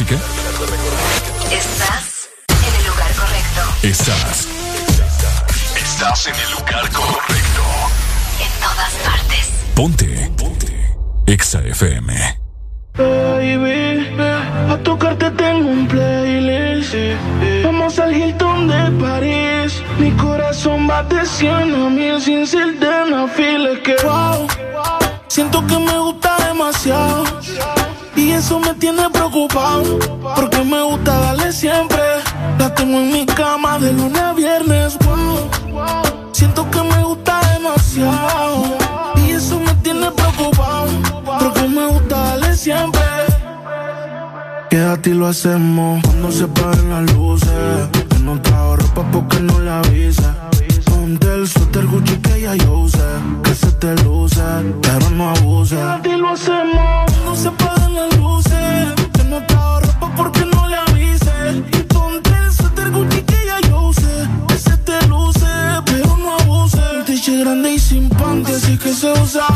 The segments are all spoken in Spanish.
Música? Estás en el lugar correcto. Estás. Estás en el lugar correcto. En todas partes. Ponte. Ponte. Exa FM. Baby, a tocarte tengo un playlist. Vamos al Hilton de París. Mi corazón va de 100 a mil sin ser de una fila. que wow. Siento que me gusta demasiado eso me tiene preocupado, porque me gusta darle siempre. La tengo en mi cama de lunes a viernes, wow. Siento que me gusta demasiado. Y eso me tiene preocupado, porque me gusta darle siempre. Quédate y lo hacemos cuando se paren las luces. Que no trajo ropa porque no le avisa. Ponte el suéter Gucci que ya yo usé. Que se te luce, pero no abuse. Quédate y lo hacemos cuando se paren grande y sin panty, así que se usa.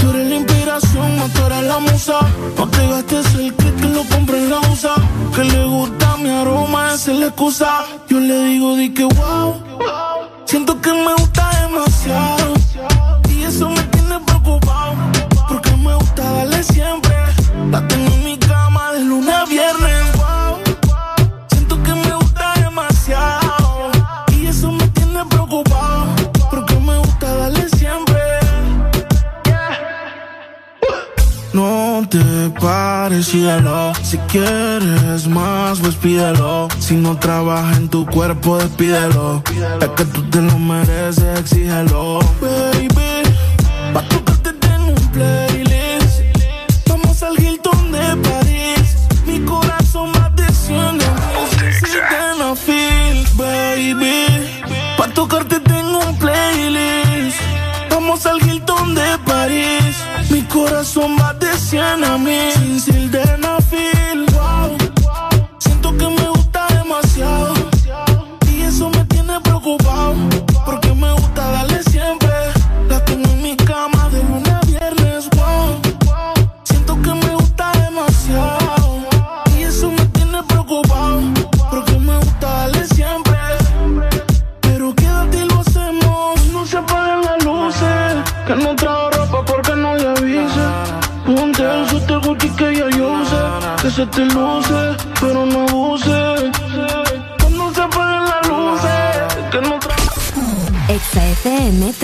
Tú eres la inspiración, no tú eres la musa. No te gastes el kit que lo compré en la USA. Que le gusta mi aroma, esa es la excusa. Yo le digo, di que wow. Siento que me gusta demasiado. Y eso me tiene preocupado. Porque me gusta darle siempre. La tengo en mi cama de lunes a viernes. Wow. Siento que me gusta demasiado. Y eso me tiene preocupado. Porque me gusta darle siempre. No te pares. Si quieres más, pues pídelo. Si no trabaja en tu cuerpo, despídelo. Es que tú te lo mereces, exígelo. Baby, va de 100 a mil.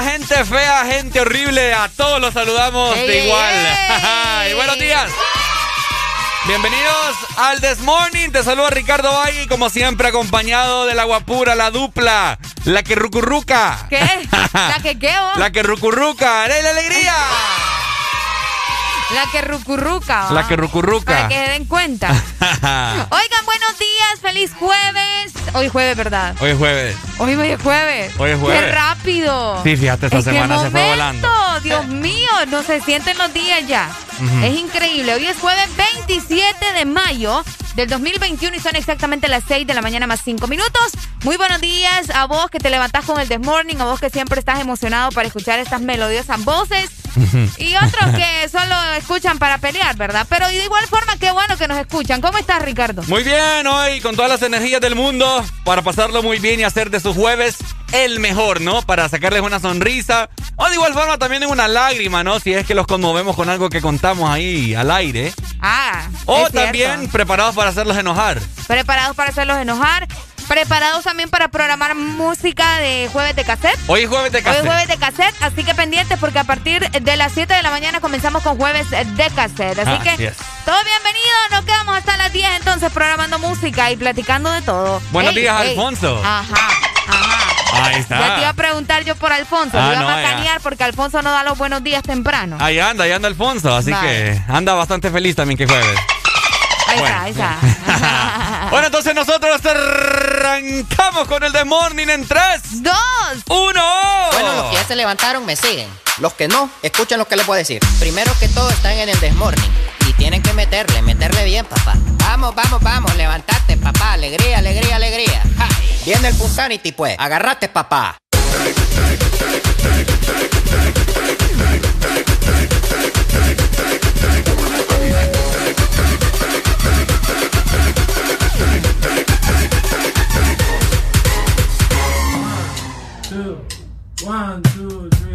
Gente fea, gente horrible. A todos los saludamos de igual. y buenos días. Bienvenidos al This Morning. Te saluda Ricardo Valle, como siempre, acompañado de la guapura, la dupla, la que rucurruca. ¿Qué? ¿La que qué? La que rucurruca. ¡Dale la alegría! La que rucurruca. La que rucurruca. Para que se den cuenta. Oigan, buenos días, feliz jueves. Hoy jueves, ¿verdad? Hoy es jueves. Hoy es jueves. Hoy es jueves. ¡Qué rápido! Sí, fíjate, esta semana se fue volando. Dios mío, no se sienten los días ya. Es increíble. Hoy es jueves 27 de mayo del 2021 y son exactamente las 6 de la mañana más 5 minutos. Muy buenos días a vos que te levantás con el This Morning, a vos que siempre estás emocionado para escuchar estas melodiosas voces y otros que solo escuchan para pelear, ¿verdad? Pero de igual forma, qué bueno que nos escuchan. ¿Cómo estás, Ricardo? Muy bien, hoy con todas las energías del mundo para pasarlo muy bien y hacer de sus jueves el mejor, ¿no? Para sacarles una sonrisa o de igual forma también una lágrima, ¿no? Si es que los conmovemos con algo que contamos ahí al aire. Ah. O también preparados para hacerlos enojar. Preparados para hacerlos enojar. Preparados también para programar música de jueves de cassette. Hoy es jueves de cassette. Hoy es jueves de cassette, así que pendientes porque a partir de las 7 de la mañana comenzamos con jueves de cassette. Así que todo bienvenido, nos quedamos hasta las 10 entonces programando música y platicando de todo. Buenos días, Alfonso. Ajá, ajá. Ahí está. Ya te iba a preguntar yo por Alfonso. Ah, iba a macanear porque Alfonso no da los buenos días temprano. Ahí anda, ahí anda Alfonso. Así que anda bastante feliz también que jueves. Ahí está, ahí está. bueno, entonces nosotros arrancamos con el The Morning en 3, 2, 1. Bueno, los que ya se levantaron me siguen. Los que no, escuchen lo que les puedo decir. Primero que todo están en el The Morning. Y tienen que meterle, meterle bien, papá. Vamos, vamos, vamos, levantate, papá. Alegría, alegría, alegría. Viene el Punsanity, pues. Agarrate, papá. One, two, three.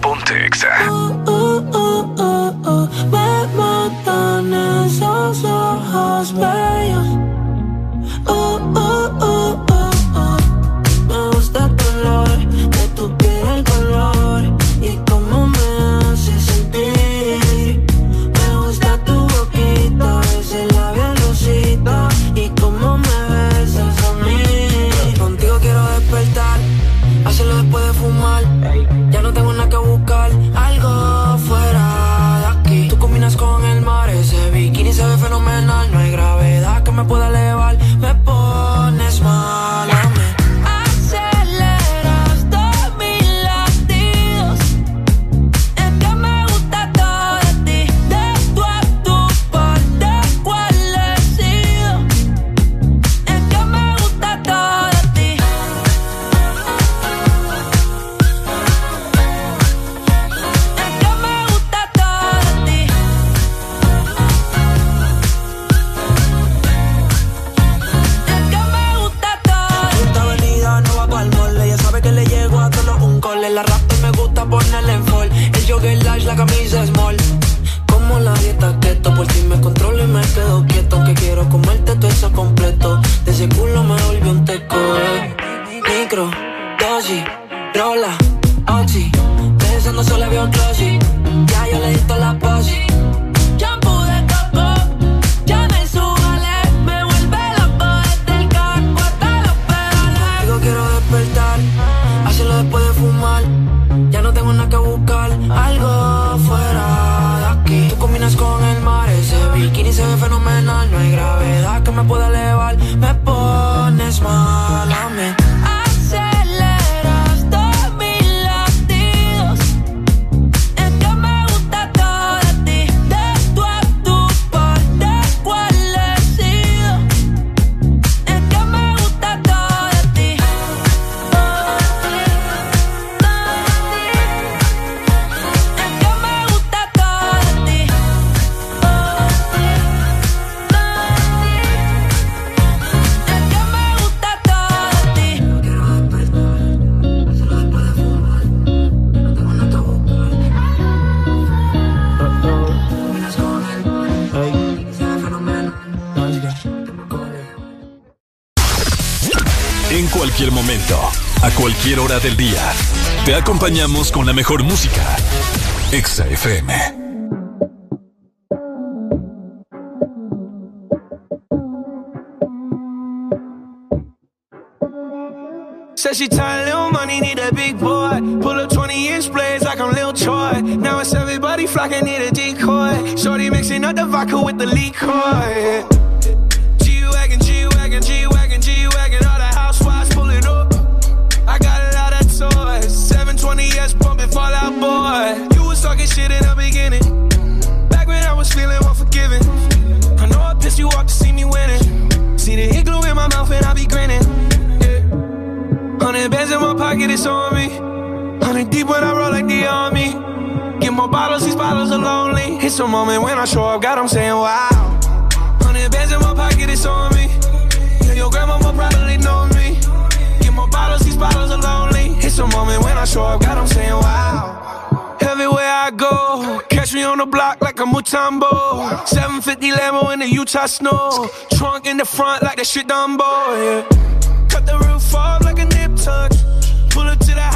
Ponte acompañamos con la mejor música. Exa FM. Said she tired, little money, need a big boy. Pull up 20 inch blades like I'm Lil Troy. Now it's everybody flocking, need a decoy. Shorty mixing up the vodka with the liquor. It's a moment when I show up, God, I'm saying wow. Hundred bands in my pocket, it's on me. Yeah, your grandma will probably know me. Get more bottles, these bottles are lonely. It's a moment when I show up, God, I'm saying wow. Everywhere I go, catch me on the block like a Mutombo. 750 Lambo in the Utah snow. Trunk in the front like that shit Dumbo, yeah. Cut the roof off like a nip tuck. Pull up to the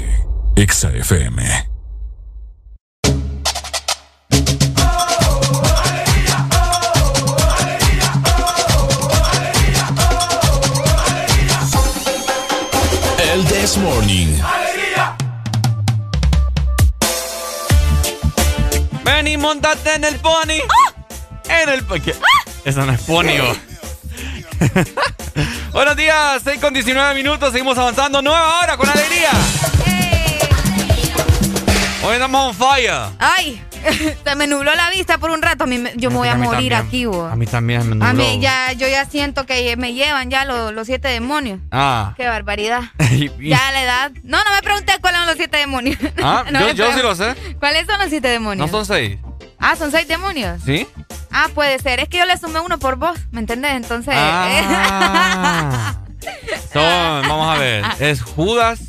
Exa FM. El This Morning. Ven y montate en el pony. En el ¿qué? Eso no es pony. Buenos días, 6 con 19 minutos. Seguimos avanzando. Nueva hora con alegría. Hoy estamos on fire. Ay, se me nubló la vista por un rato. A mí me- yo me voy a, morir también. aquí, vos. A mí también me A nubló. mí ya, yo ya siento que me llevan ya los, los siete demonios. Ah. Qué barbaridad. Ya a la edad. No, no me pregunté cuáles son los siete demonios. Ah, No yo, yo sí lo sé. ¿Cuáles son los siete No demonios? son seis. Ah, son seis demonios. ¿Sí? Ah, puede ser. Es que yo le sumé uno por vos, ¿me entendés? Entonces. Ah. Son, vamos a ver. Es Judas,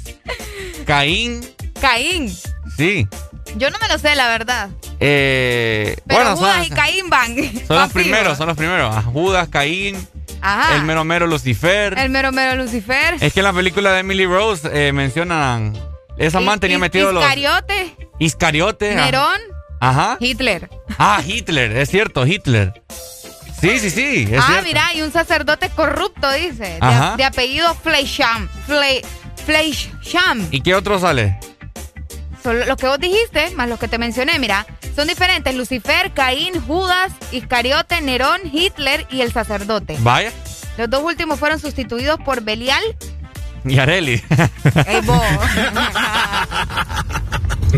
Caín. Caín. Sí. Yo no me lo sé, la verdad. Eh, Pero bueno, Judas son, y Caín van. son los primeros, son los primeros. Ah, Judas, Caín, Ajá. el mero mero Lucifer. El mero mero Lucifer. Es que en la película de Emily Rose eh, mencionan. Esa man tenía metido los. Iscariote, Iscariote. Nerón, Ajá. Hitler. Ah, Hitler, es cierto, Hitler. Sí, sí, sí. Es ah, cierto. mira, y un sacerdote corrupto, dice. De apellido Fleischam. Fle, Fleischam. ¿Y qué otro sale? Son los que vos dijiste, más los que te mencioné, mira. Son diferentes. Lucifer, Caín, Judas, Iscariote, Nerón, Hitler y el sacerdote. Vaya. Los dos últimos fueron sustituidos por Belial. Y Areli. Ey, vos.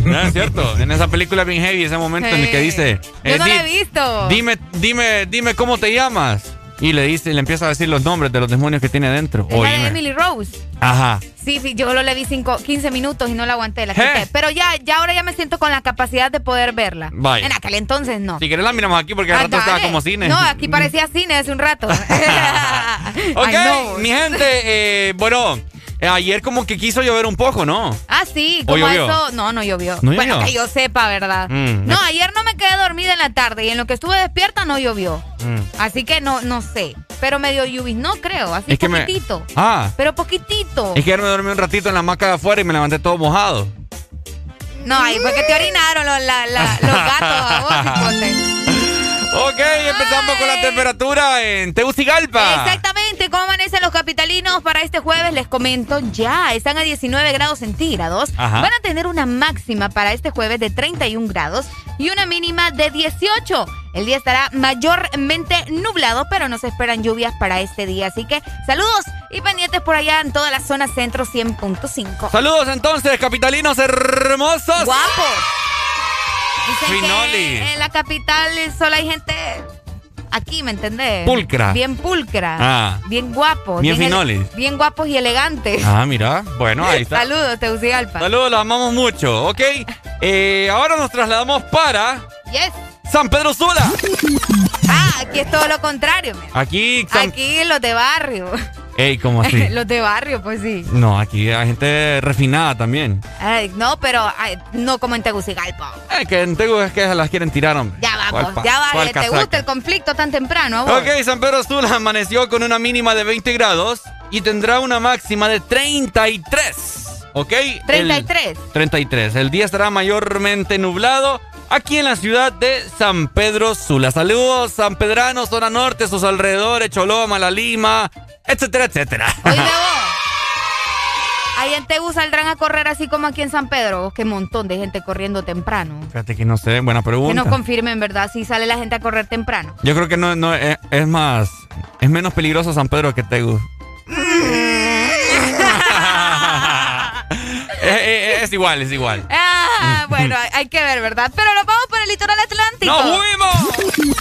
No, es cierto. En esa película bien heavy, ese momento en el que dice. Yo eh, no di- lo he visto. Dime, dime, dime cómo te llamas. y le dice, le empieza a decir los nombres de los demonios que tiene dentro. Es la de Emily Rose. Ajá. Sí, sí, yo lo le vi cinco, 15 minutos y no la aguanté, la quité. Pero ya, ya ahora ya me siento con la capacidad de poder verla. Vaya. En aquel entonces no. Si querés la miramos aquí porque al Ah, rato estaba como cine. No, aquí parecía cine hace un rato. Ok, Ay, mi gente, eh, bueno, eh, ayer como que quiso llover un poco, ¿no? Ah, sí, ¿O como eso. No, no llovió. ¿No bueno, llovió? que yo sepa, ¿verdad? Mm, no, ayer no me quedé dormida en la tarde y en lo que estuve despierta no llovió. Mm. Así que no, no sé. Pero medio lluvia, no creo, así Es me- poquitito. Ah, Pero poquitito. Es que ayer me dormí un ratito en la hamaca de afuera y me levanté todo mojado. No, ahí fue que te orinaron los, la- la- los gatos a vos. Ok, empezamos con la temperatura en Tegucigalpa. Exactamente, ¿cómo amanecen los capitalinos para este jueves? Les comento ya, están a 19 grados centígrados. Ajá. Van a tener una máxima para este jueves de 31 grados y una mínima de 18. El día estará mayormente nublado, pero no se esperan lluvias para este día. Así que saludos y pendientes por allá en toda la zona centro 100.5. Saludos entonces, capitalinos hermosos. Guapos. Dicen Finoli. que en la capital solo hay gente aquí, ¿me entendés? Pulcra. Bien pulcra. Ah. Bien guapos. Bien finolis. Bien guapos y elegantes. Ah, mira, bueno, ahí está. Saludos, Teucigalpa. Saludos, los amamos mucho, ¿ok? Eh, ahora nos trasladamos para Yes. San Pedro Sula. Ah, aquí es todo lo contrario. Aquí, San... Aquí los de barrio. Ey, ¿cómo así? los de barrio, pues sí. No, aquí hay gente refinada también. Ay, no, pero ay, no como en Tegucigalpa. Es que en Tegu es que las quieren tirar, hombre. Ya ¿Cuál vamos, ya cuál vale. ¿Te casaca? gusta el conflicto tan temprano? Ok, San Pedro Sula amaneció con una mínima de 20 grados y tendrá una máxima de 33. ¿Ok? El- 33. 33. El día estará mayormente nublado aquí en la ciudad de San Pedro Sula. Saludos, San Pedrano, zona norte, sus alrededores, Choloma, La Lima, etcétera, etcétera. Vos. Ahí en Tegu saldrán a correr así como aquí en San Pedro. Vos, Qué montón de gente corriendo temprano. Fíjate que no sé, buena Que pregunta. nos confirmen, ¿verdad? Si sale la gente a correr temprano. Yo creo que no, no es, es más, es menos peligroso San Pedro que Tegu. es, es- es igual, es igual. Ah, bueno, hay, que ver, ¿verdad? Pero nos vamos por el litoral atlántico. ¡Nos fuimos!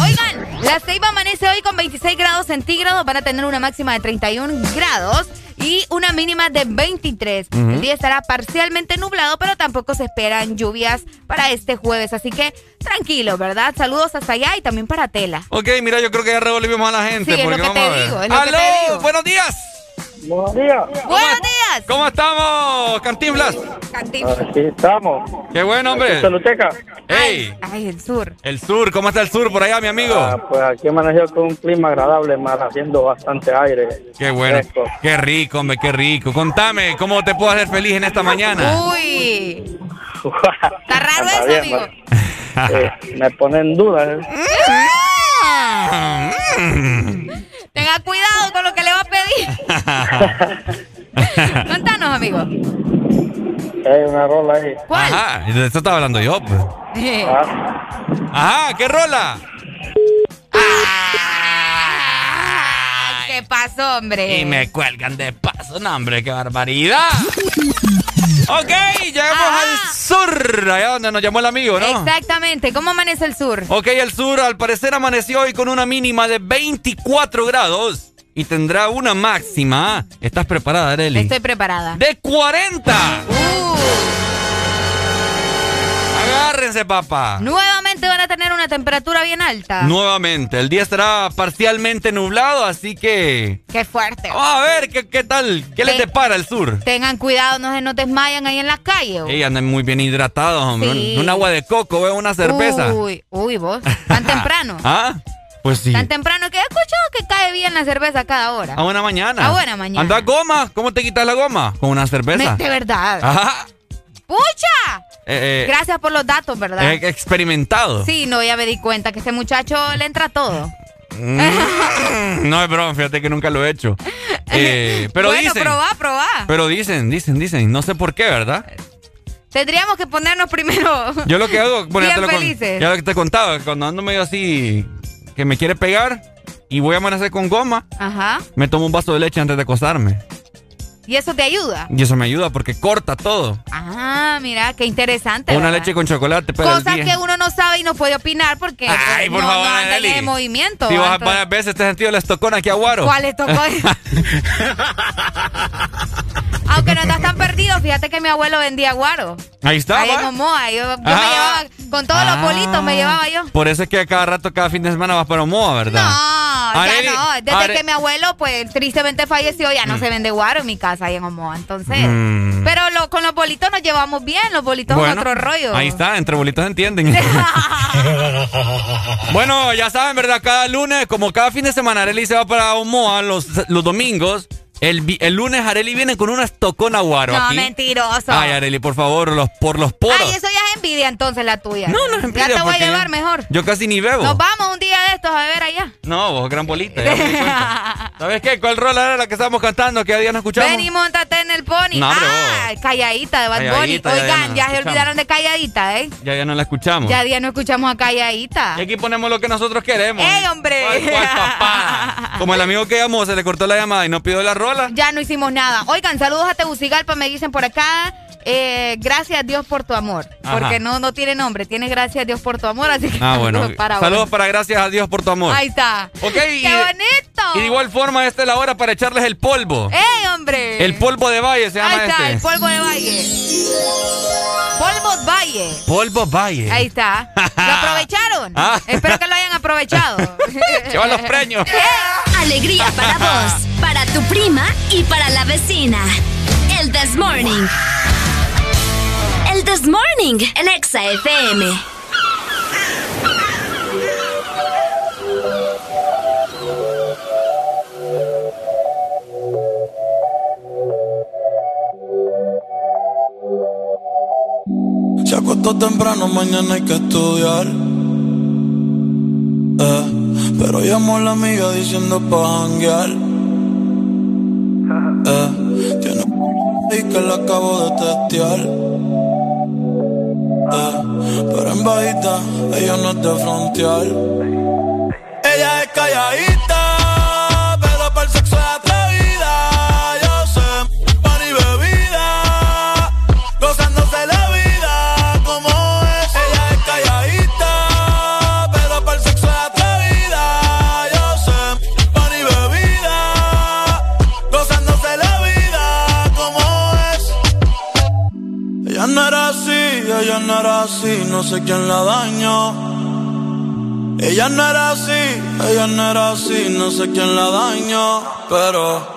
Oigan, la Ceiba amanece hoy con 26 grados centígrados. Van a tener una máxima de 31 grados y una mínima de 23. Ujú. El día estará parcialmente nublado, pero tampoco se esperan lluvias para este jueves. Así que tranquilo, ¿verdad? Saludos hasta allá y también para Tela. Ok, mira, yo creo que ya revolvimos a la gente. Sí, es lo que te digo, es lo que ¡Aló! te digo. ¡Buenos días! Buenos días. ¡Buenos días! ¿Cómo estamos, Cantinflas? Cantinflas. Aquí estamos. ¡Qué bueno, hombre! Saluteca. ¡Ey! Ay, el sur. El sur, ¿cómo está el sur por allá, mi amigo? Ah, pues aquí amaneció con un clima agradable, más haciendo bastante aire. Qué bueno. Fresco. Qué rico, hombre, qué rico. Contame, ¿cómo te puedo hacer feliz en esta mañana? Uy. Está raro Está eso, bien, amigo. Eh, me pone en duda. ¿eh? Tenga cuidado con lo que le va a pedir. Contanos, amigo. Hay una rola ahí. ¿Cuál? Ajá, de eso estaba hablando yo, pues. Ah, Ajá, ¿qué rola? ¿Qué pasó, hombre? Y me cuelgan de paso, no, hombre, qué barbaridad. Ok, llegamos al sur, allá donde nos llamó el amigo, ¿no? Exactamente. ¿Cómo amanece el sur? Ok, el sur al parecer amaneció hoy con una mínima de 24 grados y tendrá una máxima. ¿Estás preparada, Arely? Estoy preparada. De 40. Uh, Agárrense, papá. nuevamente van a tener una temperatura bien alta. Nuevamente, el día estará parcialmente nublado, así que... Qué fuerte. Vamos a ver qué, qué tal, qué les Te- depara el sur. Tengan cuidado, no se nos desmayan ahí en las calles. oh. Ey, andan muy bien hidratados, hombre. Sí. Un agua de coco, veo una cerveza. Uy, uy, vos. Tan temprano. ¿Ah? Pues sí. Tan temprano que he escuchado que cae bien la cerveza a cada hora. A buena mañana. A buena mañana. ¿Anda goma? ¿Cómo te quitas la goma? Con una cerveza. De verdad. Ajá. ¡Pucha! Eh, eh, Gracias por los datos, ¿verdad? eh, experimentado. Sí, no, ya me di cuenta que este muchacho le entra todo. Mm, no es broma, fíjate que nunca lo he hecho. Eh, pero bueno, dicen. probá, probá. Pero dicen, dicen, dicen. No sé por qué, ¿verdad? Tendríamos que ponernos primero. Yo lo que hago, bueno, ya te lo con- ya lo que te contaba, cuando ando medio así, que me quiere pegar y voy a amanecer con goma, Ajá. me tomo un vaso de leche antes de acostarme. ¿Y eso te ayuda? Y eso me ayuda porque corta todo. Ah, mira, qué interesante. Una leche con chocolate Cosas que uno no sabe y no puede opinar porque Ay, pues, por no, favor, no anda en movimiento. Si Entonces, varias veces te has sentido el estocón aquí a Guaro. ¿Cuál es tocó? Aunque no estás tan perdido, fíjate que mi abuelo vendía guaro. Ahí está, Ahí en va. Omoa. Yo, yo me Ajá. llevaba, con todos los Ah. bolitos me llevaba yo. Por eso es que cada rato, cada fin de semana vas para Omoa, ¿verdad? No, Areli, ya no. Desde que mi abuelo, pues, tristemente falleció, ya no se vende guaro en mi casa ahí en Omoa. Entonces, Mm. pero lo- con los bolitos nos llevamos bien. Los bolitos Bueno, son otro rollo. Ahí está, entre bolitos entienden. bueno, ya saben, ¿verdad? Cada lunes, como cada fin de semana, Areli se va para Omoa los, los domingos. El, el lunes Areli viene con una estocona guaro No, aquí. mentiroso. Ay, Areli, por favor, los, por los poros. Ay, eso ya es envidia entonces la tuya. No, no es envidia, Ya te voy a llevar yo- mejor. Yo casi ni bebo. Nos vamos un día de estos a beber allá. No, vos, gran bolita. ya. ¿Sabes qué? ¿Cuál rola era la que estábamos cantando que día no escuchamos? Ven y montate en el pony. No, ah, calladita de Bad Bunny. Calladita, ya, ya Oigan, ya, se olvidaron de calladita, ¿eh? Ya, ya no la escuchamos. Ya día no escuchamos a calladita. Y aquí ponemos lo que nosotros queremos. ¡Ey, hombre! ¿Cuál, cuál, papá? Como el amigo que llamó, se le cortó la llamada y no pidió la rola. Ya no hicimos nada. Oigan, saludos a Tegucigalpa, me dicen por acá. Eh, gracias Dios por tu amor. Ajá. Porque no, no tiene nombre, tiene gracias Dios por tu amor, así que Ah, bueno. saludos para Saludos vos. para gracias a Dios por tu amor. Ahí está. Ok, y ¡Qué bonito! Y de igual forma, esta es la hora para echarles el polvo. ¡Ey, hombre! El polvo de Valle se llama Ahí está, este. el polvo de Valle. Polvo Valle. Polvo Valle. Ahí está. ¿Lo aprovecharon? Ah. Espero que lo hayan aprovechado. Lleva los premios. Alegría para vos, para tu prima y para la vecina. El This Morning. El This Morning, el Exa FM. Se acostó temprano, mañana hay que estudiar. Eh, pero llamó a la amiga diciendo pa' janguear. Eh, tiene y que la acabo de testear. Eh, pero en bajita, ella no es de frontear. Ella es calladita, no sé quién la dañó. Ella no era así, ella no era así, no sé quién la dañó, pero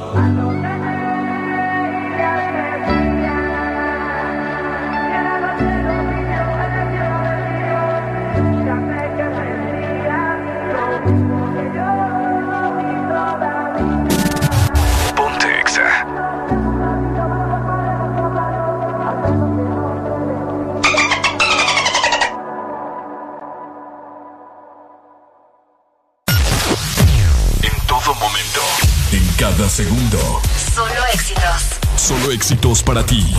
Solo éxitos. Solo éxitos para ti.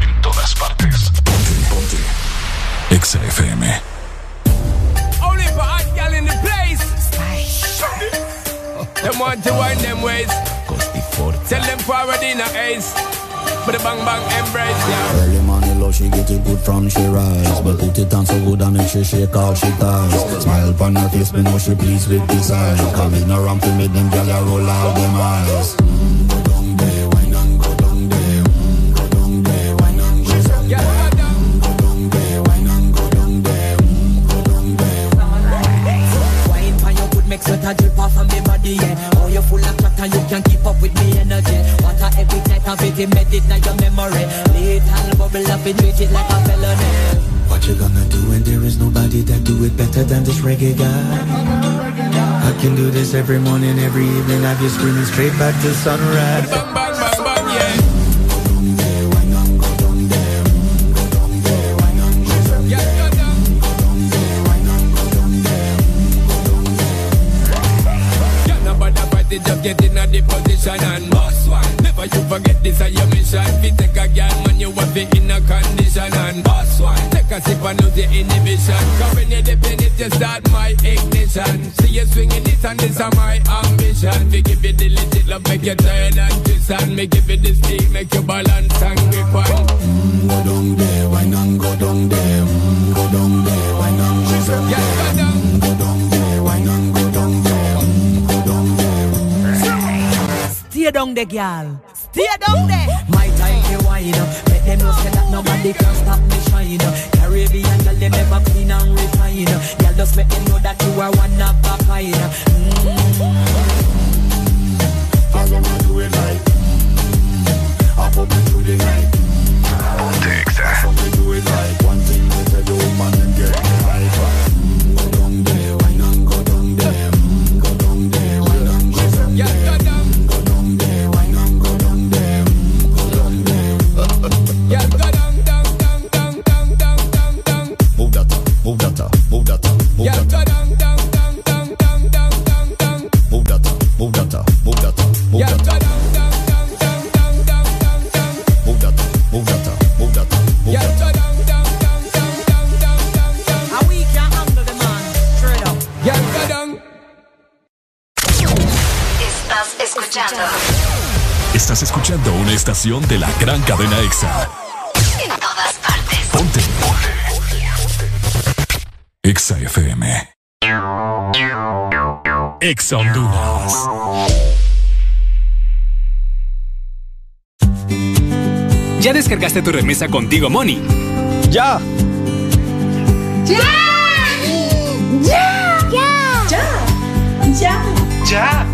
En todas partes. Ponte, ponte. Exa FM. Only for hot girl in the place. Them want to wind them ways. Tell them forward in a ace. But the bang bang embrace, yeah. Early money low, she get it good from she rise. But put it on so good and make she shake all she ties. Smile upon her face, me know she pleased with this eye. Coming around to me, them gyal roll out them eyes. Than this reggae guy? I can do this every morning, every evening. Have you screaming straight back to sunrise. Take a sip and lose your inhibition. Cause when you dip in it, you start my ignition. See you swinging it and this is my ambition. We give you the legit love, make you turn and twist and me give you the speed, make you balance and grip on. Mm, go down there, wine and go down there. Mm, go down there, wine and go down there. Mm, go down there, wine and go down there. Mm, go down there. Stay down there, girl. Stay down there. My time to wine up. Let them know say that nobody can stop me shine up. Caribbean girl, they never clean and refine up. Girl, just make them know that you are one of a kind. Mm. Do it like Up up into the night That's what we do it like estación de la gran cadena EXA. En todas partes. Ponte. Ponte. EXA FM. EXA Honduras. ¿Ya descargaste tu remesa contigo, Money? ¡Ya! ¡Ya! ¡Ya! ¡Ya! ¡Ya! ¡Ya!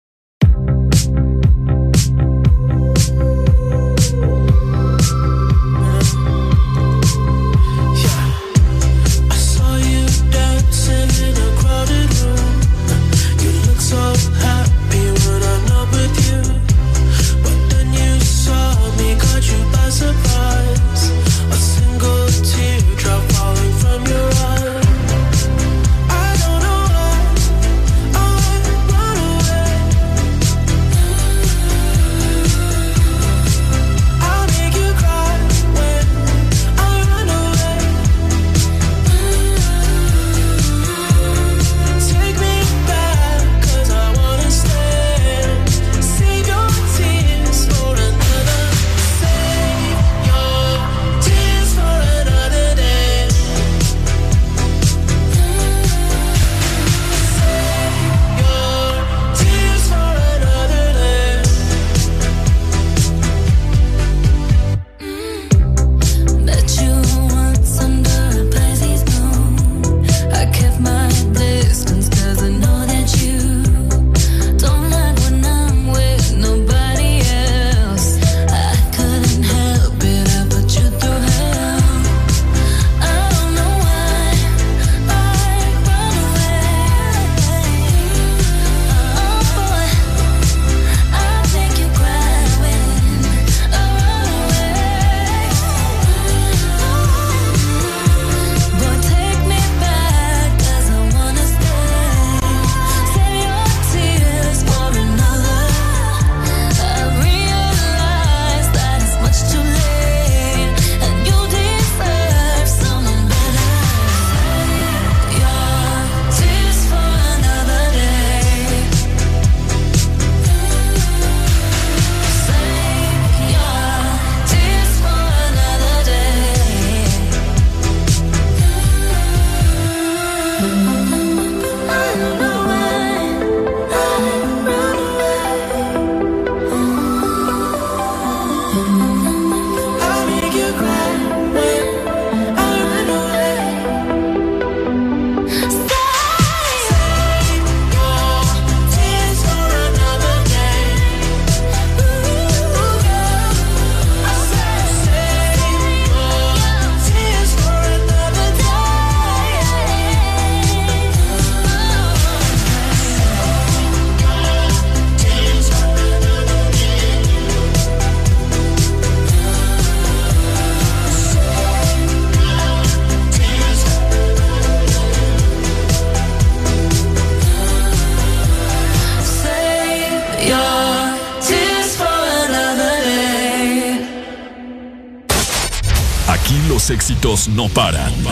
No paran. En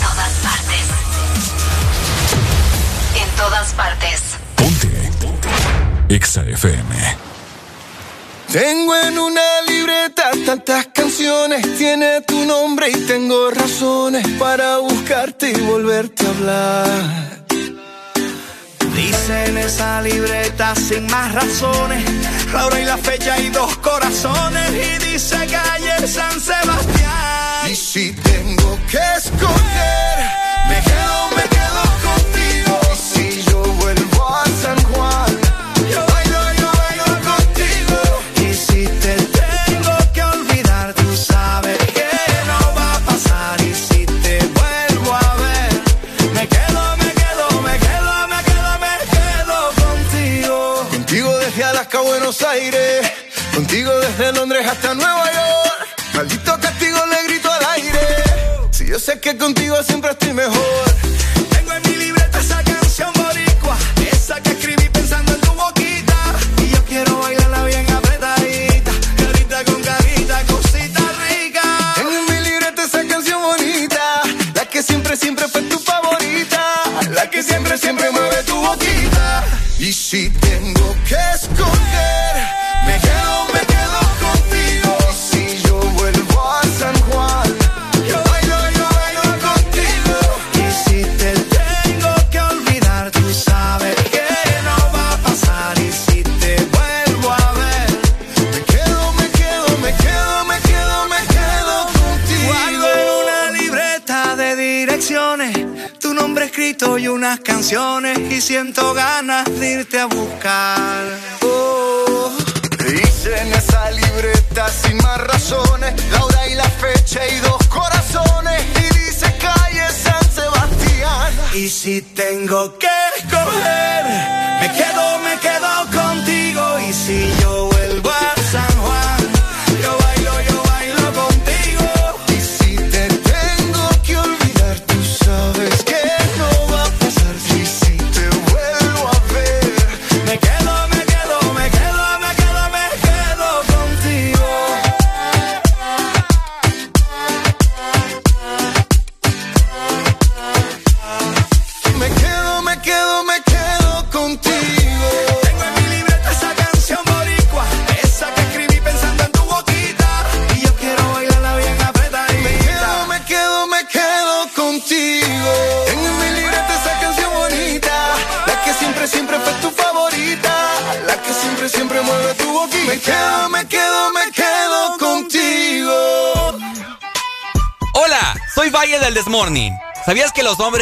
todas partes. En todas partes. Ponte. Ponte. Exa FM. Tengo en una libreta tantas canciones, tiene tu nombre y tengo razones para libreta sin más razones, la hora y la fecha y dos corazones y dice calle San Sebastián. Y si que contigo siempre estoy mejor.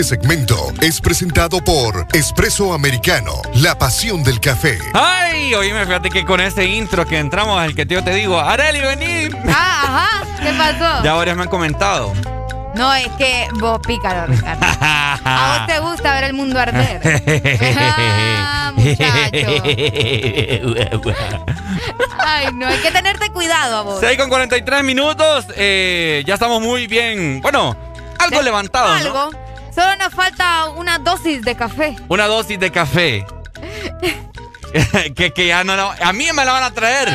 Este segmento es presentado por Espresso Americano, la pasión del café. ¡Ay! Oíme, fíjate que con ese intro que entramos al que yo te digo, ¡Areli, vení! Ah, ajá. ¿Qué pasó? Ya varios me han comentado. No, es que vos pícaro, Ricardo. A vos te gusta ver el mundo arder. Ah, Ay, no, hay que tenerte cuidado a vos. 6 con 43 minutos. eh, ya estamos muy bien. Bueno, algo levantados, ¿no? Algo. Una dosis de café. Una dosis de café. que, que ya no, no. A mí me la van a traer.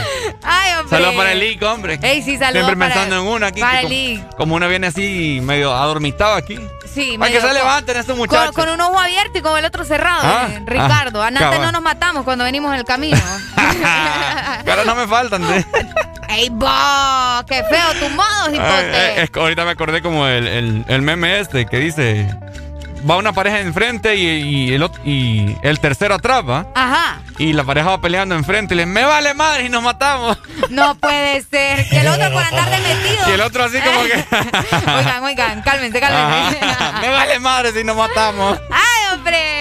Ay, hombre. Saludos para el Lick, hombre. Ey, sí, saludos Siempre pensando en una aquí. para el como, como uno viene así medio adormitado aquí. Sí, Para que se levanten estos muchachos. con un ojo abierto y con el otro cerrado, Ah, eh, Ricardo. ah, Antes no nos matamos cuando venimos en el camino. Ahora no me faltan. ¿eh? ¡Ey, vos! ¡Qué feo tu modo, Ay, hipote! eh, ahorita me acordé como el, el, el meme este que dice. Va una pareja enfrente y, y el, ot- y el tercero atrás, ¿va? Ajá. Y la pareja va peleando enfrente y le me vale madre y nos matamos. No puede ser. Y el otro por andar de metido. Y el otro así como que. Oigan, oigan, cálmense, cálmense. Me vale madre si nos matamos. ¡Ay, hombre!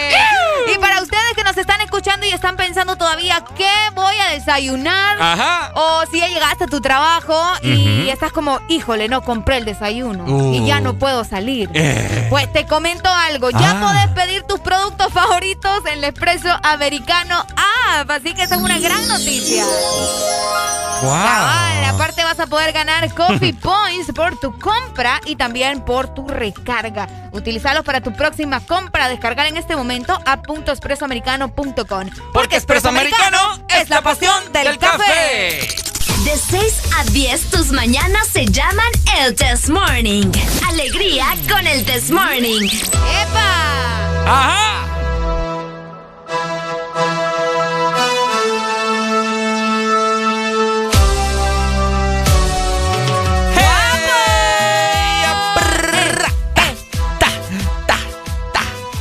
Nos están escuchando y están pensando todavía qué voy a desayunar. Ajá. O si ya llegaste a tu trabajo y estás como, híjole, no compré el desayuno. Uh. Y ya no puedo salir. Eh. Pues te comento algo. Ya Ah. podés pedir tus productos favoritos en el Expreso Americano App. Así que esa es una gran noticia. Cabal, aparte vas a poder ganar Coffee Points por tu compra y también por tu recarga. Utilízalos para tu próxima compra. Descargar en este momento a .expresoamericano.com. Porque Expreso Americano es la pasión del, café. De 6 a 10, tus mañanas se llaman el Test Morning. Alegría con el Test Morning. ¡Epa! ¡Ajá!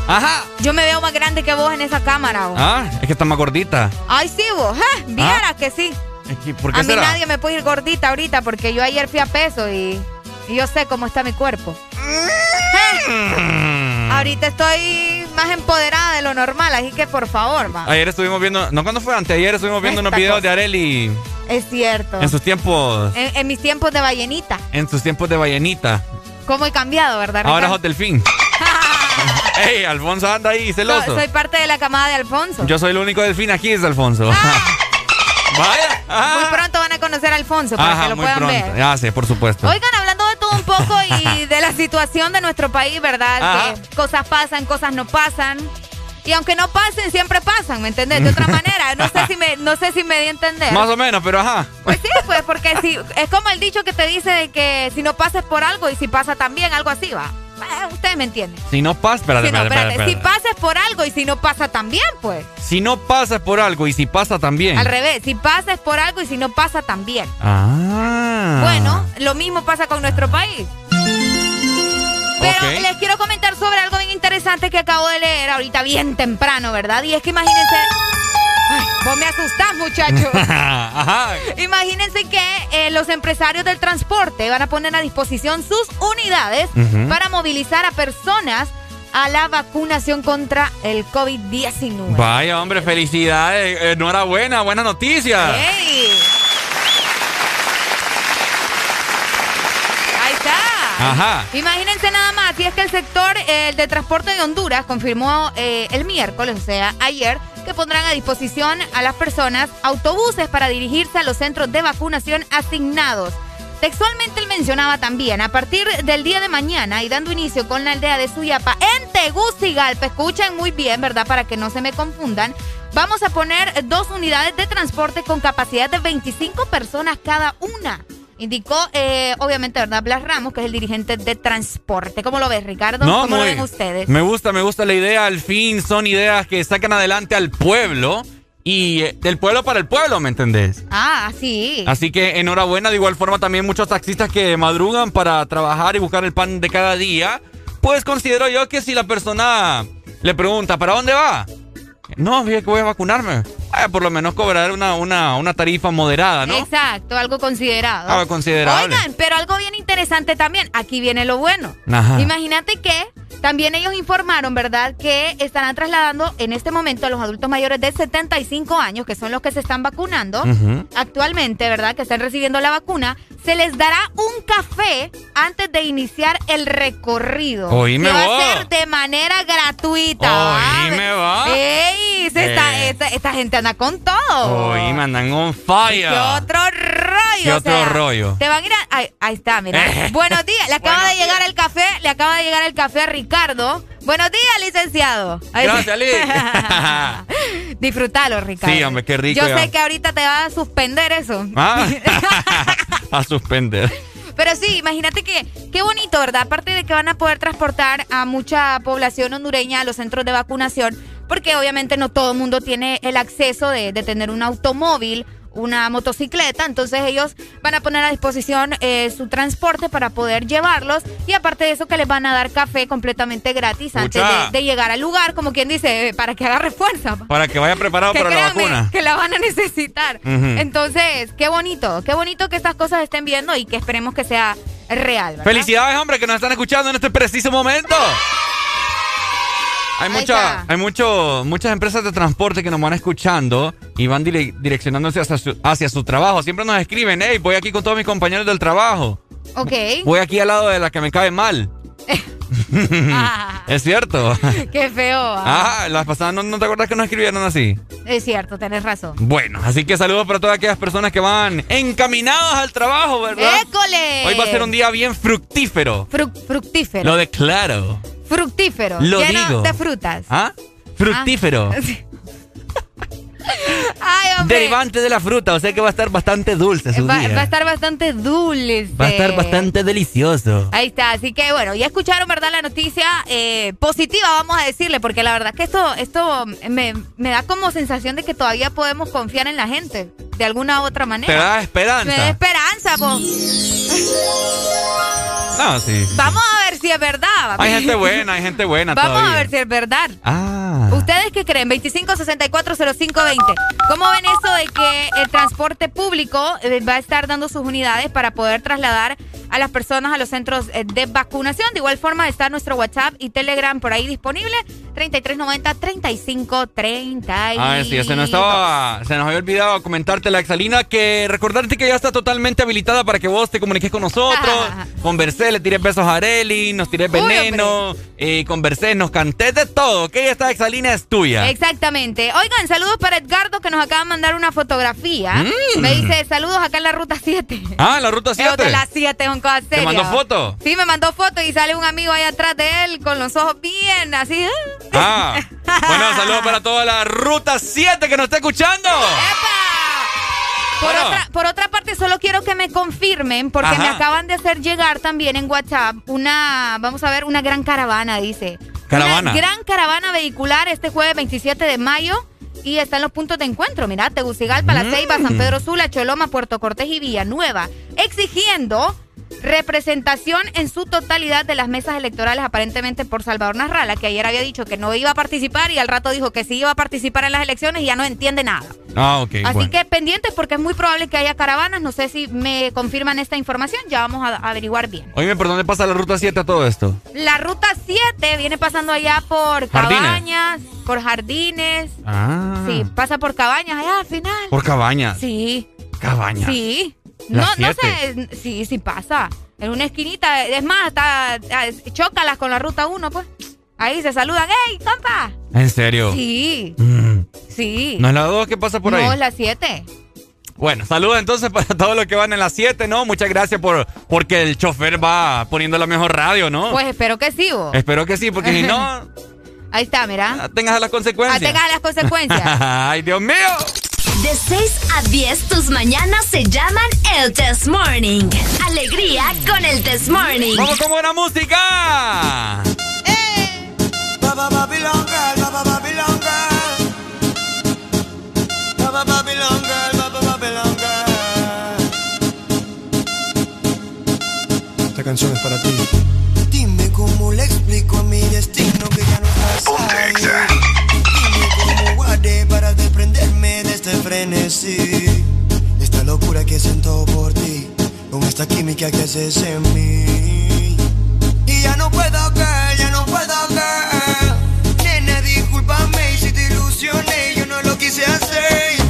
Ajá. Yo me veo más grande que vos en esa cámara. vos. Ah, es que está más gordita. Ay, sí, vos. ¿eh? Vieras que sí. Es que, ¿Por qué A mí nadie me puede ir gordita ahorita porque yo ayer fui a peso y, y yo sé cómo está mi cuerpo. Mm. Ahorita estoy más empoderada de lo normal, así que por favor, va. Ayer estuvimos viendo, no cuando fue antes, ayer estuvimos viendo unos videos cosa. de Areli Es cierto. en sus tiempos, En, en mis tiempos de ballenita. en sus tiempos de ballenita. ¿Cómo he cambiado, verdad? Ahora es Delfín. Ey, Alfonso anda ahí, celoso. So- soy parte de la camada de Alfonso. Yo soy el único delfín aquí, es Alfonso. Vaya. Muy pronto van a conocer a Alfonso para Ajá, que lo muy puedan pronto. ver. Ya sé, por supuesto. Oigan, hablando de todo un poco y de la situación de nuestro país, ¿verdad? Ajá. Que cosas pasan, cosas no pasan. Y aunque no pasen, siempre pasan, ¿me entendés? De otra manera, no sé si me, no sé si me di a entender. Más o menos, pero ajá. Pues sí, pues porque si, es como el dicho que te dice de que si no pasas por algo y si pasa también, algo así va. Eh, ustedes me entienden. Si no pasa, espérate, Si, no, espérate, espérate, si pasa es por algo y si no pasa también, pues. Si no pasa es por algo y si pasa también. Al revés, si pasa es por algo y si no pasa también. Ah. Bueno, lo mismo pasa con nuestro país. Pero les quiero comentar sobre algo bien interesante que acabo de leer ahorita bien temprano, ¿verdad? Y es que imagínense... Vos me asustás, muchachos. Imagínense que eh, los empresarios del transporte van a poner a disposición sus unidades para movilizar a personas a la vacunación contra el COVID-19. Vaya, hombre, felicidades. Eh, Enhorabuena, buena noticia. ¡Ey! Ahí está. Imagínense nada más, y es que el sector de transporte de Honduras confirmó eh, el miércoles, o sea, ayer, que pondrán a disposición a las personas autobuses para dirigirse a los centros de vacunación asignados. Textualmente él mencionaba también, a partir del día de mañana y dando inicio con la aldea de Suyapa en Tegucigalpa, escuchen muy bien, ¿verdad? Para que no se me confundan, vamos a poner dos unidades de transporte con capacidad de 25 personas cada una. Indicó, eh, obviamente, ¿verdad? Blas Ramos, que es el dirigente de transporte. ¿Cómo lo ves, Ricardo? No, ¿Cómo lo ven ustedes? Me gusta, me gusta la idea. Al fin son ideas que sacan adelante al pueblo y eh, del pueblo para el pueblo, ¿me entendés? Ah, sí. Así que enhorabuena, de igual forma también muchos taxistas que madrugan para trabajar y buscar el pan de cada día. Pues considero yo que si la persona le pregunta, ¿para dónde va? No, fíjate que voy a vacunarme. Vaya, por lo menos cobrar una, una, una tarifa moderada, ¿no? Exacto, algo considerado. Algo considerable. Oigan, pero algo bien interesante también. Aquí viene lo bueno. Ajá. Imagínate que también ellos informaron, ¿verdad?, que estarán trasladando en este momento a los adultos mayores de 75 años, que son los que se están vacunando actualmente, ¿verdad?, que están recibiendo la vacuna, se les dará un café antes de iniciar el recorrido. Oíme que va vos. a ser de manera gratuita. ¿va? Oíme vos. ¡Ey! se está- Eh. esta, esta gente anda con todo. Uy, me andan on fire. ¿Qué otro rollo? ¿Qué o otro sea, rollo? Te van a ir a... Ahí, ahí está, mira. Eh. Buenos días. Le acaba de llegar el café. Le acaba de llegar el café a Ricardo. Buenos días, licenciado. Ahí Gracias, Liz. está. Disfrútalo, Ricardo. Sí, hombre, qué rico. Yo ya. sé que ahorita te va a suspender eso. Ah. a suspender. Pero sí, imagínate que qué bonito, ¿verdad? Aparte de que van a poder transportar a mucha población hondureña a los centros de vacunación, porque obviamente no todo el mundo tiene el acceso de, de tener un automóvil, una motocicleta, entonces ellos van a poner a disposición eh, su transporte para poder llevarlos y aparte de eso que les van a dar café completamente gratis antes de, de llegar al lugar, como quien dice, eh, para que agarre fuerza. Para que vaya preparado Que para la vacuna. que la van a necesitar. Entonces, qué bonito, qué bonito que estas cosas estén viendo y que esperemos que sea real. ¿verdad? Felicidades, hombre, que nos están escuchando en este preciso momento. Hay, mucha, hay mucho, muchas empresas de transporte que nos van escuchando y van dire- direccionándose hacia su, hacia su trabajo. Siempre nos escriben, hey, voy aquí con todos mis compañeros del trabajo. Ok. Voy aquí al lado de la que me cae mal. es cierto. Qué feo. ah. Ah, las pasadas, ¿no, no te acuerdas que nos escribieron así? Es cierto, tenés razón. Bueno, así que saludos para todas aquellas personas que van encaminadas al trabajo, ¿verdad? ¡École! Hoy va a ser un día bien fructífero. Fru- fructífero. Lo declaro. Fructífero. Lo lleno digo. de frutas. ¿Ah? Fructífero. Ay, hombre. Derivante de la fruta, o sea que va a estar bastante dulce su Va, día. va a estar bastante dulce. Va a estar bastante delicioso. Ahí está, así que bueno, ya escucharon, ¿verdad? La noticia eh, positiva, vamos a decirle, porque la verdad que esto, esto me, me da como sensación de que todavía podemos confiar en la gente, de alguna u otra manera. Te da esperanza. Me da esperanza, po. No, sí. Vamos a ver si es verdad. Hay gente buena, hay gente buena Vamos todavía. a ver si es verdad. Ah. ¿Ustedes qué creen? 25640520. ¿Cómo ven eso de que el transporte público eh, va a estar dando sus unidades para poder trasladar a las personas a los centros eh, de vacunación? De igual forma está nuestro WhatsApp y Telegram por ahí disponible. 3390-3530. Ah, sí, se nos estaba, se nos había olvidado comentarte la Exalina que recordarte que ya está totalmente habilitada para que vos te comuniques con nosotros, conversé, le tiré besos a Areli, nos tiré veneno, eh, conversé, nos canté de todo, que esta Exalina es tuya. Exactamente. Oigan, saludos para Edgardo que nos acaba de mandar una fotografía. Mm. Me dice, saludos acá en la ruta 7. Ah, la ruta 7. de la 7 con cosa ¿Te mandó foto? Sí, me mandó foto y sale un amigo ahí atrás de él con los ojos bien así. Ah, bueno, saludos para toda la ruta 7 que nos está escuchando. Por, otra, parte, solo quiero que me confirmen, porque me acaban de hacer llegar también en WhatsApp una, vamos a ver, una gran caravana, dice. Caravana. Una gran caravana vehicular este jueves 27 de mayo y está en los puntos de encuentro. Mirá, Tegucigalpa, La Ceiba, San mm. Pedro Sula, Choloma, Puerto Cortés y Villanueva, exigiendo representación en su totalidad de las mesas electorales aparentemente por Salvador Narrala, que ayer había dicho que no iba a participar y al rato dijo que sí iba a participar en las elecciones y ya no entiende nada. Ah, ok. Así que pendientes porque es muy probable que haya caravanas. No sé si me confirman esta información, ya vamos a averiguar bien. Oye, ¿por dónde pasa la ruta 7 a todo esto? La ruta 7 viene pasando allá por Cabañas, por Jardines. Ah. Sí, pasa por Cabañas allá al final. ¿Por Cabañas? Sí. Cabañas. Sí. No, no sé, sí, sí pasa. En una esquinita, es más, hasta ah, chócalas con la ruta 1, pues. Ahí se saludan, ¡Ey, compa! ¿En serio? Sí. Mm. Sí. ¿No es la 2 que pasa por ahí? No, es la 7. Bueno, saludos entonces para todos los que van en la 7, ¿no? Muchas gracias por porque el chofer va poniendo la mejor radio, ¿no? Pues espero que sí, vos. Espero que sí, porque si no... Ahí está, mira. Tengas las consecuencias. Tengas las consecuencias. ¡Ay, Dios mío! De 6 a 10, tus mañanas se llaman el Test Morning. Alegría con el Test Morning. ¡Vamos con buena música! ¡Eh! Baba Babylon girl, Baba Babylon girl. Baba Babylon girl, Baba Babylon girl. Esta canción es para ti. Dime cómo le explico a mi destino que ya no estás Ponte Dime Esta locura que siento por ti, con esta química que haces en mí. Y ya no puedo caer, ya no puedo caer. Nena, discúlpame si te ilusioné, yo no lo quise hacer.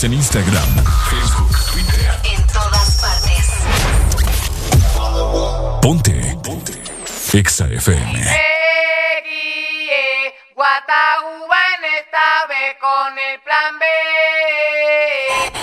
Síguenos en Instagram, Facebook, Twitter. En todas partes. Ponte. Ponte. Exa FM. Guataúba en esta vez con el plan B.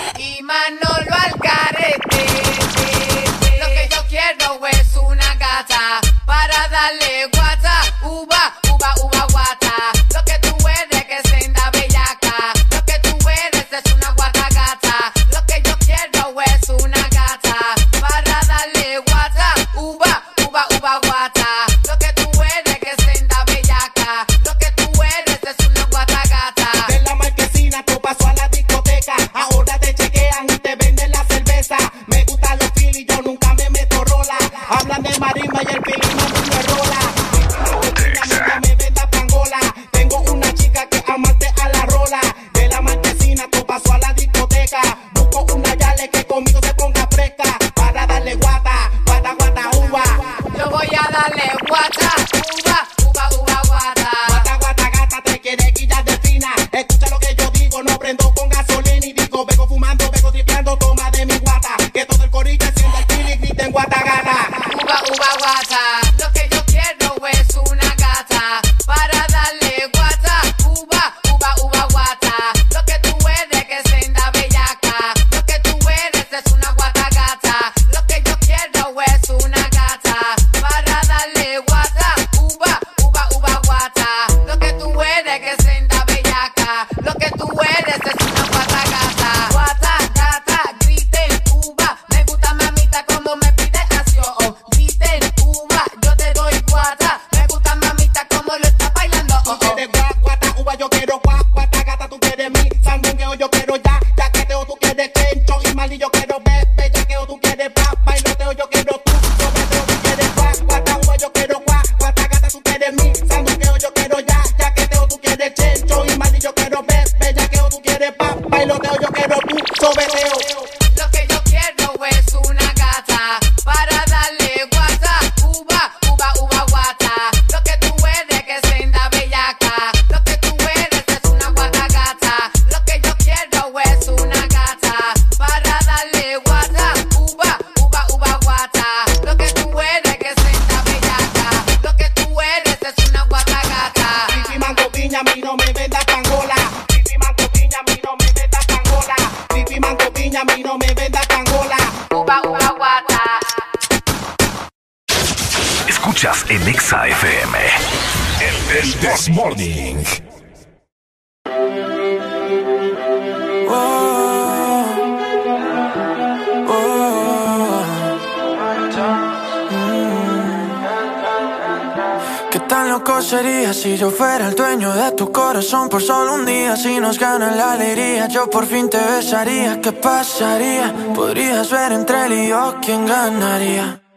¿Qué pasaría? Podrías ver entre él y yo quién ganaría.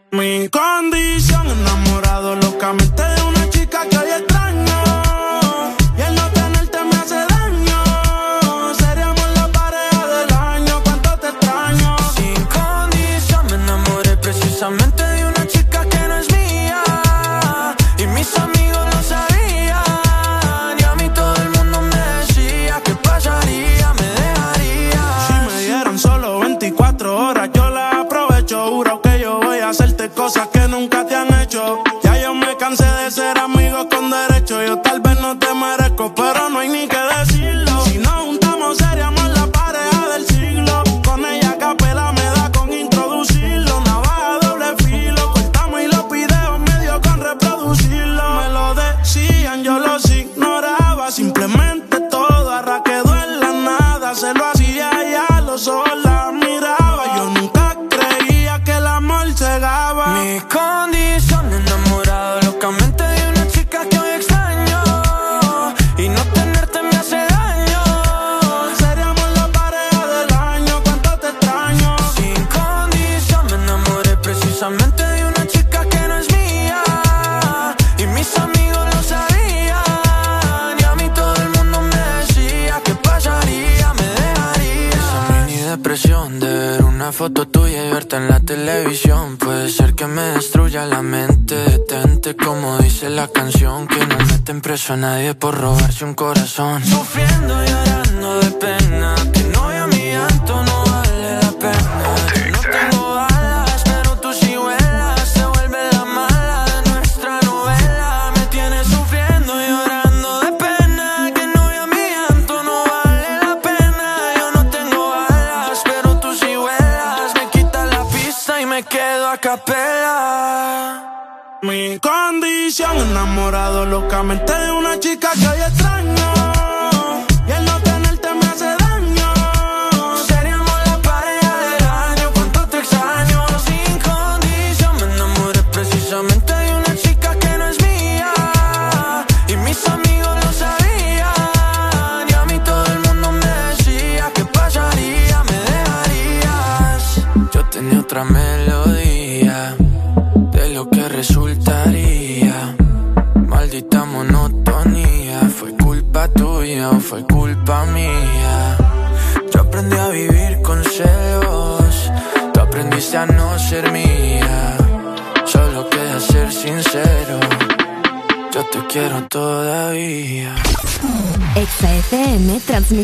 أنا يبقى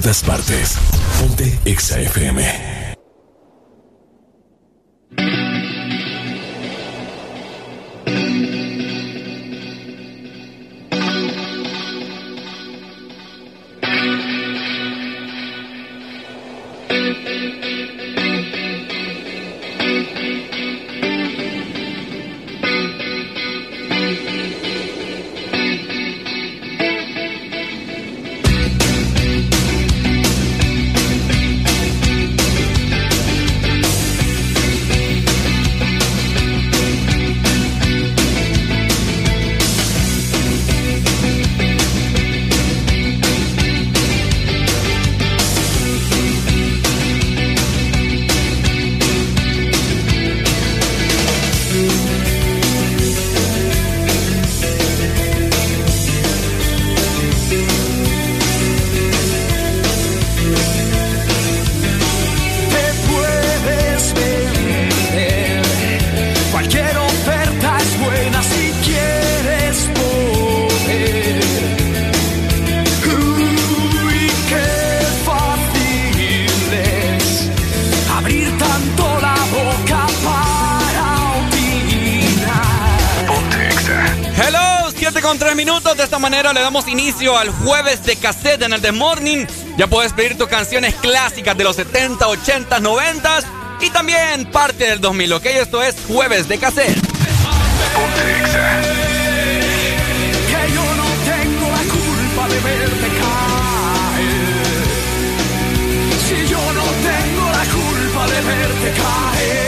todas partes. Ponte Exa FM. Inicio al jueves de cassette en el The Morning. Ya puedes pedir tus canciones clásicas de los 70, 80, 90 y también parte del 2000, ¿ok? Esto es jueves de cassette. Que yo no tengo la culpa de verte caer. Si yo no tengo la culpa de verte caer.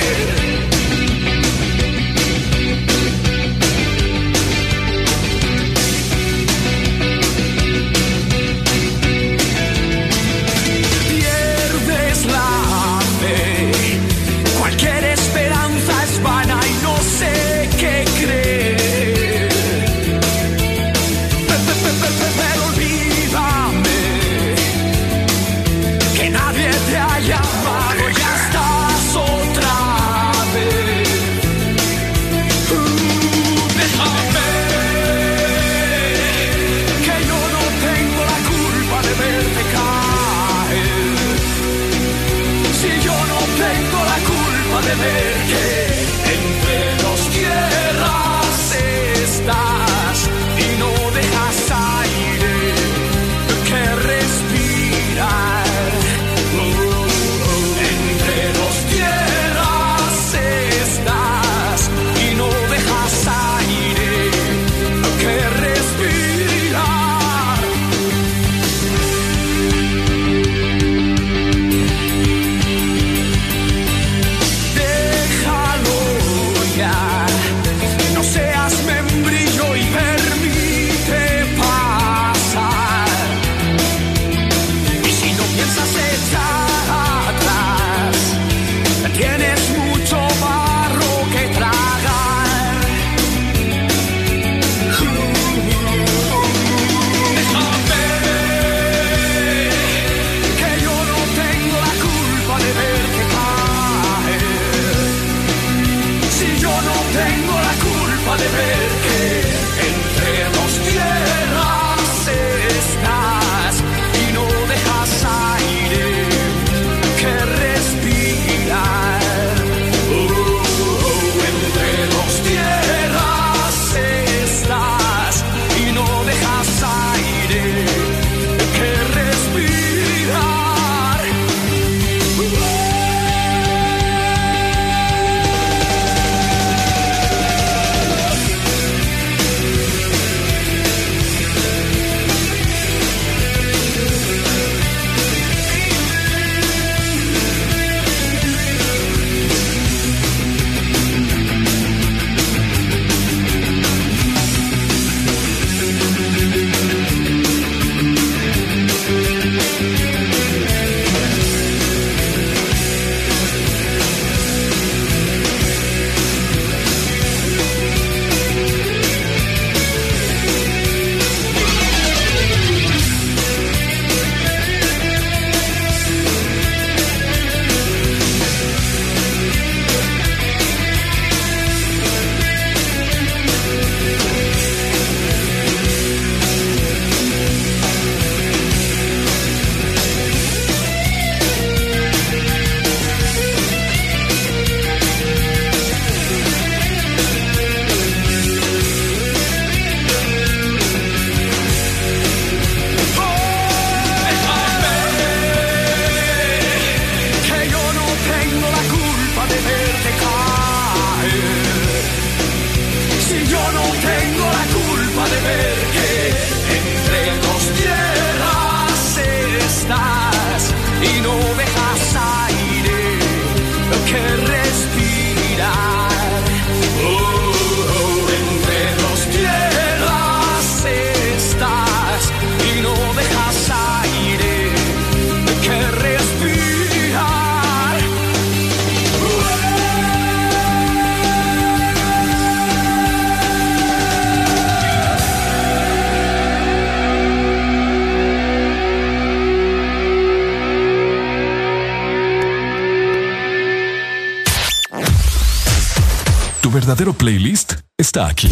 Playlist está aquí.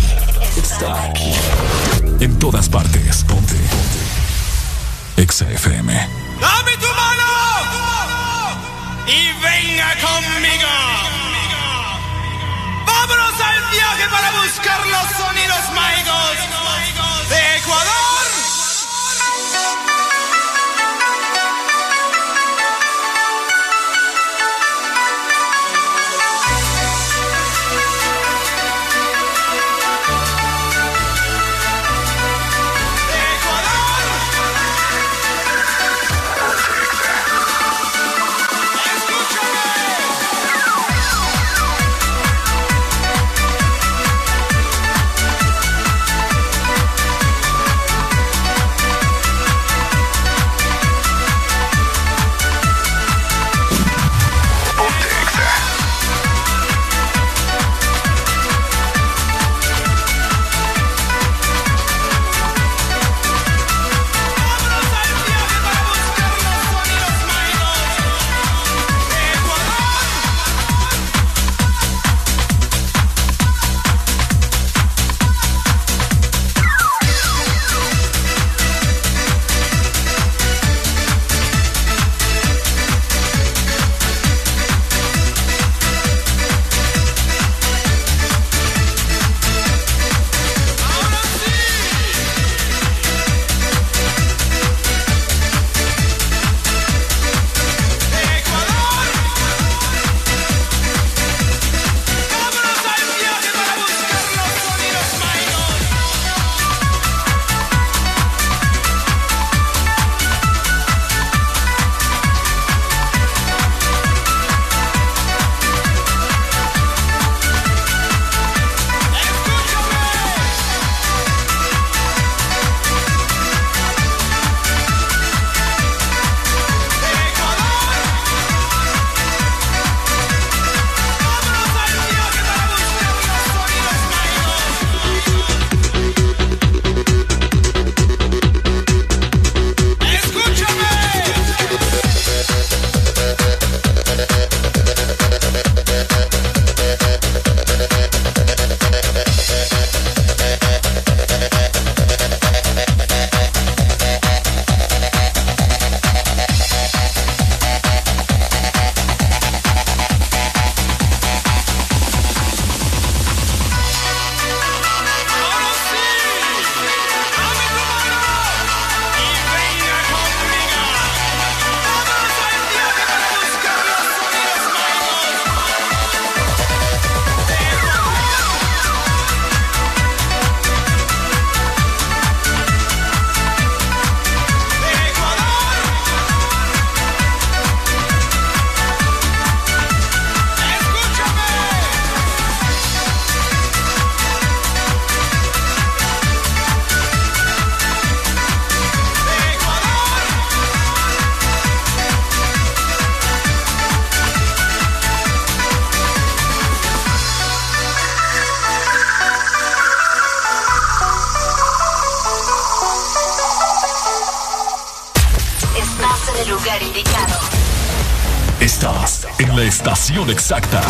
Exacta.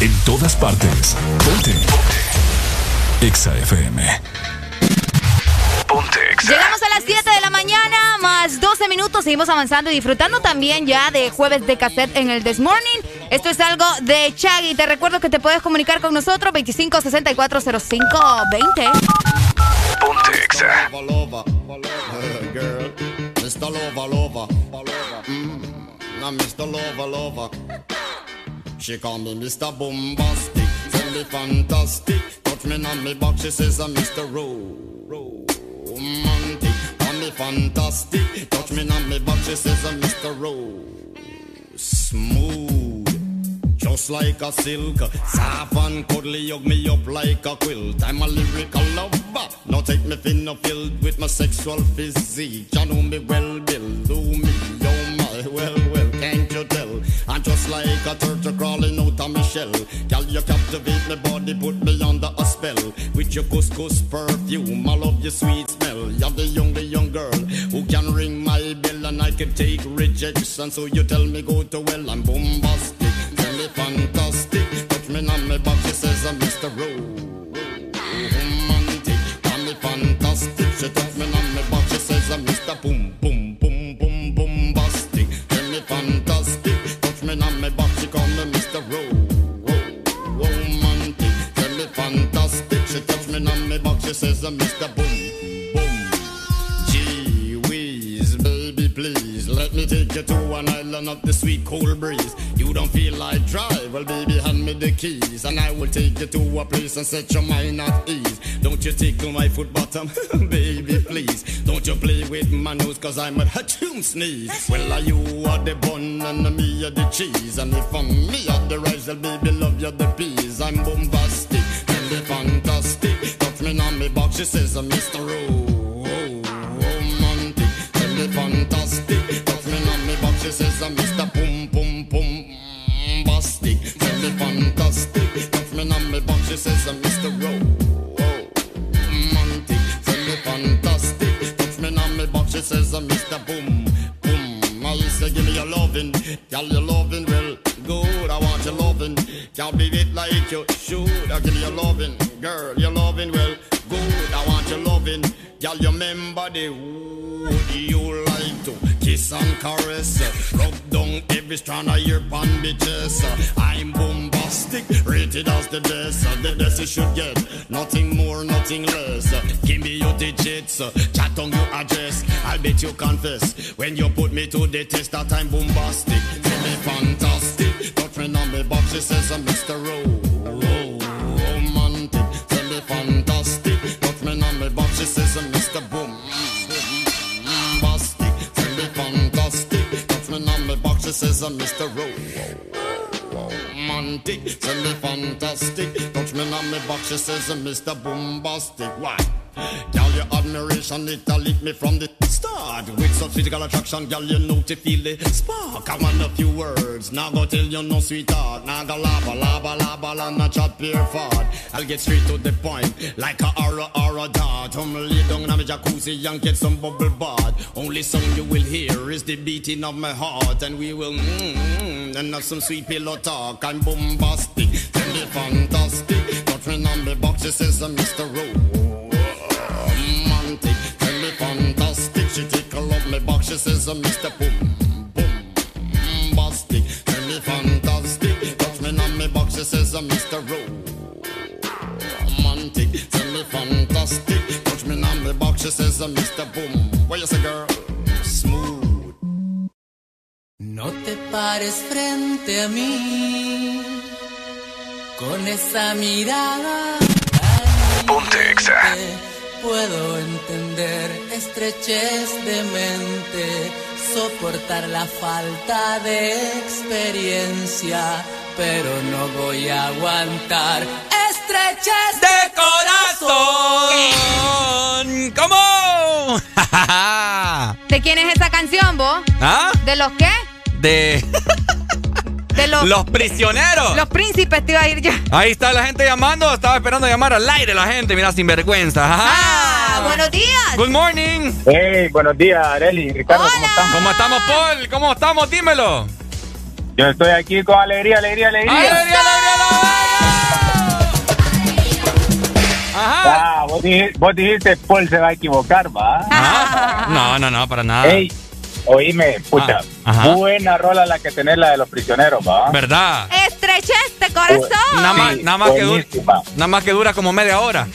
En todas partes. Ponte. Ponte. Exa FM. Ponte Llegamos a las 7 de la mañana, más 12 minutos. Seguimos avanzando y disfrutando también ya de jueves de cassette en el This Morning. Esto es algo de Chaggy. Te recuerdo que te puedes comunicar con nosotros 25 She call me Mr. Bombastic, tell me fantastic. Touch me on me back, she says I'm Mr. Romantic. Call me fantastic, touch me on me back, she says I'm Mr. Rose. Smooth. Just like a silk, soft and cuddly, hug me up like a quilt. I'm a lyrical lover. Now take me thin filled with my sexual physique. You know me well, Bill. Crawling out of my shell. Girl, you captivate my body, put me under a spell. With your couscous perfume, I love your sweet smell. You're the only young girl who can ring my bell and I can take rejection. So you tell me go to well, I'm bombastic, and set your mind at ease. Don't you tickle my foot bottom, baby please. Don't you play with my nose cause I'm a tune sneeze. Well are you are the bun and me are the cheese. And if I'm me are the rice, well baby love you the peas. I'm bombastic, and the fantastic. Touch me on me box, she says I'm Mr. Rose. She says I'm Mr. Pum it like you should. I give you loving, girl your loving well good. I want your loving, girl you remember the would you like to kiss and caress. Rub down every strand of your bandages. I'm bombastic, rated as the best. The best you should get, nothing more, nothing less. Give me your digits, chat on your address. I'll bet you confess when you put me to the test that I'm bombastic. Tell me fantastic, touch me on me box, she says I'm Mr. Rowe. Romantic, tell me fantastic, touch me on me box, she says I'm Mr. Boom. she says I'm Mr. Romantic, send me fantastic. Touch me on me box, she says I'm Mr. Bombastic. Why? Girl, your admiration, it lit me from the start. With such physical attraction, girl, you know to feel the spark. I want a few words, now go tell you no sweetheart. Now go lava, lava, lava, and not chat pure fart. I'll get straight to the point, like a aura, aura dart. I'm lay down in my jacuzzi and get some bubble bath. Only song you will hear is the beating of my heart, and we will mmm, and have some sweet pillow talk. I'm bombastic, tell me fantastic. Me on the box, she says Mr. Rowe back. She says, uh, Mr. Boom, boom, bastic. Tell me fantastic. Touch me on me back. She says, uh, Mr. Romantic. Tell me fantastic. Touch me on me back. She says, uh, Mr. Boom. What you say, girl? Smooth. No te pares frente a mí con esa mirada. Ponte exa puedo entender estrechez de mente, soportar la falta de experiencia, pero no voy a aguantar estrechez de corazón. ¿Cómo? ¿De quién es esa canción, vos? ¿Ah? ¿De los qué? De... De los, los, prisioneros. Los príncipes te iba a ir yo. Ahí está la gente llamando. Estaba esperando llamar al aire la gente. Mira, sin vergüenza. Ah, buenos días. Good morning. Hey, buenos días, Areli. Ricardo, Hola. ¿cómo estamos? ¿Cómo estamos, Paul? ¿Cómo estamos? Dímelo. Yo estoy aquí con alegría, alegría, alegría. ¡Alegría, alegría, Ajá. Ah, vos, dijiste, vos dijiste, Paul se va a equivocar, ¿va? Ah, no, no, no, para nada. Ey, oíme, pucha. Ah, buena rola la que tenés, la de los prisioneros, ¿va? ¿Verdad? Estrechez de corazón. Nada más, Sí, nada, más que dura, nada más que dura como media hora.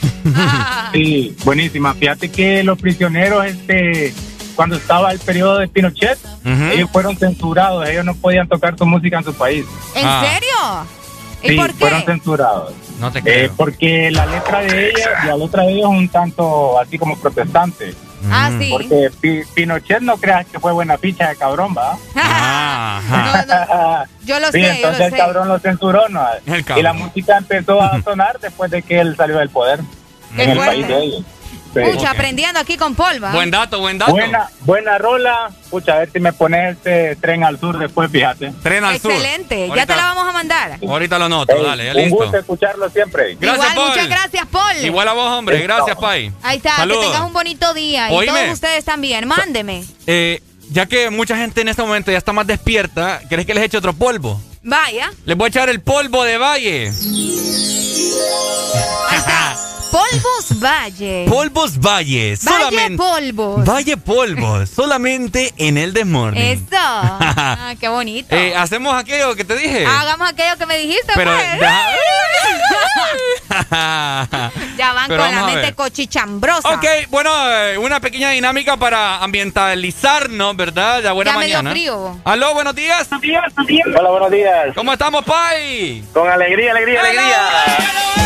Sí, buenísima. Fíjate que los prisioneros, este, cuando estaba el periodo de Pinochet, ellos fueron censurados, ellos no podían tocar su música en su país. ¿En Ah. serio? ¿Y Sí, por qué? fueron censurados. No te Eh, creo. porque la letra de ella, la letra de ellos es un tanto así como protestante. Ah, Mm. sí. Porque Pi- Pinochet no creas que fue buena ficha de cabrón, ¿va? Ah. Yo lo sí, sé, yo entonces lo el sé. cabrón lo censuró, ¿no? El Y la música empezó a sonar después de que él salió del poder Qué en el país de ellos. Pucha, aprendiendo aquí con polva. Buen dato, buen dato. Buena, buena rola. Pucha, a ver si me pones este tren al sur después, fíjate. Tren al sur. Excelente. Ya te la vamos a mandar. Ahorita lo noto, Ey, dale, ya un listo. gusto escucharlo siempre. Gracias, Igual, Paul. muchas gracias, Paul. Igual a vos, hombre. Gracias, Pai. Ahí está, Saludos. que tengas un bonito día. Y todos ustedes también. Mándeme. Eh, ya que mucha gente en este momento ya está más despierta, ¿crees que les eche otro polvo? Vaya. Les voy a echar el polvo de valle. Polvos Valle. Polvos Valle. Valle Polvos. Valle Polvos. solamente en el Desmorning. Eso. Ah, qué bonito. Eh, ¿Hacemos aquello que te dije? Hagamos aquello que me dijiste, Pero pues. ya van Pero con la mente cochichambrosa. Ok, bueno, eh, una pequeña dinámica para ambientalizarnos, ¿verdad? Ya buena Ya me dio mañana. frío. Aló, buenos días. Hola, buenos días. ¿Cómo estamos, Pai? Con alegría, alegría, alegría.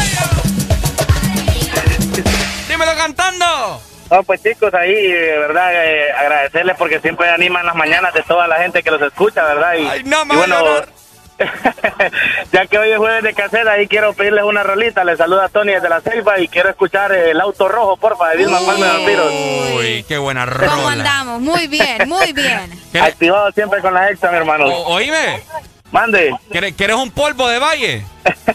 Dímelo cantando. No, pues chicos, ahí, de verdad, eh, agradecerles porque siempre animan las mañanas de toda la gente que los escucha, ¿verdad? Y, Ay, no, y bueno, ya que hoy es jueves de caseta, ahí quiero pedirles una rolita. Les saluda Tony desde la selva y quiero escuchar eh, El Auto Rojo, porfa, de Vilma Palme de Vampiros. Uy, qué buena ¿Cómo rola. andamos? Muy bien, muy bien. Activado siempre con la exa, mi hermano. O- oíme. Mande. ¿Quieres, quieres un polvo de valle?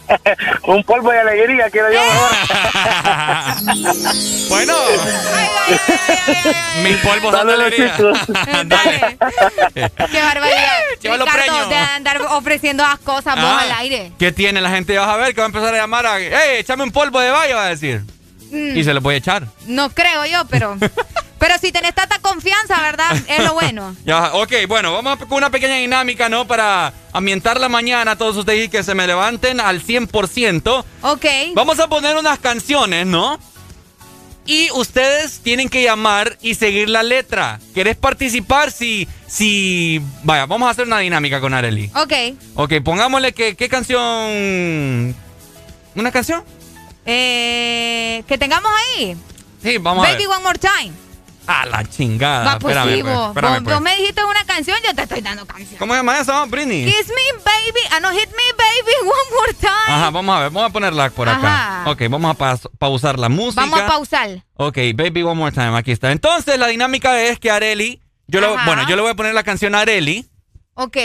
Un polvo de alegría, quiero yo mejor. Bueno. Mis polvos son de alegría. Dale. Qué barbaridad. Llévalo Ricardo, de andar ofreciendo las cosas vos Ah, al aire. ¿Qué tiene la gente? Vas a ver que va a empezar a llamar a... ¡Ey, échame un polvo de valle! Va a decir. Mm, Y se le voy a echar. No creo yo, pero. Pero si tenés tanta confianza, ¿verdad? Es lo bueno. Ya, ok, bueno, vamos a- con una pequeña dinámica, ¿no? Para ambientar la mañana, todos ustedes y que se me levanten al 100%. Ok. Vamos a poner unas canciones, ¿no? Y ustedes tienen que llamar y seguir la letra. ¿Querés participar? Si, si... Vaya, vamos a hacer una dinámica con Areli. Ok. Ok, pongámosle que, ¿qué canción? ¿Una canción? Eh, que tengamos ahí. Sí, vamos a Baby ver. One More Time. A la chingada. Va, pues espérame, sí, pues, vos. espérame, Vos- pues. vos me dijiste una canción, yo te estoy dando canción. ¿Cómo se llama eso, Britney? Kiss me, baby. Ah, no, hit me, baby, one more time. Ajá, vamos a ver, vamos a ponerla por acá. Ajá. Ok, vamos a pas- pausar la música. Vamos a pausar. Ok, Baby One More Time, aquí está. Entonces, la dinámica es que Areli, yo lo, bueno, yo le voy a poner la canción a Areli Ok.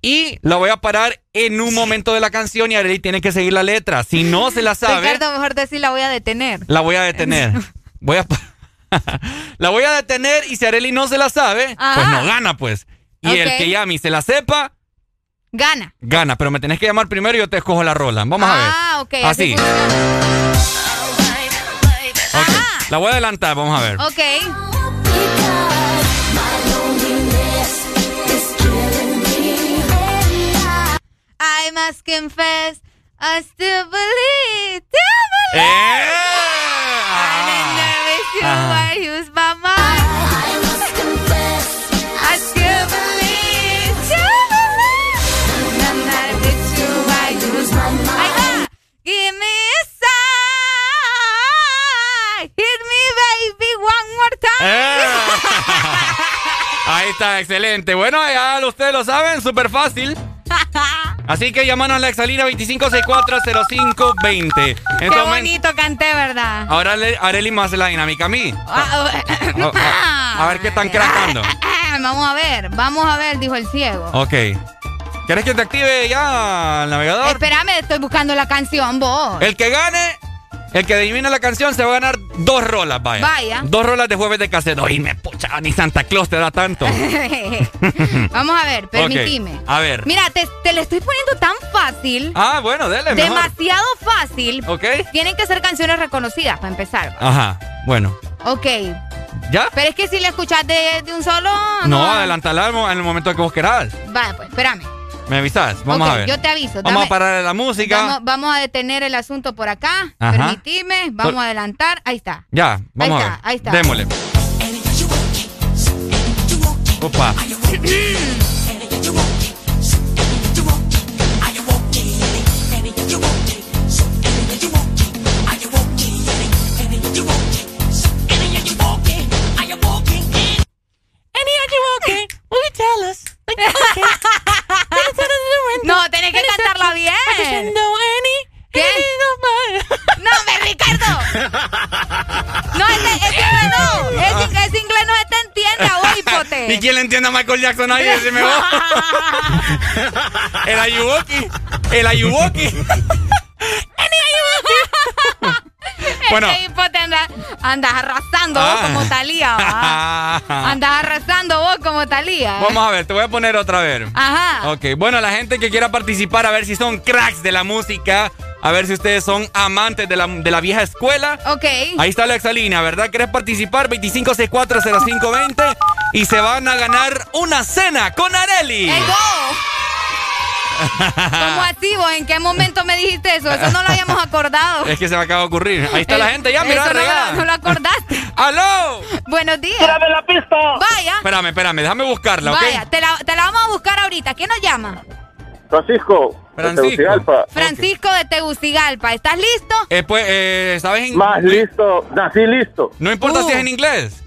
y la voy a parar en un momento de la canción y Areli tiene que seguir la letra. Si no se la sabe, Ricardo, mejor decir la voy a detener. la voy a detener. Voy a pa- la voy a detener y si Areli no se la sabe, pues no gana, pues. Y el que llame y se la sepa, Gana. gana. Pero me tenés que llamar primero y yo te escojo la rola. Vamos a ver. Ah, ok. Así. La voy a adelantar, vamos a ver. Ok. I must confess, I still believe, still believe. You, I use my mind. I must confess, I still believe, still believe. And that it's you, I use my mind. Give me a sign. Hit me, baby, one more time. ¡Eh! Ahí está, excelente. Bueno, ya ustedes lo saben, súper fácil. Así que llamanos a la exalina 25640520. En Qué este bonito canté, ¿verdad? ahora le- Areli me hace la dinámica a mí. Ah, A, a- a ver qué están crackando. Vamos a ver, vamos a ver, dijo el ciego. Ok. ¿Quieres que te active ya el navegador? Espérame, estoy buscando la canción, vos. El que gane, el que adivina la canción se va a ganar dos rolas, vaya. Vaya. Dos rolas de jueves de cassette. Oíme, pucha, ni Santa Claus te da tanto. Vamos a ver, permitime. A ver. Mira, te, te lo estoy poniendo tan fácil. Ah, bueno, dele, mejor. demasiado fácil. Ok. Tienen que ser canciones reconocidas para empezar. Ajá, bueno. Ok. ¿Ya? Pero es que si la escuchas de, de un solo. No, adelantala en el momento que vos querás. Vale, pues espérame. ¿Me avisas? Vamos a ver. Yo te aviso. Vamos a parar la música. Vamos, vamos a detener el asunto por acá. Ajá. Permitime. Vamos a adelantar. Ahí está. Ya, vamos Ahí a está, ver. ahí está. Démosle. Opa. No, tenés que cantarla bien. ¿Qué? No, me Ricardo. No, ese, ese inglés no. Ese, ese inglés no se te entiende, vos, hipote. ¿Y quién le entiende a Michael Jackson ahí? Decime vos. El Ayuwoki. El Ayuwoki. Bueno. Hipote andas, arrasando vos Ah. como Talía. Andas arrasando vos como Talía. Vamos a ver, te voy a poner otra vez. Ajá. Ok, bueno, la gente que quiera participar, a ver si son cracks de la música, a ver si ustedes son amantes de la, de la vieja escuela. Ok. Ahí está la exalínea, ¿verdad? ¿Querés participar? 25640520 y se van a ganar una cena con Areli. ¡Ey, vos! ¿Cómo así vos? ¿En qué momento me dijiste eso? Eso no lo habíamos acordado. Es que se me acaba de ocurrir. Ahí está la Eh, gente ya, mira, no, no lo acordaste. ¡Aló! Buenos días. ¡Tírame la pista! Vaya. Espérame, espérame, déjame buscarla, ¿ok? Vaya, te la, te la vamos a buscar ahorita. ¿Quién nos llama? Francisco. de Francisco. Tegucigalpa. Francisco de Tegucigalpa. ¿Estás listo? Eh, pues, eh, ¿sabes? en- Más listo. Nací listo. No importa Uh. si es en inglés.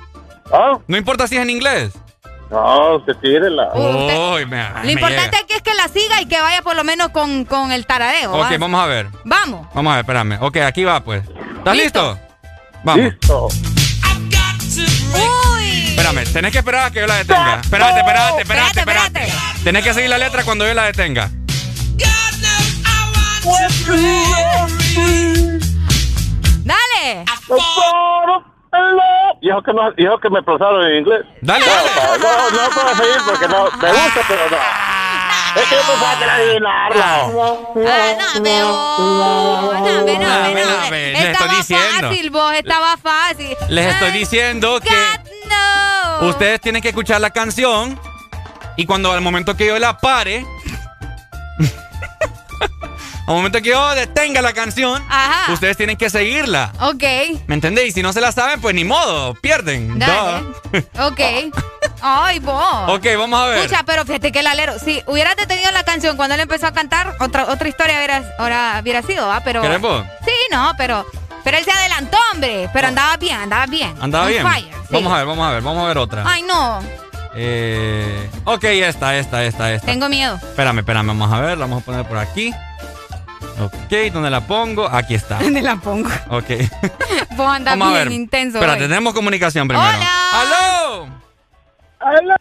¿Ah? No importa si es en inglés. No, usted tírela. Uy, me, Lo me importante llega. aquí es que la siga y que vaya por lo menos con, con el taradeo. Ok, vamos a ver. Vamos. Vamos a ver, espérame. Ok, aquí va, pues. ¿Estás listo? Vamos. Listo. Uy. Espérame, tenés que esperar a que yo la detenga. Espérate, espérate, espérate, Espérate, espérate. Tenés que seguir la letra cuando yo la detenga. Dale. Y eso que, no, y eso que me pronunciaron en inglés. Dale, dale. No, no, no puedo seguir porque no, me gusta, pero no. Es que yo pensaba que era adivinarla. Ah, no, pero. No, no, no, no. Estaba estoy diciendo. fácil, vos. Estaba fácil. Les estoy diciendo que No. ustedes tienen que escuchar la canción y cuando al momento que yo la pare, al momento que yo detenga la canción, Ajá. ustedes tienen que seguirla. Ok. ¿Me entendéis? Y si no se la saben, pues ni modo, pierden. Dale. Duh. Ok. Ay, vos. Ok, vamos a ver. Escucha, pero fíjate que el alero, si hubieras detenido la canción cuando él empezó a cantar, otra, otra historia hubiera, ahora hubiera sido, ¿va? Pero. ¿Querés vos? Sí, no, pero. Pero él se adelantó, hombre. Pero andaba bien, andaba bien. Andaba On bien. fire, sí. Vamos a ver, vamos a ver, vamos a ver otra. Ay, no. Eh, ok, esta, esta, esta, esta. Tengo miedo. Espérame, espérame, vamos a ver, la vamos a poner por aquí. Ok, ¿dónde la pongo? Aquí está. ¿Dónde la pongo? Ok. Vos andás Vamos a bien ver. intenso. Espérate, hoy. tenemos comunicación primero. Hola. ¡Aló! ¡Aló!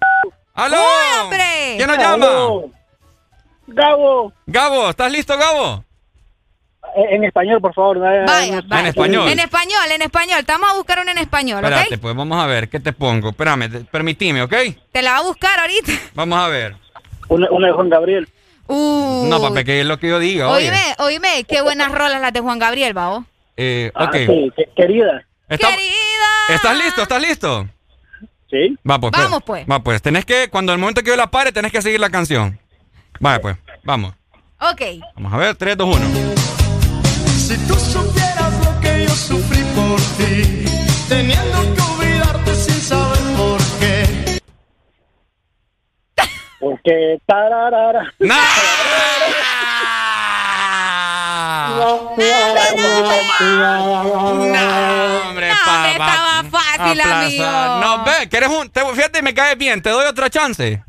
¡Aló! ¡Uy, hombre! ¿Quién nos llama? Gabo. Gabo, ¿estás listo, Gabo? Eh, En español, por favor. Vaya, vaya. En español. En español, en español. Te vamos a buscar una en español, Espérate, ¿ok? pues vamos a ver, ¿qué te pongo? Espérame, te- permitime, ¿ok? Te la va a buscar ahorita. Vamos a ver. Una, una de Juan Gabriel. Uh. No, papi, que es lo que yo diga, oye. Oíme, oíme, qué buenas rolas las de Juan Gabriel, ¿va? Eh, Ah, ok. sí, que- querida. Está- Querida. ¿Estás listo? ¿Estás listo? Sí. Va, pues. Vamos, pues. Va, pues. Tenés que, cuando el momento que yo la pare, tenés que seguir la canción. Vaya, pues. Vamos. Ok. Vamos a ver, 3, 2, 1. Si tú supieras lo que yo sufrí por ti, teniendo que Porque tararara. No, hombre, estaba pa- fácil, amigo. No, ve, que eres un. te- fíjate, me caes bien. Te doy otra chance.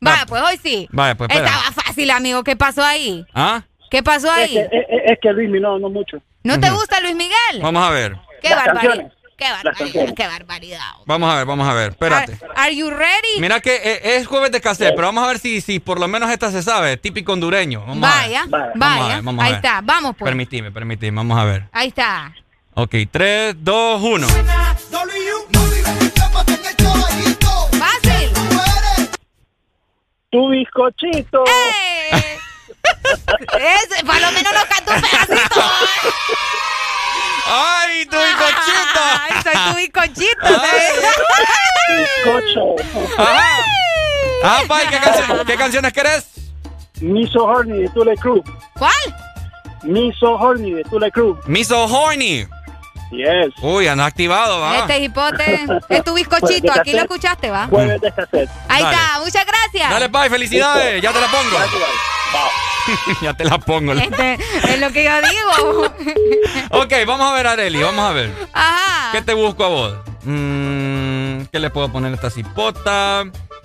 Vaya, pues hoy sí. Vaya, pues, espera. Estaba fácil, amigo. ¿Qué pasó ahí? ¿Ah? ¿Qué pasó Es ahí? que, es, es que Luis, no, no mucho. ¿No te gusta Luis Miguel? Vamos a ver. Qué barbaridad. Qué barbaridad. Qué barbaridad. Vamos a ver, vamos a ver. Espérate. Are, are you ready? Mira que eh, es jueves de cassette, pero vamos a ver si, si por lo menos esta se sabe. Típico hondureño. Vamos a ver. Vaya, Vamos a vaya. ver, vamos a Ahí ver. está. Vamos, pues. Permitime, permitime. Vamos a ver. Ahí está. Ok, 3, 2, 1. Fácil. Tu bizcochito. ¡Eh! Ese, para lo menos nos cantó un pedacito. ¡Ay, tu bizcochito! ¡Ay, soy tu bizcochito! Bizcocho. Ajá. Ah, Pai, ¿qué, canción- ¿qué canciones querés? Miso Horny de Tule Crew. ¿Cuál? Miso Horny de Tule Crew. Miso Horny. Yes. Uy, anda activado, va. Este hipote es tu bizcochito. Aquí lo escuchaste, ¿va? Jueves de cassette. Ahí Dale. está. Muchas gracias. Dale, Pai, felicidades. Ya te la pongo. ya te la pongo. Este es lo que yo digo. Ok, vamos a ver, Areli, vamos a ver. Ajá. ¿Qué te busco a vos? Mm, ¿Qué le puedo poner a esta cipota?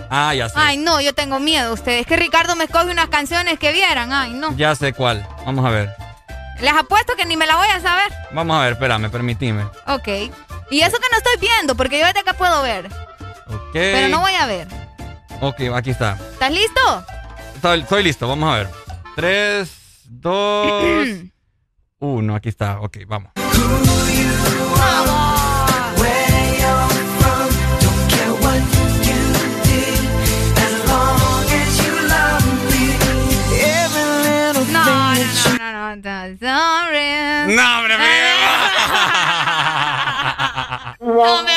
Ah, ya sé. Ay, no, yo tengo miedo. Ustedes Es que Ricardo me escoge unas canciones que vieran. Ay, no. Ya sé cuál. Vamos a ver. Les apuesto que ni me la voy a saber. Vamos a ver, espérame, permitime. Ok. Y eso que no estoy viendo, porque yo desde acá puedo ver. Ok. Pero no voy a ver. Ok, aquí está. ¿Estás listo? Estoy, estoy listo, vamos a ver. 3, 2, 1, aquí está. Ok, vamos. No, hombre, No, me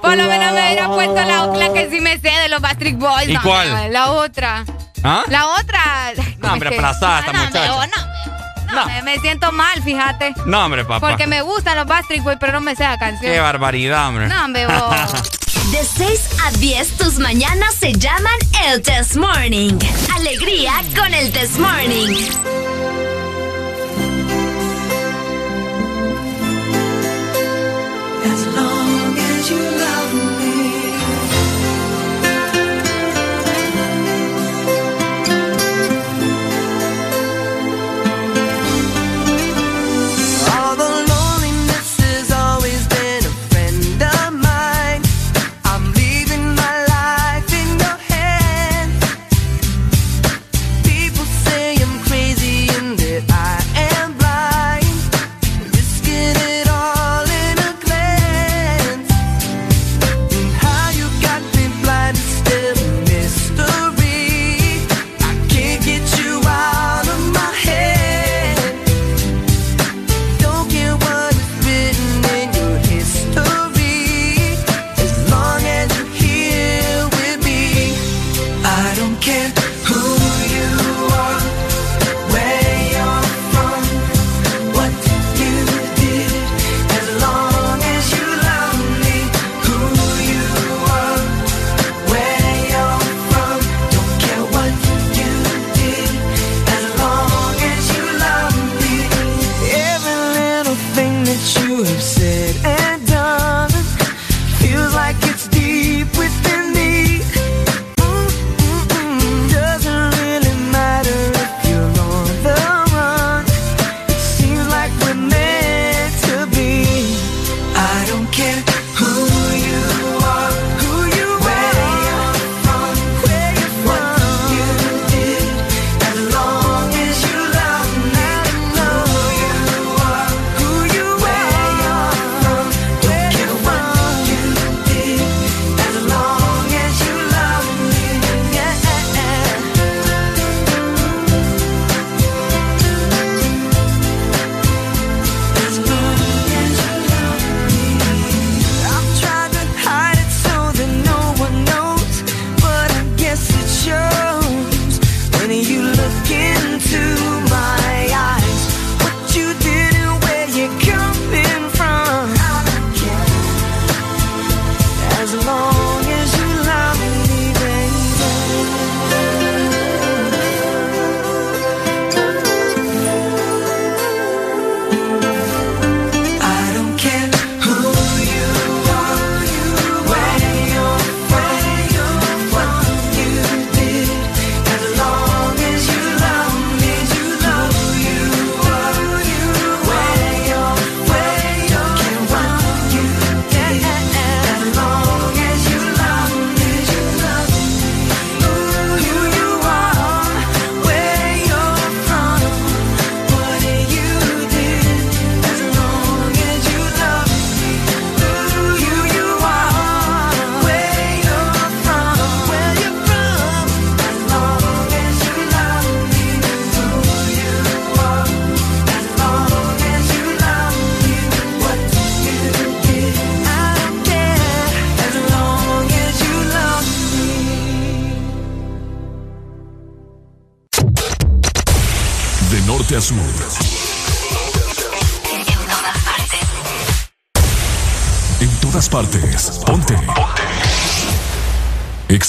Por lo menos me hubiera puesto la, la, que sí me sé de los Bastric Boys. ¿Y cuál? la otra. ¿Ah? La otra. No, hombre, aplazada esta muchacha. no, no, Me, me, siento mal, fíjate. No, hombre, papá. Porque me gustan los Bastric Boys, pero no me sé la canción. Qué barbaridad, hombre. No, hombre, De 6 a 10, tus mañanas se llaman el Test Morning. Alegría con el Test Morning. As long as you love me.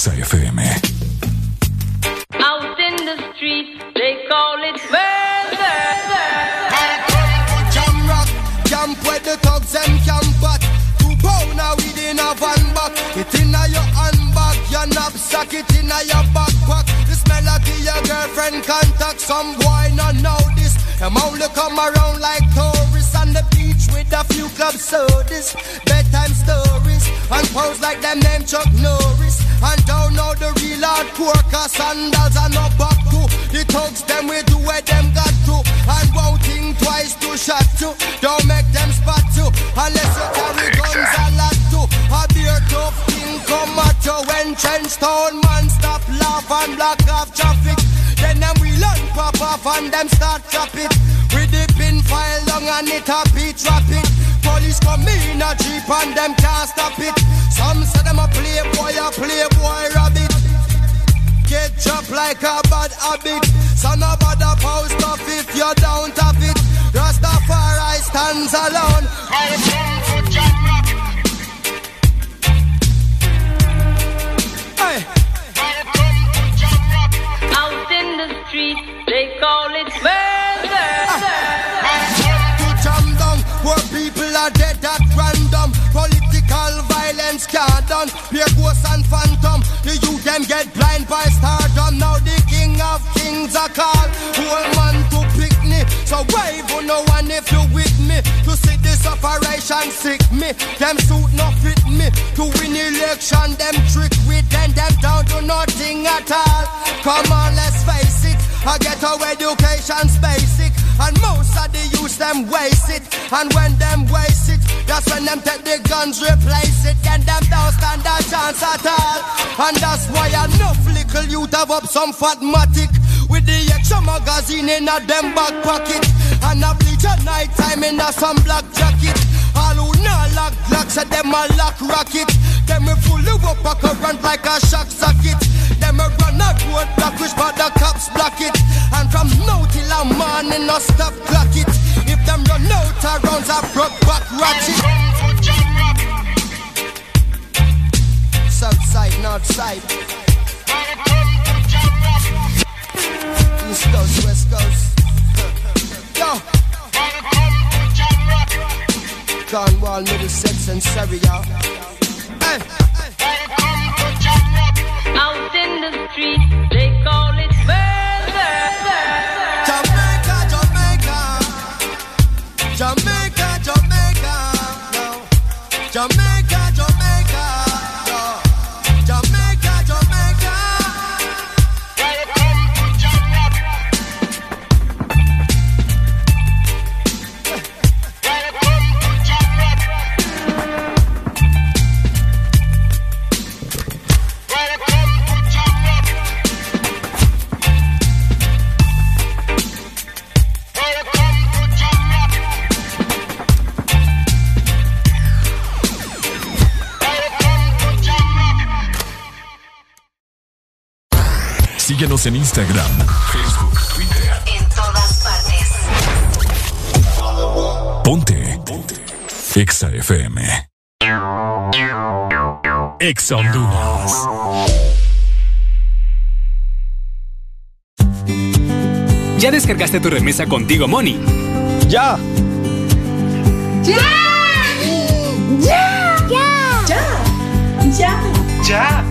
Exa FM. Out in the street, they call it murder. Jam rock, jump where the thugs and camp back. Two pound now within a van back. It in a your handbag, your knapsack, it in a your backpack. The This melody your girlfriend contact. Some boy not know this. Them only come around like tourists on the beach with a few club sodas, bedtime stories, and pose like them name Chuck Norris. And don't know know the real hardcore cause sandals are no back to The thugs them we do where them got to. And won't think twice to shot to. Don't make them spot you Unless you carry guns a lot to. A beer tough thing come at you When trench town man stop laugh and block off traffic. Then them we learn pop off and them start drop it. With the pin file long and it a beat rapid Police come in a jeep and them can't stop it some say them a playboy, a playboy rabbit. Get chopped like a bad habit. So no bother post off if you don't have it. Rastafari stands alone. Hey. Out in the street, they call it murder. Pure ghosts and phantom. The youth them get blind by stardom. Now the king of kings are called. Whole man to pick me. So wave on no one if you with me. To see this operation sick me. Them suit not fit me. To win election, them trick with them. Them down to nothing at all. Come on, let's face it. I get our education's basic. And most of the youth them waste it. And when them waste it, that's when them take the guns, replace it. Then them don't stand a chance at all. And that's why enough little youth have up some fatmatic. With the extra magazine in a them back pocket. And a bleach at night time in a some black jacket. All who not lock glocks at them a lock rocket. Them we fully up a current like a shock socket. Them a run a road block which but the cops block it. And from now till a morning no stop clock it. If them run out of rounds back ratchet. South side, north side. East coast, west coast. Yo. Cornwall, Middlesex, and Surrey, y'all. Hey. Out in the street, Síguenos en Instagram, Facebook, Twitter. En todas partes. Ponte. Ponte. Exa FM. Exa Honduras. ¿Ya descargaste tu remesa contigo, Money? ¡Ya! ¡Ya! ¡Ya! ¡Ya! ¡Ya! ¡Ya!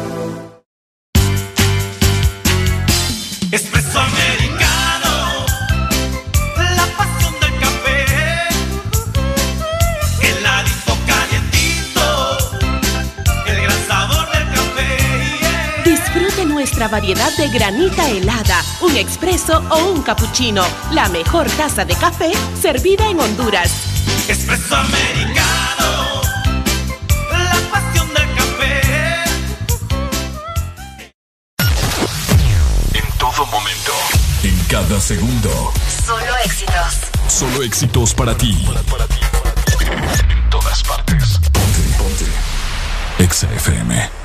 Nuestra variedad de granita helada, un expreso o un cappuccino. La mejor taza de café servida en Honduras. Espresso americano, la pasión del café. En todo momento. En cada segundo. Solo éxitos. Solo éxitos para ti. En todas partes. Ponte, ponte. Exa FM.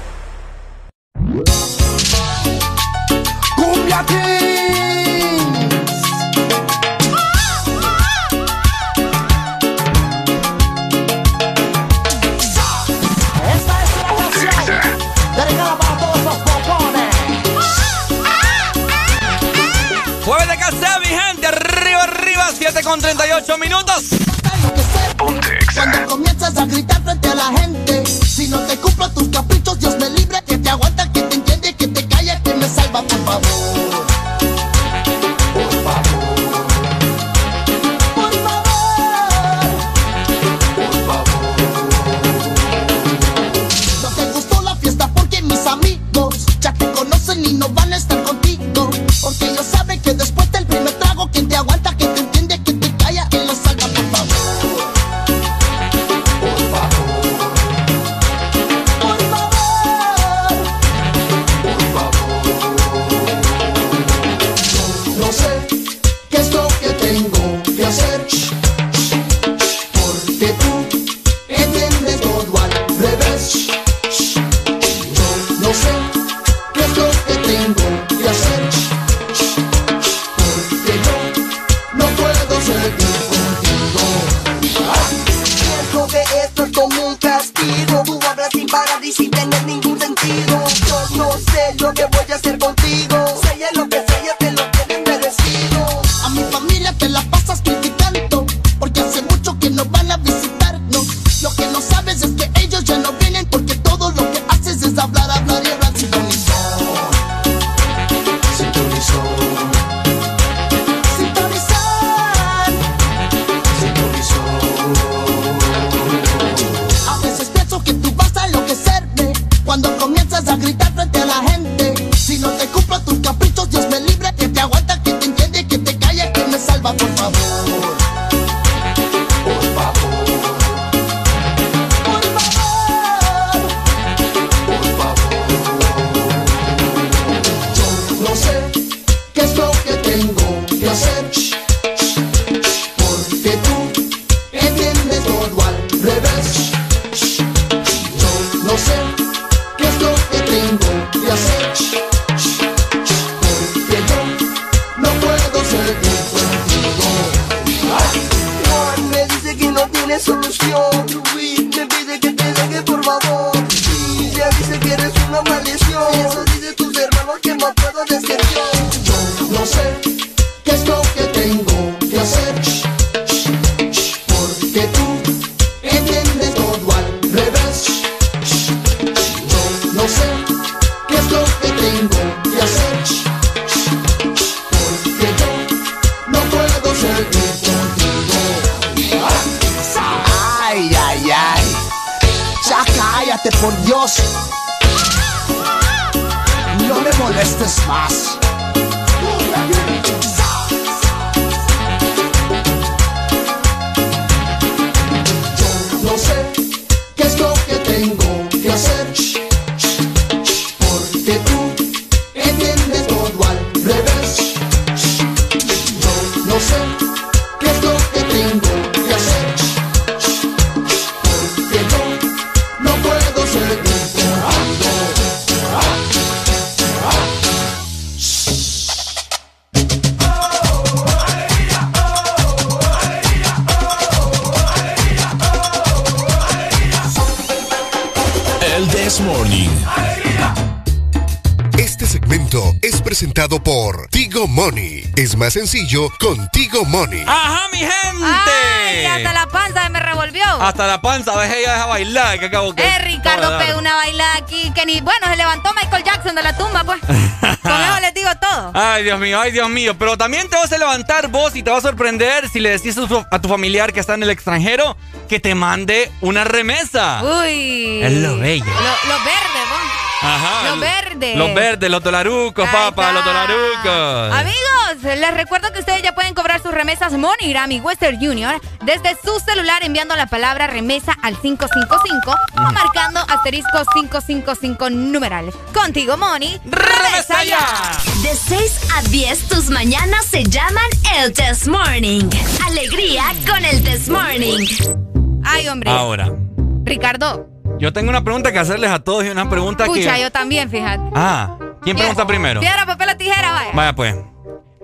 Cumbia Esta es una canción dedicada para todos los popones. Jueves de casa, mi gente. Arriba, arriba. 7 con 38 minutos. Cuando comienzas a gritar frente a la gente, si no te cumplo tus caprichos, Dios me libre, salva, por favor. Yo no sé lo que voy más sencillo con Tigo Money. Ajá, mi gente. Ay, hasta la panza me revolvió. Hasta la panza, ves, ella deja bailar, que acabo que. Eh, Ricardo pegó una bailada aquí que ni. Bueno, se levantó Michael Jackson de la tumba, pues. Con eso les digo todo. Ay, Dios mío, ay, Dios mío. Pero también te vas a levantar vos y te va a sorprender si le decís a tu, a tu familiar que está en el extranjero que te mande una remesa. Uy. Es lo bello. Lo, lo verde, vos. Ajá. Los verdes. Los verdes, los tolarucos, papá, los tolarucos. Amigos, les recuerdo que ustedes ya pueden cobrar sus remesas MoneyGram y Western Union desde su celular enviando la palabra remesa al 555 o marcando asterisco 555 numerales. Contigo, Money. ¡Remesa ya! De 6 a 10, tus mañanas se llaman el Test Morning. Alegría con el Test Morning. Ay, hombre. Ahora. Ricardo, Yo tengo una pregunta que hacerles a todos y una pregunta Escucha, que. yo también, fíjate. Ah, ¿quién pregunta primero? Piedra, papel o tijera, vaya. Vaya pues.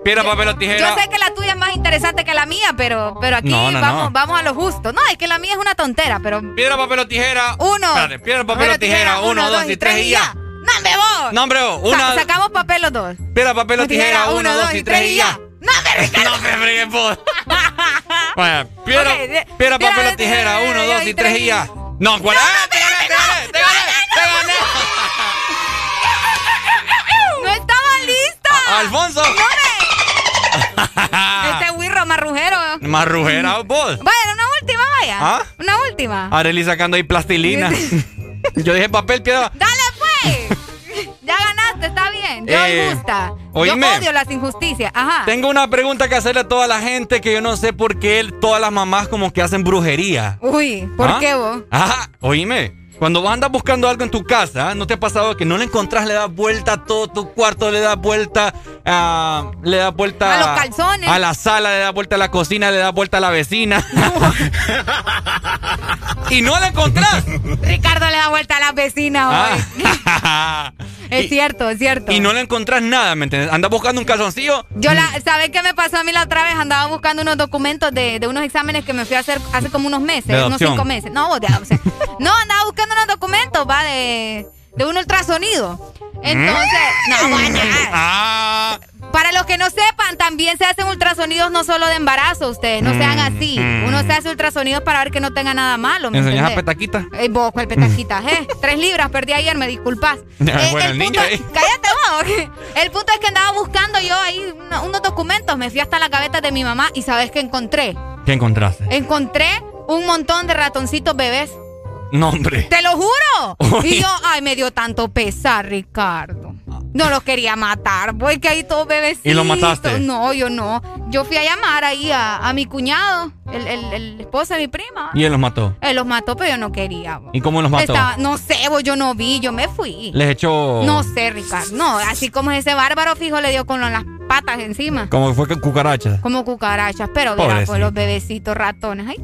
Piedra, papel o tijera. Yo sé que la tuya es más interesante que la mía, pero, pero aquí No, no, vamos, no. vamos a lo justo. No, es que la mía es una tontera, pero. Piedra, papel o tijera. Uno. Espérate, piedra, papel o tijera. Uno, dos y tres y ya. ¡No, me vos! No, hombre, vos, una. sacamos papel los dos. Piedra, papel o tijera. Uno, dos y tres y ya. ¡No, me No me fregues vos. Vaya, piedra, papel o tijera. Uno, dos y tres y ya. No, ¿cuál? ¡Ah, te gané, te gané, te gané, te gané! ¡No estaba lista! Alfonso. Este wirro marrujero. Marrujera vos. Vaya, una última, vaya. ¿Ah? Una última. Arely sacando ahí plastilina. Yo dije papel, piedra. ¡Dale, pues! Bien. Yo Eh, me gusta. oíme. Yo odio las injusticias. Ajá. Tengo una pregunta que hacerle a toda la gente que yo no sé por qué todas las mamás como que hacen brujería. Uy, ¿por ¿Ah? qué vos? Ajá, oíme. Cuando vos andas buscando algo en tu casa, ¿no te ha pasado que no le encontrás, le das vuelta a todo tu cuarto, le das vuelta a. le das vuelta A los calzones. A la sala, le das vuelta a la cocina, le das vuelta a la vecina. y no la encontrás. Ricardo le da vuelta a las vecinas hoy. Ah. Es cierto, es cierto. y no le encontrás nada, ¿me entiendes? Andas buscando un calzoncillo. Yo la, ¿sabes qué me pasó a mí la otra vez? Andaba buscando unos documentos de, de unos exámenes que me fui a hacer hace como unos meses, unos cinco meses. No, de adopción. No, andaba buscando unos documentos, va, de, de un ultrasonido. Entonces, no, bueno. Ah. Para los que no sepan, también se hacen ultrasonidos no solo de embarazo, ustedes, no sean así. Mm. Uno se hace ultrasonidos para ver que no tenga nada malo, ¿me ¿Enseñas a petaquita? Ey, vos, ¿cuál petaquita? Eh, tres libras perdí ayer, me disculpas. Eh, Bueno, el niño ahí. Cállate vos. El punto es que andaba buscando yo ahí unos documentos. Me fui hasta la gaveta de mi mamá y ¿sabes qué encontré? ¿Qué encontraste? Encontré un montón de ratoncitos bebés. No, hombre. ¡Te lo juro! Y yo, ay, me dio tanto pesar, Ricardo. No los quería matar, voy que ahí todos bebecitos. ¿Y los mataste? No, yo no. Yo fui a llamar ahí a, a mi cuñado, el, el- el esposo de mi prima. Y él los mató. Él los mató, pero yo no quería. bo. ¿Y cómo los mató? Estaba- no sé, bo, yo no vi, yo me fui. Les echó. No sé, Ricardo. No, así como ese bárbaro fijo le dio con las patas encima. Como fue que cucaracha. Como cucarachas, pero mira, pues los bebecitos ratones. Ay,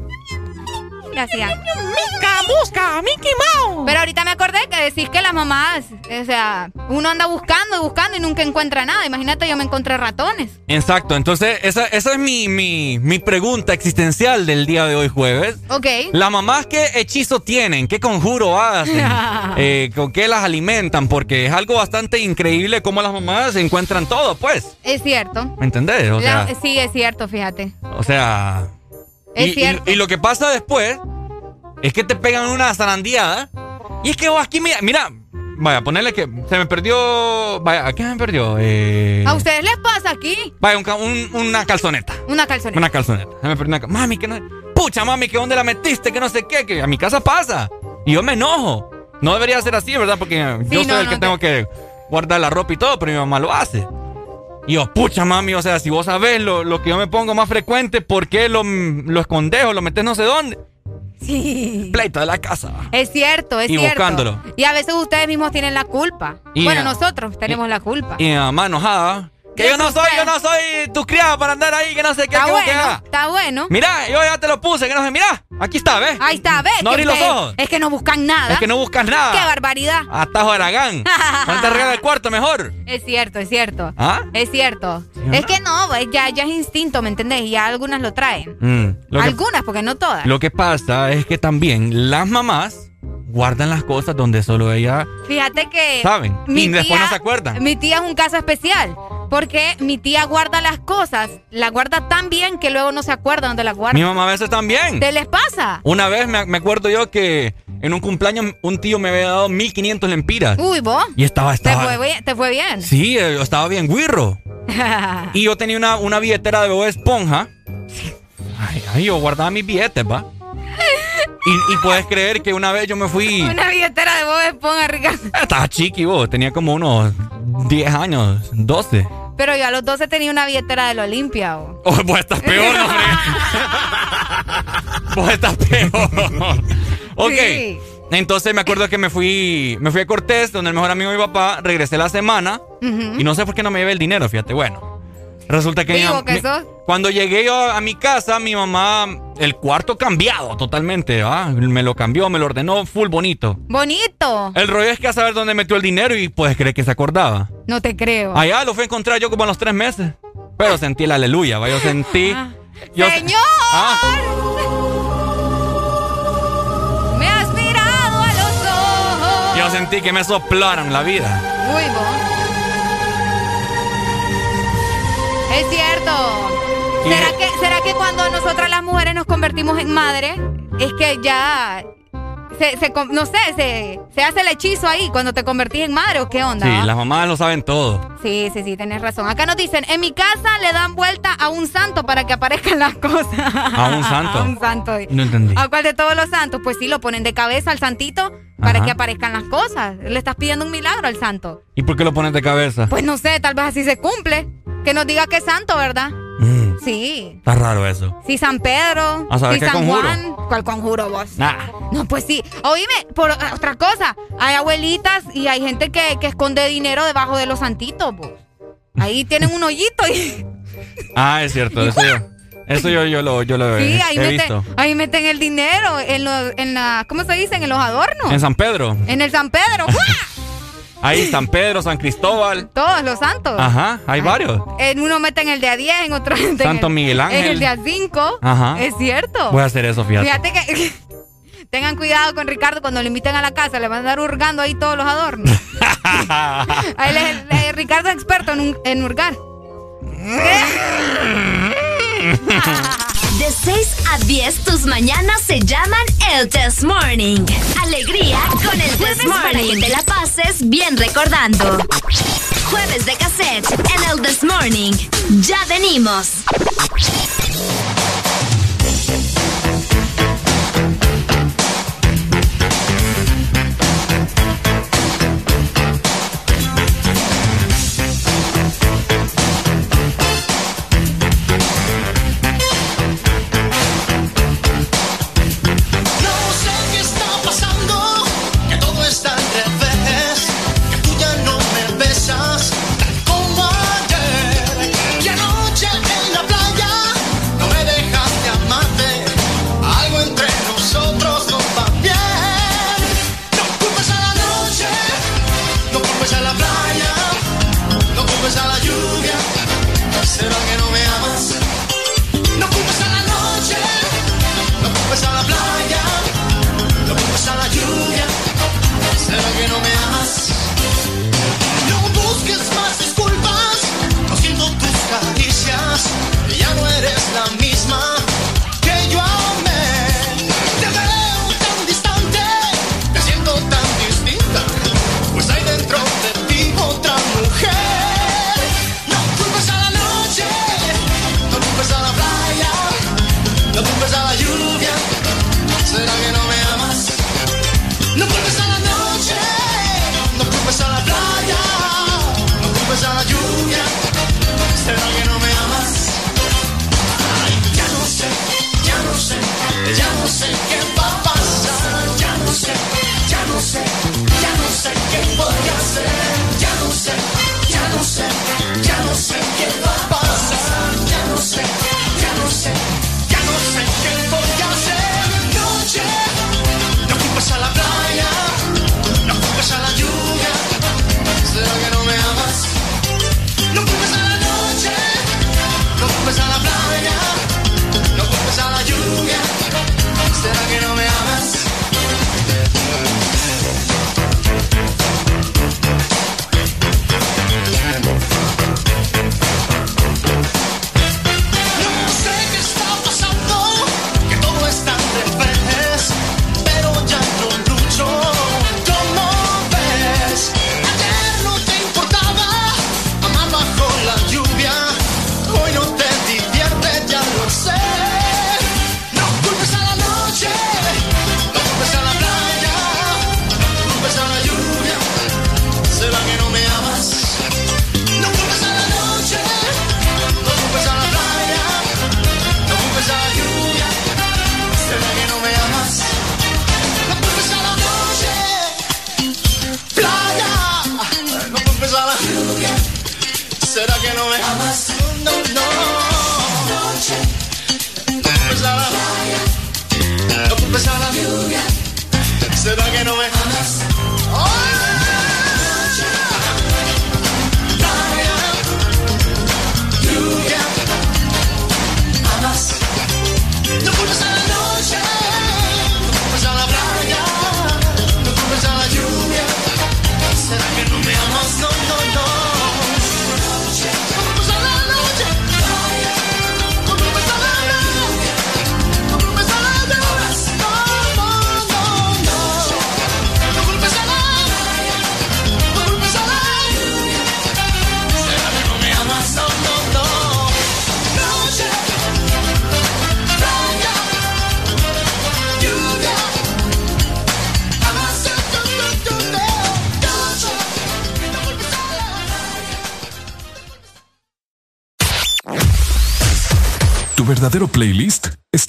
¿qué hacían? Mica, busca, Mickey Mouse. Pero ahorita me acordé que decís que las mamás, o sea, uno anda buscando y buscando y nunca encuentra nada. Imagínate, yo me encontré ratones. Exacto, entonces esa, esa es mi, mi, mi pregunta existencial del día de hoy jueves. Ok. Las mamás, ¿qué hechizo tienen? ¿Qué conjuro hacen? Eh, ¿Con qué las alimentan? Porque es algo bastante increíble cómo las mamás encuentran todo, pues. Es cierto. ¿Me entendés? O sea, La- sí, es cierto, fíjate. o sea... Es y, y- cierto. y lo que pasa después es que te pegan una zarandeada. Y es que vos aquí, mira, mira, vaya, ponerle que se me perdió... Vaya, ¿a qué se me perdió? Eh, ¿A ustedes les pasa aquí? Vaya, un una calzoneta. Una calzoneta. Una calzoneta. Se me perdió una Mami, que no. Pucha, mami, que dónde la metiste, que no sé qué, que a mi casa pasa. Y yo me enojo. No debería ser así, ¿verdad? Porque yo soy no, el no, que te- tengo que guardar la ropa y todo, pero mi mamá lo hace. Y yo, pucha, mami, o sea, si vos sabés lo, lo que yo me pongo más frecuente, ¿por qué lo, lo escondes o lo metes no sé dónde? Sí. Pleito de la casa. Es cierto, es Y cierto. buscándolo. Y a veces ustedes mismos tienen la culpa. Y bueno, a- nosotros tenemos la culpa. Y mi mamá enojada. Que yo no soy, yo no soy tu criada para andar ahí, que no sé qué, Está que bueno, está bueno. Mira, yo ya te lo puse, que no sé, mira, aquí está, ¿ves? Ahí está, ¿ves? No abrí los ojos. Es que no buscan nada. Es que no buscas nada. ¡Qué barbaridad! Atajo Aragán. Ponte a regalar el cuarto mejor. Es cierto, es cierto. ¿Ah? Es cierto. Es que no, ya, ya es instinto, ¿me entendés? Y ya algunas lo traen. Mm, lo, que, algunas, porque no todas. lo que pasa es que también las mamás guardan las cosas donde solo ella Fíjate que. saben. mi Y después tía- no se acuerdan. Mi tía es un caso especial. Porque mi tía guarda las cosas, las guarda tan bien que luego no se acuerda dónde las guarda. Mi mamá a veces también. ¿Te les pasa? Una vez me, me acuerdo yo que en un cumpleaños un tío me había dado 1500 lempiras. Uy, vos. Y estaba, ¿Te estaba. fue bien? ¿Te fue bien? Sí, eh, estaba bien guirro. Y yo tenía una, una billetera de Bob Esponja. Ay, ay, yo guardaba mis billetes, va. Y, y puedes creer que una vez yo me fui. Una billetera de Bob Esponja, Ricardo. Estaba chiqui, vos. Tenía como unos 10 años, 12. Pero yo a los 12 tenía una billetera del Olimpia. vos. Oh, vos estás peor, hombre. vos estás peor. ok. Sí. Entonces me acuerdo que me fui, me fui a Cortés, donde el mejor amigo de mi papá, regresé la semana y no sé por qué no me llevé el dinero, fíjate. Bueno, Resulta que, Vivo mi, que sos. cuando llegué yo a mi casa, mi mamá, el cuarto cambiado totalmente, ¿ah? Me lo cambió, me lo ordenó full bonito. Bonito. El rollo es que a saber dónde metió el dinero y puedes creer que se acordaba. No te creo. Allá lo fui a encontrar yo como a los tres meses. Pero sentí el aleluya, ¿va? Yo sentí. yo- ¡Señor! Ah, Me has mirado a los ojos. yo sentí que me soplaron la vida. Uy, vos. Es cierto. ¿Será que, ¿Será que cuando nosotras las mujeres nos convertimos en madre, es que ya se, no sé, se, se hace el hechizo ahí cuando te convertís en madre o qué onda? Sí, las mamás lo saben todo. Sí, sí, sí, tenés razón. Acá nos dicen, en mi casa le dan vuelta a un santo para que aparezcan las cosas. ¿A un santo? a un santo. No entendí. ¿A cuál de todos los santos? Pues sí, lo ponen de cabeza al santito para Ajá. que aparezcan las cosas. Le estás pidiendo un milagro al santo. ¿Y por qué lo pones de cabeza? Pues no sé, tal vez así se cumple. Que nos diga que es santo, ¿verdad? Mm, Sí. está raro eso. Sí, San Pedro. A saber sí, qué San conjuro. Juan. ¿Cuál conjuro vos? Nah. No, pues sí. Oíme, por otra cosa. Hay abuelitas y hay gente que, que esconde dinero debajo de los santitos, vos. Ahí tienen un hoyito y... Ah, es cierto, eso yo. Eso yo, yo lo, yo lo Sí, he, ahí he meten, visto. ahí meten el dinero en los, en la, ¿cómo se dicen? En los adornos. En San Pedro. En el San Pedro. Ahí San Pedro, San Cristóbal. Todos los santos. Ajá, hay varios. En uno meten el de a 10, en otro meten Santo el, Miguel Ángel. En el de a 5. Ajá. Es cierto. Voy a hacer eso, fíjate. Fíjate que tengan cuidado con Ricardo cuando lo inviten a la casa, le van a andar hurgando ahí todos los adornos. Ahí Ricardo es experto en, un- en hurgar. De 6 a 10, tus mañanas se llaman el Test Morning. Alegría con el Test Morning. Que te la pases bien recordando. Jueves de cassette en el This Morning. Ya venimos.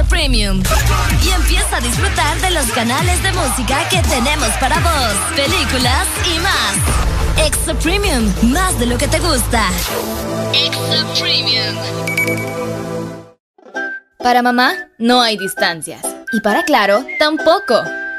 Premium. Y empieza a disfrutar de los canales de música que tenemos para vos, películas y más. Extra Premium, más de lo que te gusta. Extra Premium. Para mamá, no hay distancias. Y para Claro, tampoco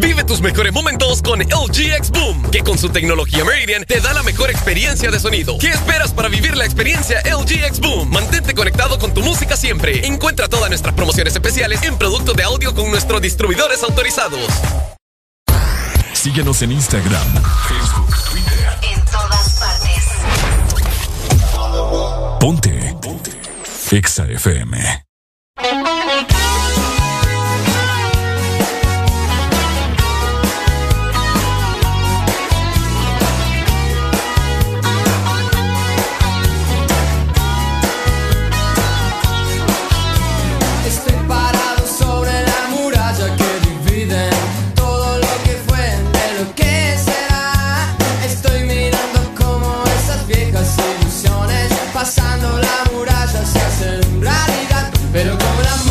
Vive tus mejores momentos con LG X Boom, que con su tecnología Meridian te da la mejor experiencia de sonido. ¿Qué esperas para vivir la experiencia LG X Boom? Mantente conectado con tu música siempre. Encuentra todas nuestras promociones especiales en productos de audio con nuestros distribuidores autorizados. Síguenos en Instagram, Facebook, Twitter. En todas partes. Ponte. Ponte. Exa FM. Sobre la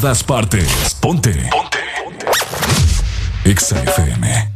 todas partes. Ponte. Ponte. Ponte. Exa FM.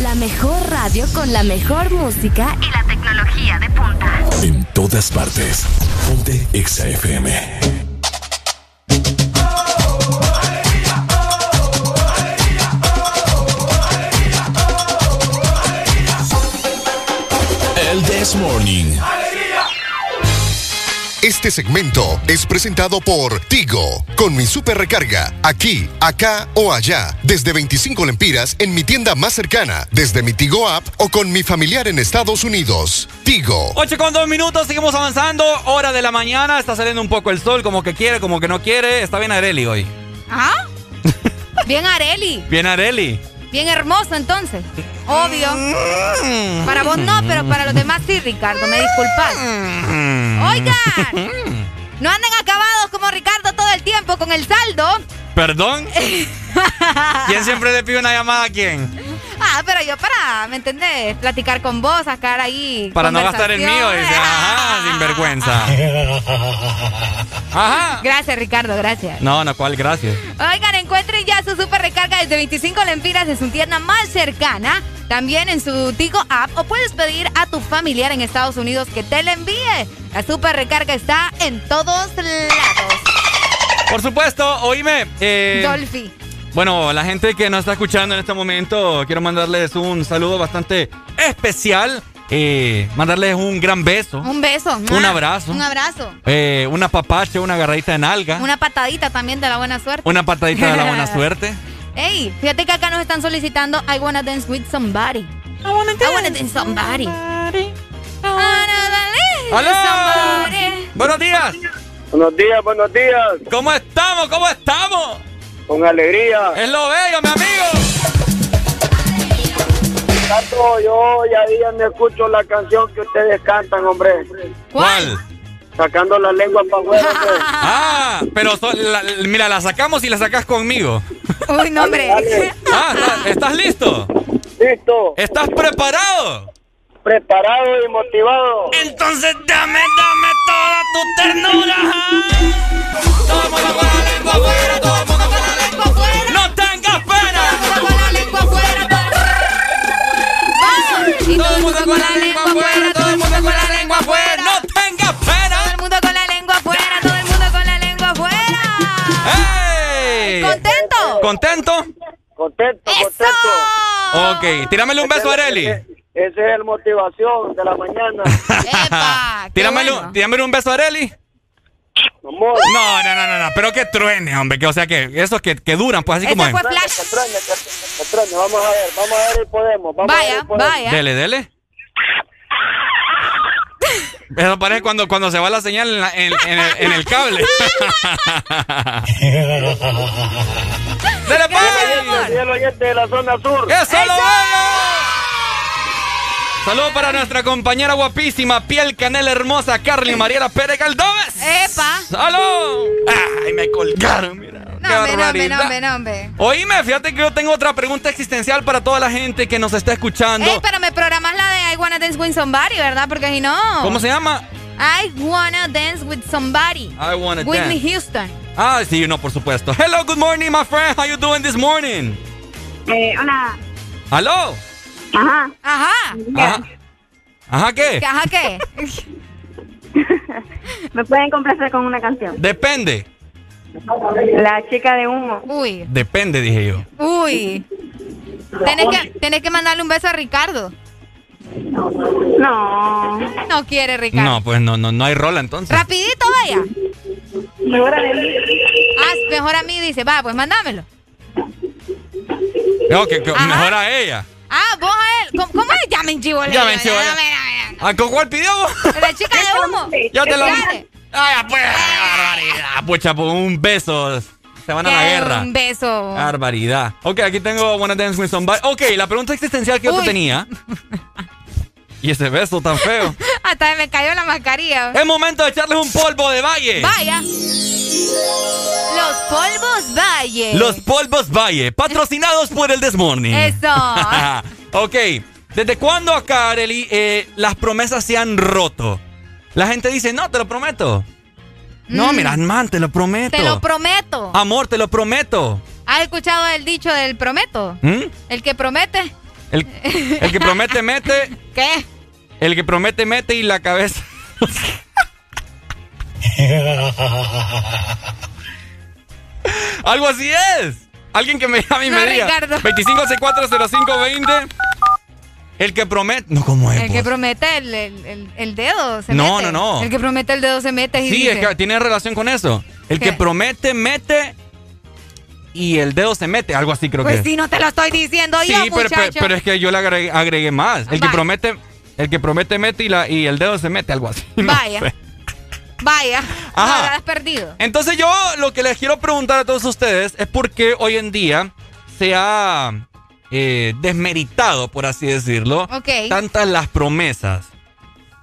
La mejor radio con la mejor música y la tecnología de punta. En todas partes. Ponte Exa FM. El This Morning. Este segmento es presentado por Tigo, con mi super recarga, aquí, acá o allá, desde 25 lempiras en mi tienda más cercana, desde mi Tigo app o con mi familiar en Estados Unidos. Tigo. 8 con 2 minutos, seguimos avanzando. Hora de la mañana, está saliendo un poco el sol, como que quiere, como que no quiere. Está bien Areli hoy. ¿Ah? Bien Areli. Bien Areli. Bien hermoso entonces. Obvio. Para vos no, pero para los demás sí, Ricardo. Me disculpas. Oigan. No anden acabados como Ricardo todo el tiempo con el saldo. ¿Perdón? ¿Quién siempre le pide una llamada a quién? Ah, pero yo para, ¿me entendés? Platicar con vos, sacar ahí. Para no gastar el mío, dice, ajá, sin vergüenza. Ajá. Gracias, Ricardo, gracias. No, no, ¿cuál? Gracias. Oigan, encuentren ya su super recarga desde 25 lempiras en su tienda más cercana. También en su Tigo App o puedes pedir a tu familiar en Estados Unidos que te la envíe. La super recarga está en todos lados. Por supuesto, oíme. Eh, Dolphy. Bueno, la gente que nos está escuchando en este momento, quiero mandarles un saludo bastante especial. Eh, mandarles un gran beso. Un beso. Un abrazo. Un abrazo. Eh, una papache, una agarradita de nalga. Una patadita también de la buena suerte. Una patadita de la buena suerte. Ey, fíjate que acá nos están solicitando I wanna dance with somebody. I wanna dance, with somebody. I wanna dance with ¡Aló! somebody. Buenos días. Buenos días, buenos días. ¿Cómo estamos? ¿Cómo estamos? Con alegría. Es lo bello, mi amigo. Tanto yo ya día me escucho la canción que ustedes cantan, hombre. ¿Cuál? Sacando la lengua para afuera. Ah, pero so- la- mira, la sacamos y la sacas conmigo. Uy, no, hombre. Ah, ¿estás- ¿estás listo? Listo. ¿Estás preparado? Preparado y motivado. Entonces dame, dame toda tu ternura. Todo el mundo con la lengua afuera, todo el mundo con la lengua afuera. No tengas pena. con la lengua afuera. Todo el mundo con la lengua afuera, todo el mundo con la lengua afuera. No tengas pena. Todo el mundo con la lengua afuera, todo el mundo con la lengua afuera. ¡Ey! ¿Contento? ¿Contento? Contento, ¡Eso! Ok, tíramele un beso a Areli. Ese es el motivación de la mañana. Tíramele un beso a Areli. No, no, no, no, no, pero que truene, hombre, que o sea que esos que, que duran, pues así como es. flash. Que truene, que- que truene. Vamos a ver, vamos a ver si podemos. Vamos a ver Vaya, podemos. vaya. Dele, dele. Eso parece cuando, cuando se va la señal en, la- en- en el, en el cable. ¡Dele, pues! Y el oyente de la zona sur. ¡Eso lo veo! Saludos para nuestra compañera guapísima, piel canela hermosa, Carly Mariela Pérez Galdómez. ¡Epa! ¡Aló! ¡Ay, me colgaron, mira! ¡Qué No, hombre, no, hombre. Oíme, fíjate que yo tengo otra pregunta existencial para toda la gente que nos está escuchando. Ey, pero me programas la de I Wanna Dance With Somebody, ¿verdad? Porque si no... ¿Cómo se llama? I Wanna Dance With Somebody. I wanna Whitney dance. Houston. Ah, sí, no, por supuesto. Hello, good morning, my friend. How you doing this morning? Eh, hola. ¿Aló? Ajá. Ajá. Ajá. ¿Ajá qué? ¿Ajá qué? ¿Me pueden complacer con una canción? Depende. La chica de humo. Uy, Depende, dije yo. uy. Tenés que, tenés que mandarle un beso a Ricardo. No. No quiere Ricardo. No, pues no, no, no hay rola entonces. Rapidito, vaya. Mejor a mí. Ah, mejor a mí dice, va, pues mándamelo. No, que, mejor a ella. Ah, vos a él. ¿Cómo, cómo es? Llamen chivo. Ya me chivo. ¿A con cuál pidió? La chica de humo. Ya te lo. Ay, pues, qué barbaridad. Pucha, pues un beso. Se van a la guerra. Un beso. Barbaridad. Ok, aquí tengo Wanna Dance with Somebody. Ok, la pregunta existencial que yo te tenía. Y ese beso tan feo. Hasta me cayó la mascarilla. es momento de echarles un polvo de valle. Vaya. Los polvos Valle. Los polvos valle, patrocinados por el Desmorning. Eso. ok, ¿desde cuándo acá, Arely, eh, las promesas se han roto? La gente dice, no, te lo prometo. No, Mm. mira, man, te lo prometo. Te lo prometo. Amor, te lo prometo. ¿Has escuchado el dicho del prometo? ¿Mm? El que promete. El, el que promete, mete. ¿Qué? El que promete, mete y la cabeza. Algo así es. Alguien que me llame y No, me diga. Ricardo. 25640520. El que promete. No, ¿cómo es? El que vos? promete el, el- el- el dedo se No, mete. no, no. El que promete el dedo se mete y Sí, dice, es que tiene relación con eso. El ¿Qué? que promete, mete y el dedo se mete. Algo así creo Pues que. sí, no te lo estoy diciendo Sí, yo, pero, pero, pero es que yo le agregué, agregué más. El que promete, el que promete mete y, la, y el dedo se mete, algo así. No Vaya. sé. Vaya. Ajá. No, has perdido. Entonces yo lo que les quiero preguntar a todos ustedes es por qué hoy en día se ha eh, desmeritado, por así decirlo, Ok. tantas las promesas.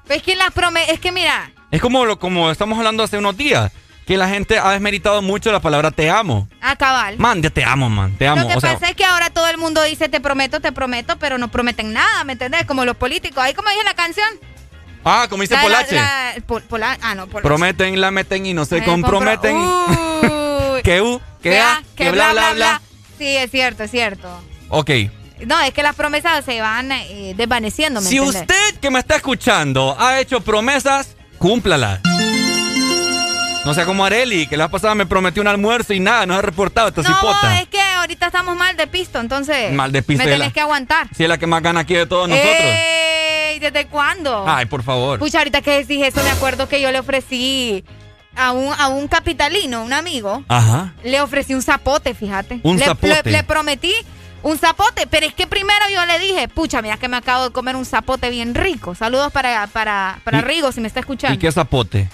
Es que las prome es que mira, Es como, lo, como estamos hablando hace unos días, que la gente ha desmeritado mucho la palabra te amo. a cabal. Man, ya te amo, man, te amo. Lo que o sea, pasa es que ahora todo el mundo dice te prometo, te prometo, pero no prometen nada, ¿me entendés? Como los políticos. Ahí como dice la canción. ah, como dice La- la- Polache. la- Pol- Pola- ah, no, Polache. Prometen, la meten y no se Eh, comprometen. compro- que U, que A, que bla, bla, bla. Sí, es cierto, es cierto. Ok. No, es que las promesas se van eh, desvaneciendo, ¿me Si entendés? usted que me está escuchando ha hecho promesas, cúmplalas. No sea como Areli, que la pasada me prometió un almuerzo y nada, no ha reportado esta No, cipota. es que ahorita estamos mal de pisto, entonces. Mal de pisto Me tenés la- que aguantar. Si es la que más gana aquí de todos nosotros. ¡Ey! ¿Desde cuándo? Ay, por favor. Pucha, ahorita que decís eso, me acuerdo que yo le ofrecí a un, a un capitalino, un amigo, Ajá. le ofrecí un zapote, fíjate. Un le, zapote. Le, le prometí un zapote, pero es que primero yo le dije, pucha, mira que me acabo de comer un zapote bien rico. Saludos para, para, para ¿Y- Rigo, si me está escuchando. ¿Y qué zapote?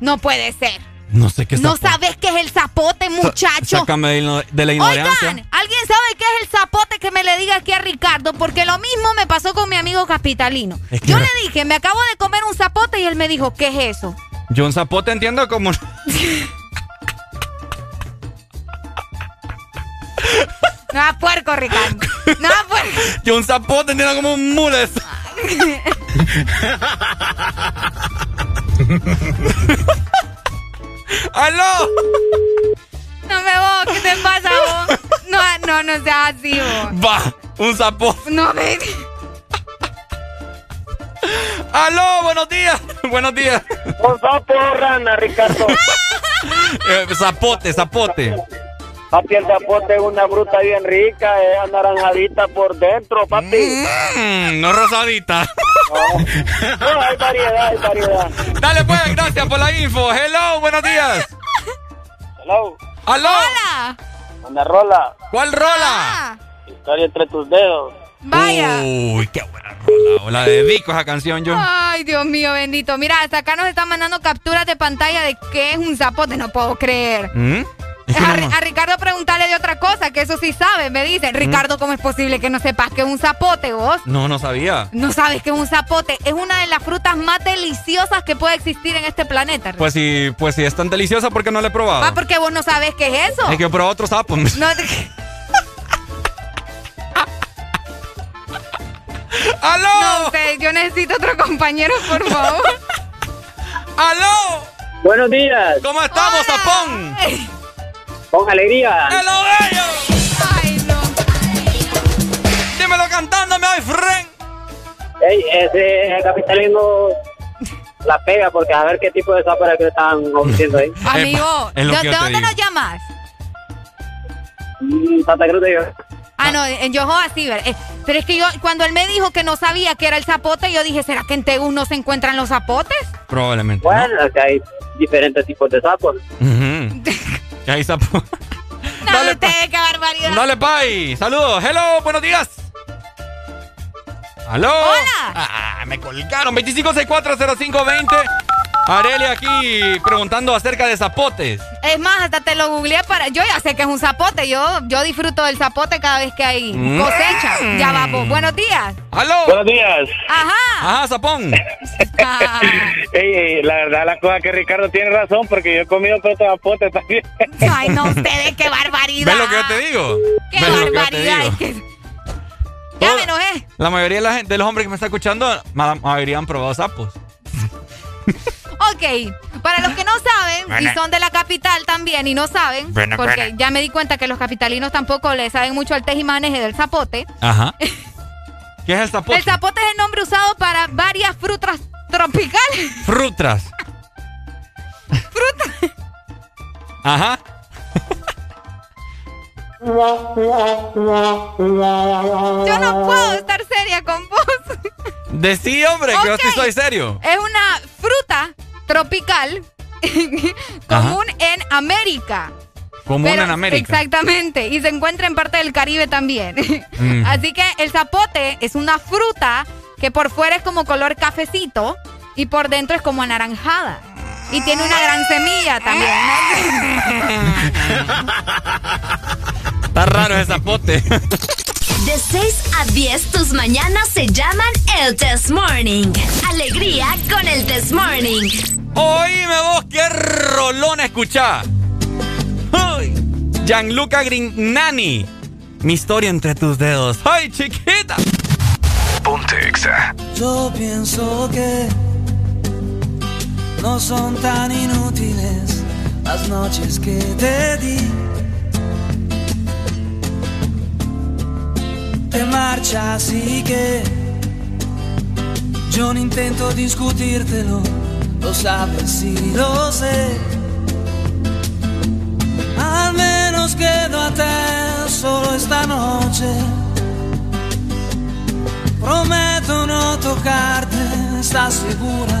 No puede ser. No sé qué es ¿No zapote. sabes qué es el zapote, muchacho? Sácame de, la- ignorancia. Oigan, ¿alguien sabe qué es el zapote que me le diga aquí a Ricardo? Porque lo mismo me pasó con mi amigo capitalino. Es que- Yo le dije, me acabo de comer un zapote y él me dijo, ¿qué es eso? Yo un zapote entiendo como... Nada puerco, Ricardo. Nada puerco. Yo un zapote entiendo como un mules. ¡Aló! No me vos, ¿qué te pasa vos? No, no, no seas así vos. Va, un zapote. No me... ¡Aló! ¡Buenos días! ¡Buenos días! Un sapo rana, Ricardo. Eh, zapote, zapote. Papi, el zapote es una fruta bien rica, es anaranjadita por dentro, papi. Mm, no rosadita. No, hay variedad, hay variedad. Dale pues, gracias por la info. Hello, buenos días. Hello. ¡Aló! ¡Hola! Una rola. ¿Cuál rola? Historia entre tus dedos. Vaya. Uy, qué buena rola. O la dedico a esa canción yo. Ay, Dios mío, bendito. Mira, hasta acá nos están mandando capturas de pantalla de qué es un zapote. No puedo creer. ¿Mm? A, Ricardo preguntarle de otra cosa, que eso sí sabe. Me dicen, Ricardo, ¿cómo es posible que no sepas que es un zapote vos? No, no sabía. No sabes que es un zapote. Es una de las frutas más deliciosas que puede existir en este planeta. Pues si, pues si es tan deliciosa, ¿por qué no la he probado? Ah, porque vos no sabes qué es eso. Es que yo probé otro sapo. No te- ¡Aló! No sé, yo necesito otro compañero, por favor. ¡Aló! Buenos días. ¿Cómo estamos, Zapón? Con alegría. ¡Hello, bello! Ay, no. Dímelo cantándome, my friend. Ey, ese capitalino la pega porque a ver qué tipo de sapo era que le están ofreciendo ahí. Amigo, es lo ¿de, dónde digo. nos llamas? Mm, Santa Cruz de Dios. Ah, no, en Yohoa sí, ver- eh, pero es que yo, cuando él me dijo que no sabía que era el zapote, yo dije, ¿será que en Tegus no se encuentran los zapotes? Probablemente. Bueno, es que hay diferentes tipos de sapos. Ujú. Y ahí. No, Dale, ustedes, qué barbaridad. Dale, bye. Saludos. Hello, buenos días. ¿Aló? Hola. Ah, me colgaron. 25640520. Arelia aquí preguntando acerca de zapotes. Es más, hasta te lo googleé para... Yo ya sé que es un zapote, yo, yo disfruto del zapote cada vez que hay Mm. cosecha. Ya vamos, buenos días. ¿Aló? Buenos días. Ajá. Ajá, zapón. Ah, Ey, ey, la verdad, la cosa que Ricardo tiene razón porque yo he comido otro zapote también. Ay, no, ustedes, qué barbaridad. ¿Ves lo que yo te digo? Qué ¿Ves lo que yo te barbaridad. Ya me enojé. La mayoría de, la gente, de los hombres que me está escuchando, la mayoría han probado sapos. Ok, para los que no saben Bueno. y son de la capital también y no saben, Bueno, porque bueno. ya me di cuenta que los capitalinos tampoco le saben mucho al tejimaneje del zapote. Ajá. ¿Qué es el zapote? El zapote es el nombre usado para varias frutas tropicales. Frutras. Frutas. Ajá. Yo no puedo estar seria con vos. Decí, hombre, que yo Ok. sí soy serio. Es una fruta tropical común en América. Común en América. Exactamente. Y se encuentra en parte del Caribe también. Mm. Así que el zapote es una fruta que por fuera es como color cafecito y por dentro es como anaranjada. Y tiene una gran semilla también. Está raro ese zapote. De 6 a 10, tus mañanas se llaman el Test Morning. Alegría con el Test Morning. Oíme vos, qué rolón escuchá. Ay, Gianluca Grignani. Mi historia entre tus dedos. ¡Ay, chiquita! Ponte Exa. Yo pienso que no son tan inútiles las noches que te di. Te marchas y que yo no intento discutírtelo, lo sabes y lo sé. Al menos quédate solo esta noche. Prometo no tocarte, ¿estás segura?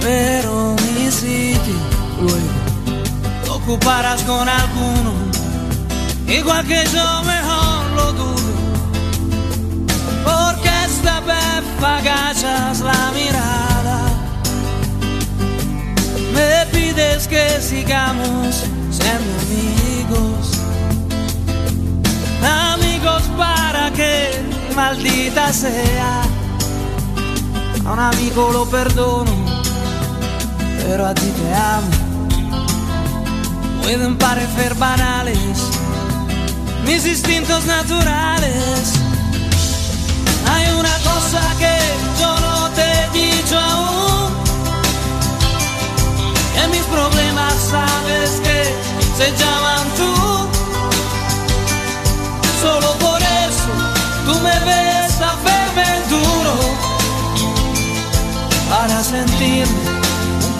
Pero mi sitio luego ocuparás con alguno, igual que yo mejor lo dudo, porque esta vez agachas la mirada, me pides que sigamos siendo amigos, amigos para que maldita sea, a un amigo lo perdono pero a ti te amo. Pueden parecer banales mis instintos naturales. Hay una cosa que yo no te he dicho aún. En mis problemas sabes que se llaman tú. Solo por eso tú me ves a verme duro para sentirme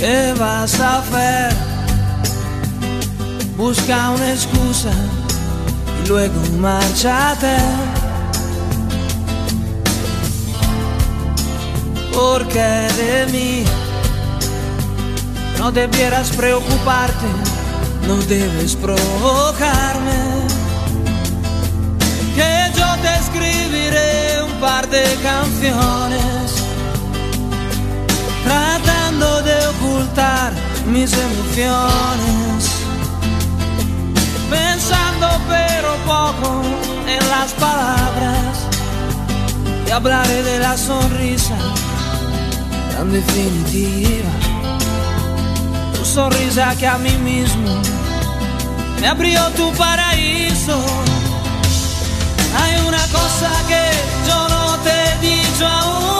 ¿Qué vas a hacer? Busca una excusa y luego márchate. Porque de mí no debieras preocuparte, no debes provocarme. Que yo te escribiré un par de canciones ocultar mis emociones, pensando pero poco en las palabras y hablaré de la sonrisa tan definitiva, tu sonrisa que a mí mismo me abrió tu paraíso. Hay una cosa que yo no te he dicho aún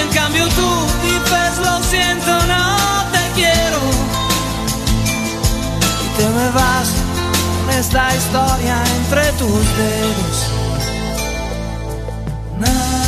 En cambio tú dices lo siento, no te quiero. Y te me vas con esta historia entre tus dedos. Na,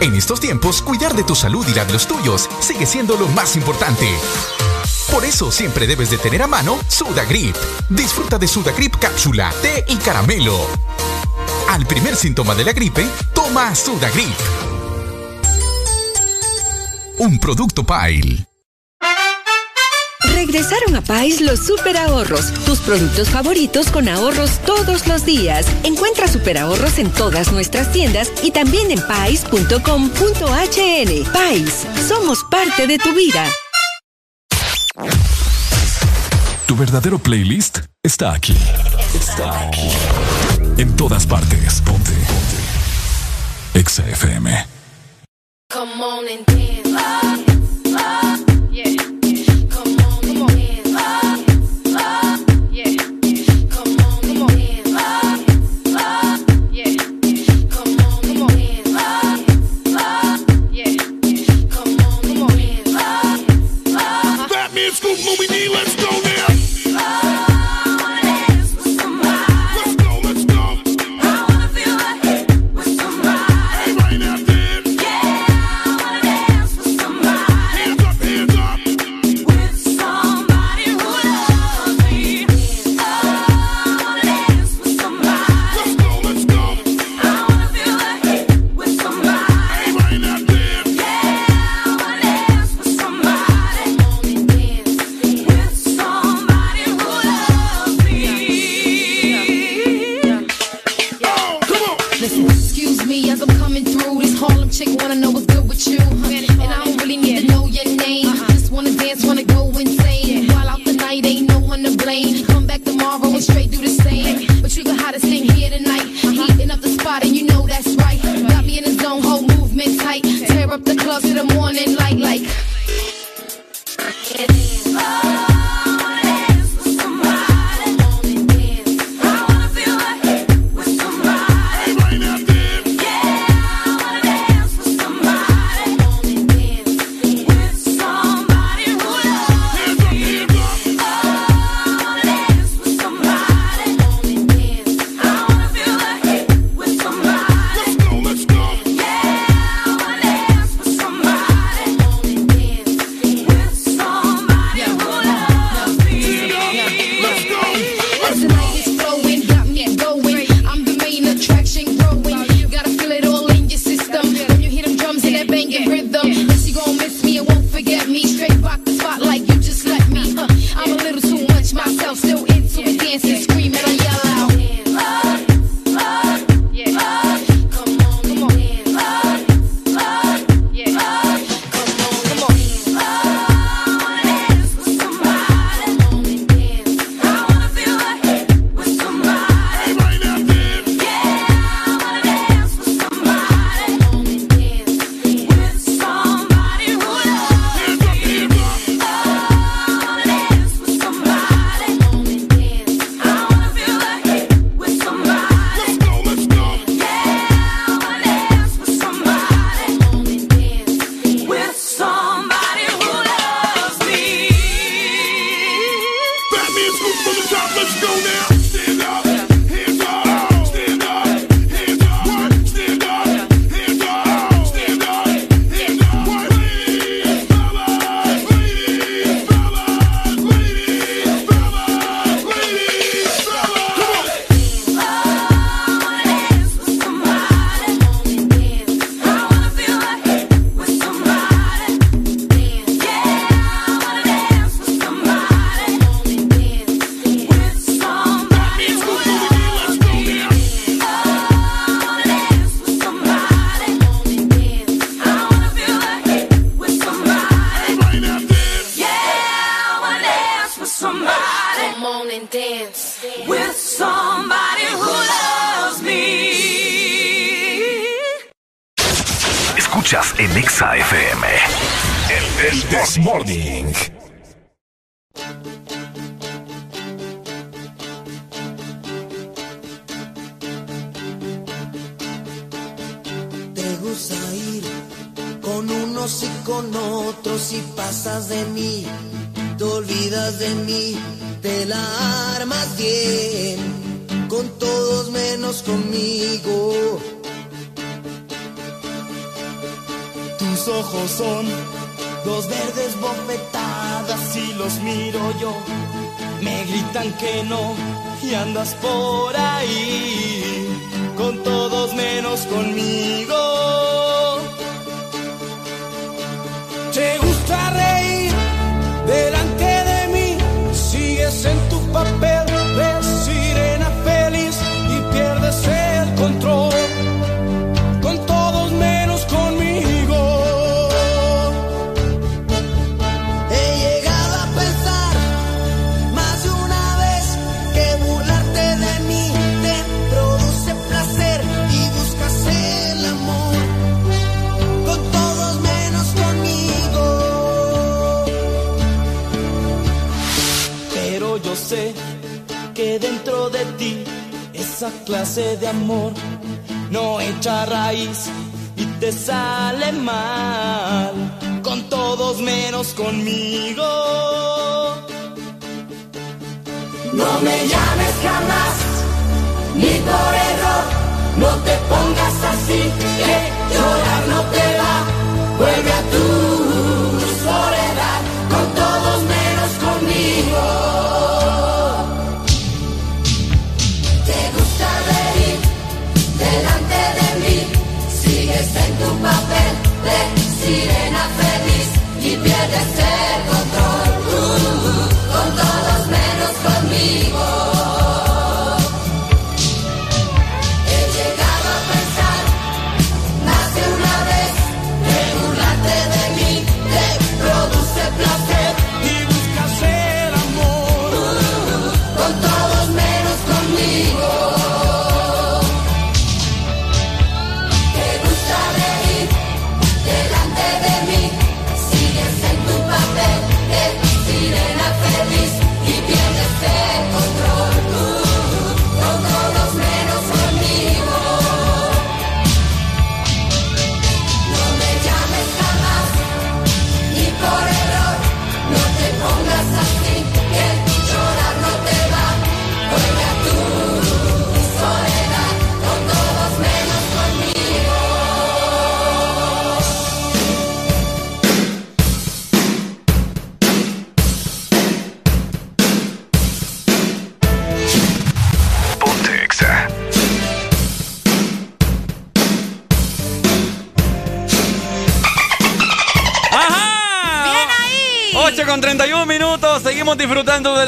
En estos tiempos, cuidar de tu salud y la de los tuyos sigue siendo lo más importante. Por eso siempre debes de tener a mano Sudagrip. Disfruta de Sudagrip cápsula, té y caramelo. Al primer síntoma de la gripe, toma Sudagrip. Un producto Pile. Regresaron a Pais los super ahorros, tus productos favoritos con ahorros todos los días. Encuentra super ahorros en todas nuestras tiendas y también en pais.com.hn. Pais, somos parte de tu vida. Tu verdadero playlist está aquí. Está aquí. En todas partes. Ponte. Ponte. Exa FM. Come on and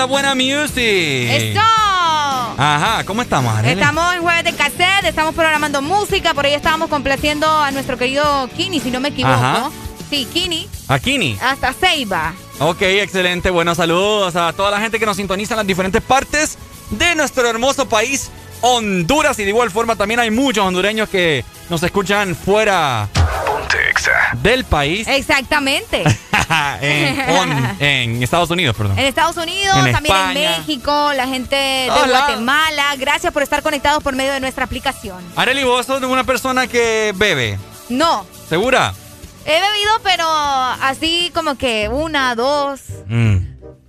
la buena music. ¡Eso! Ajá, ¿cómo estamos, Arely? Estamos en jueves de cassette, estamos programando música, por ahí estábamos complaciendo a nuestro querido Kini, si no me equivoco. Ajá. Sí, Kini, Akini. hasta Ceiba. Ok, excelente. Buenos saludos a toda la gente que nos sintoniza en las diferentes partes de nuestro hermoso país, Honduras. Y de igual forma también hay muchos hondureños que nos escuchan fuera del país. Exactamente. en, on- en Estados Unidos, perdón. En Estados Unidos, En también España. en México, la gente de. Guatemala. Gracias por estar conectados por medio de nuestra aplicación. Arely, vos sos una persona que bebe. No, ¿Segura? he bebido, pero así como que una, dos, Mm.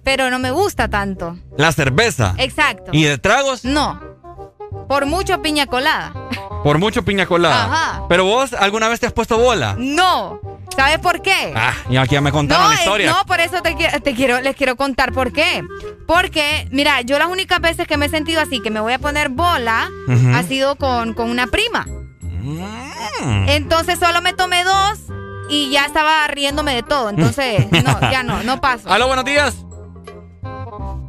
pero no me gusta tanto. La cerveza. Exacto. ¿Y de tragos? No. Por mucho piña colada. Por mucho piña colada. Ajá. ¿Pero vos alguna vez te has puesto bola? No. ¿Sabes por qué? Ah, y aquí ya me contaron no, la historia. no, por eso te, qui- te quiero, les quiero contar por qué. Porque, mira, yo las únicas veces que me he sentido así, que me voy a poner bola, ha sido con, con una prima. Mm. Entonces solo me tomé dos y ya estaba riéndome de todo. Entonces, no, ya no, no paso. Aló, buenos días.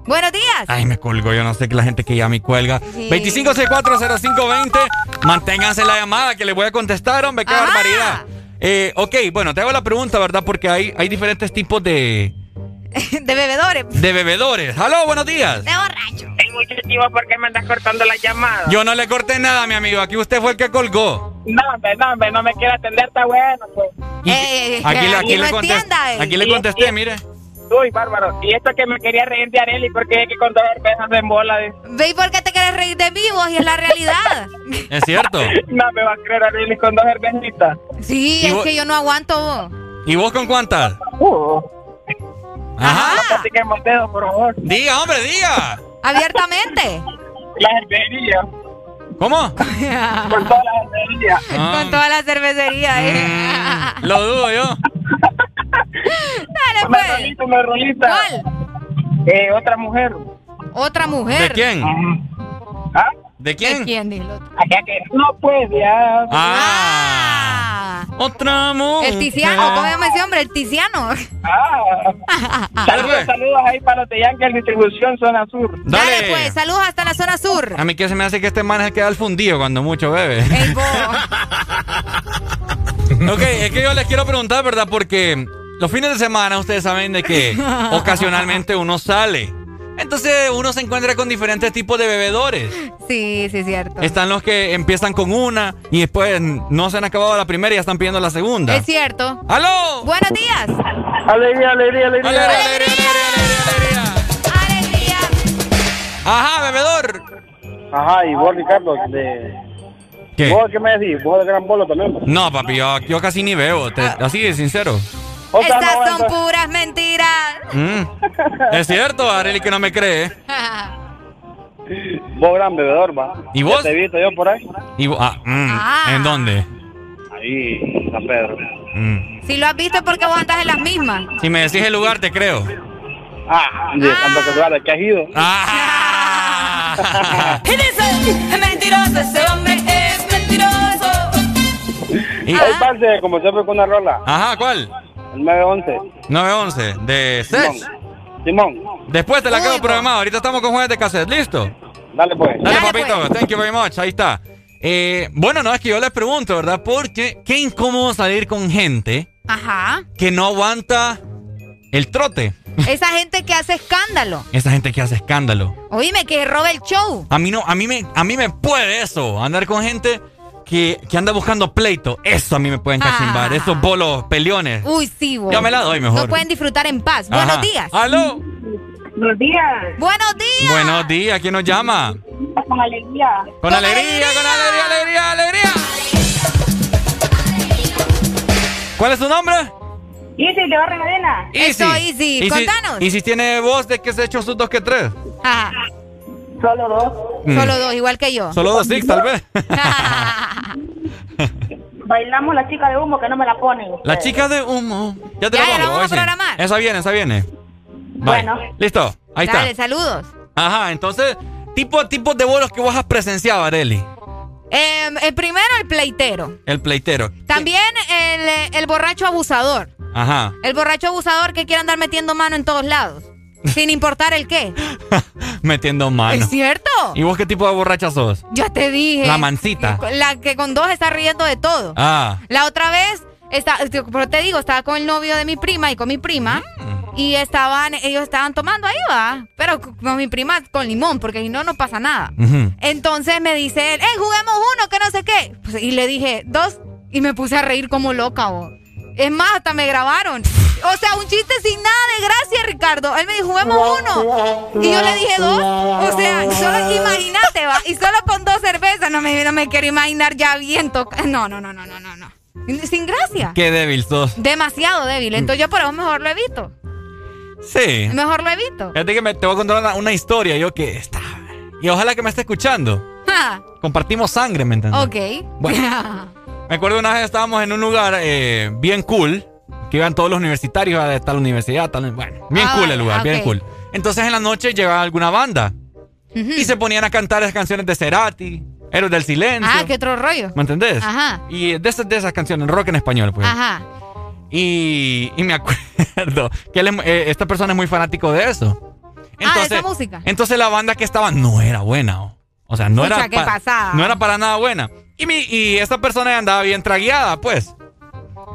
Buenos días. Ay, me colgó. Yo no sé que la gente que llama y cuelga. Sí. 25640520. Manténganse la llamada que les voy a contestar, hombre. ¡Qué Ajá. barbaridad! Eh, ok, bueno, te hago la pregunta, ¿verdad? Porque hay, hay diferentes tipos de, De bebedores. de bebedores. Aló, buenos días. De borracho. El muchacho, ¿por qué me andas cortando la llamada? Yo no le corté nada, mi amigo. Aquí usted fue el que colgó. No, hombre, no, hombre, no me quiere atender, está bueno, pues. Eh, Aquí, le- eh, aquí no le contesté, entienda, eh. aquí le contesté, mire. Uy, bárbaro. Y esto que me quería reír de Areli porque es que con dos cervezas en bola. De... ¿Ve y por qué te quieres reír de mí vos? Y es la realidad. Es cierto. No me va a creer Areli con dos cervecitas. Sí, ¿Y es vos- que yo no aguanto vos. ¿Y vos con cuántas? Uh, Ajá. no platiquemos de eso, por favor. Diga, hombre, diga. Abiertamente. La cervecería. ¿Cómo? Con toda la cervecería. Ah, Con toda la cervecería, eh. Lo dudo yo. Dale, Una pues. rolita, una rolita. ¿Cuál? Eh, otra mujer. Otra mujer. ¿De quién? ¿Ah? ¿De ¿De quién? quién? Dilo. Allá que no, pues, ya. Ah. Otra mujer. El Tiziano, ¿cómo se llama ese hombre? El Tiziano. Ah. Saludos, pues. saludos ahí para los de Yankee Distribución Zona Sur. Dale, Dale. pues, saludos hasta la zona sur. A mí que se me hace que este man es el que da el fundido cuando mucho bebe. Ey, vos. ok, es que yo les quiero preguntar, ¿verdad? Porque los fines de semana ustedes saben de que ocasionalmente uno sale. Entonces uno se encuentra con diferentes tipos de bebedores. Sí, sí, es cierto. Están los que empiezan con una y después no se han acabado la primera y ya están pidiendo la segunda. Es cierto. ¡Aló! Buenos días. Alegría, alegría, alegría. ¡Alegría, alegría, alegría, alegría, Alegría. Ajá, bebedor. Ajá, y vos, Ricardo, de... ¿Qué? ¿Vos qué me decís? ¿Vos de Gran Bolo también? No, papi, yo, yo casi ni bebo, te- así de sincero. O sea, Estas no, son entonces- puras mentiras. Mm. Es cierto, Areli que no me cree. Vos gran bebedor, va. ¿Y vos? Te he visto yo por ahí. Y ah, mm, Ah. ¿En dónde? Ahí, San Pedro. Mm. si lo has visto es porque vos andas en las mismas. Si me decís el lugar, te creo. Ah, de Santo que has ido. Ah. Y dice, es mentiroso, ese hombre es mentiroso. Y- Ahí parce, como siempre con una rola. Ajá, ¿cuál? El 911. 911, de Simón. Sex. Simón. Después te la quedo po. programado. Ahorita estamos con jueves de cassette. ¿Listo? Dale pues. Dale, Dale, papito. pues. Thank you very much. Ahí está. Eh, bueno, no, es que yo les pregunto, ¿verdad? Porque qué incómodo salir con gente Ajá. que no aguanta el trote. Esa gente que hace escándalo. Esa gente que hace escándalo. Oíme, que roba el show. A mí no, a mí me, a mí me puede eso. Andar con gente que, que anda buscando pleito. Eso a mí me pueden cachimbar. Ah. Esos bolos peleones. Uy, sí, vos. Yo me la doy mejor. No pueden disfrutar en paz. Ajá. Buenos días. ¡Aló! Buenos días. Buenos días. Buenos días. ¿Quién nos llama? Con alegría. Con, Con alegría, alegría. con alegría, alegría, alegría. ¿Cuál es su nombre? Easy, de Barra Arena. Eso, Easy. ¿Y si- Contanos. ¿Y si tiene voz de que se echó sus dos que tres? Ajá. Solo dos. Mm. Solo dos, igual que yo. Solo dos six, tal vez. Bailamos la chica de humo que no me la ponen. La chica de humo. Ya te Ya, la ya pongo. la vamos a sí. programar. Esa viene, esa viene. Bye. Bueno. Listo. Ahí Dale, está. saludos. Ajá, entonces, tipo, tipos de bolos que vos has presenciado, Areli. Em, el primero, el pleitero. El pleitero. También el, eh, el borracho abusador. Ajá. El borracho abusador que quiere andar metiendo mano en todos lados. Sin importar el qué. Metiendo mano. ¿Es cierto? ¿Y vos qué tipo de borracha sos? Ya te dije. La mancita. La que con dos está riendo de todo. Ah. La otra vez, está, pero te digo, estaba con el novio de mi prima y con mi prima. Y estaban, ellos estaban tomando ahí, va. Pero con mi prima con limón, porque si no, no pasa nada. Entonces me dice él, ¡eh, juguemos uno, que no sé qué! Pues, y le dije, dos, y me puse a reír como loca, vos. Es más, hasta me grabaron. O sea, un chiste sin nada de gracia, Ricardo. Él me dijo, juguemos uno. Y yo le dije dos. O sea, solo imagínate, va. Y solo con dos cervezas. No me, no me quiero imaginar ya bien toca- No, no, no, no, no, no, no. Sin, sin gracia. Qué débil sos. Demasiado débil. Entonces yo por eso mejor lo evito. Sí. Mejor lo evito. Fíjate que me, te voy a contar una, una historia. Yo que está. Y ojalá que me esté escuchando. Ja, Compartimos sangre, ¿me entiendes? ok. Bueno. Me acuerdo una vez estábamos en un lugar eh, bien cool, que iban todos los universitarios a tal universidad, tal, bueno, bien Ah, cool el lugar, bien ok. cool. Entonces en la noche llegaba alguna banda Ujú. y se ponían a cantar esas canciones de Cerati, Héroes del Silencio. Ah, qué otro rollo. ¿Me entendés? Ajá. Y de esas, de esas canciones, rock en español, pues. Ajá. Y, y me acuerdo que él es- eh, esta persona es muy fanático de eso. ah, esa música. Entonces la banda que estaba no era buena. O, o sea, no Pucha, era, ¿qué pa- pasaba? no era para nada buena. Y, mi, y esta persona andaba bien tragueada, pues.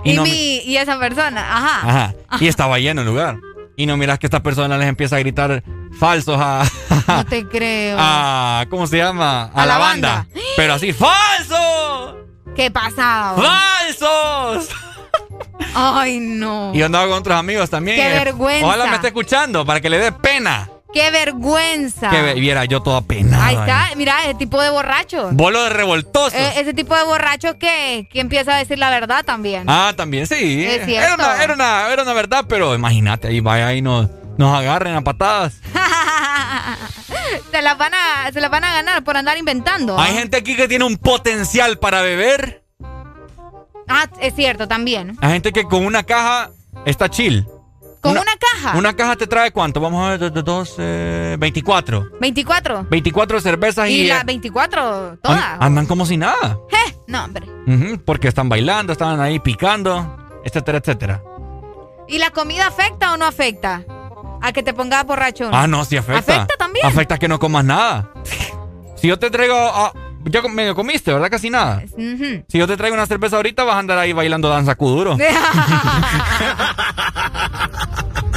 Y, no mi- mi, y esa persona, ajá. Ajá. Y estaba lleno el lugar. Y no miras que esta persona les empieza a gritar falsos a. No te creo. a ¿Cómo se llama? A, A la la banda. banda. Pero así, ¡falso! ¿Qué pasa? ¡Falsos! Ay, no. Y yo andaba con otros amigos también. Qué vergüenza. Ojalá me esté escuchando para que le dé pena. ¡Qué vergüenza! Que viera yo toda pena. Ahí está, mira, ese tipo de borracho. Bolo de revoltoso. Eh, ese tipo de borracho que, que empieza a decir la verdad también. Ah, también sí. Es Era cierto. una, era, una, era una verdad, pero imagínate, ahí vaya y nos, nos agarren a patadas. se, las van a, se las van a ganar por andar inventando. Hay gente aquí que tiene un potencial para beber. Ah, es cierto, también. Hay gente que con una caja está chill. ¿Con una, caja? Una caja te trae cuánto? Vamos a ver, dos, eh, 24. 24. 24 cervezas y, Y las 24, an- todas. andan como si nada. Eh, no, hombre. Porque están bailando, están ahí picando, etcétera, etcétera. ¿Y la comida afecta o no afecta? A que te pongas borracho. Ah, no, sí afecta. ¿Afecta también? Afecta que no comas nada. Si yo te traigo. ah, ya medio comiste, ¿verdad? Casi nada. Si yo te traigo una cerveza ahorita, vas a andar ahí bailando danza kuduro.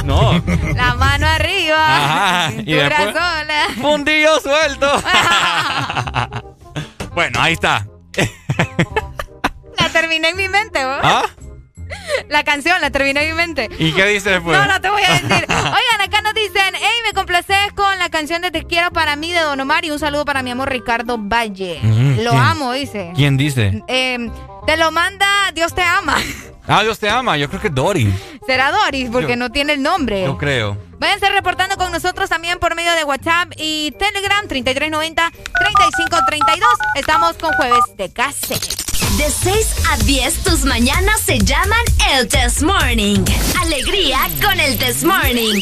No. La mano arriba. Ajá, y después- sola. Fundillo suelto. bueno, ahí está. La terminé en mi mente, ¿vos? ¿Ah? La canción la terminé en mi mente. ¿Y qué dice después? No, no te voy a decir. Oigan, acá nos dicen, hey, me complaces con la canción de Te quiero para mí de Don Omar y un saludo para mi amor Ricardo Valle. Mm, Lo ¿quién? amo, dice. ¿Quién dice? Eh, te lo manda Dios te ama. Ah, Dios te ama. Yo creo que Dory. Será Doris porque Yo- no tiene el nombre. Yo creo. Váyanse reportando con nosotros también por medio de WhatsApp y Telegram 3390-3532. Estamos con jueves de cassette. De 6 a 10, tus mañanas se llaman el Test Morning. Alegría con el Test Morning.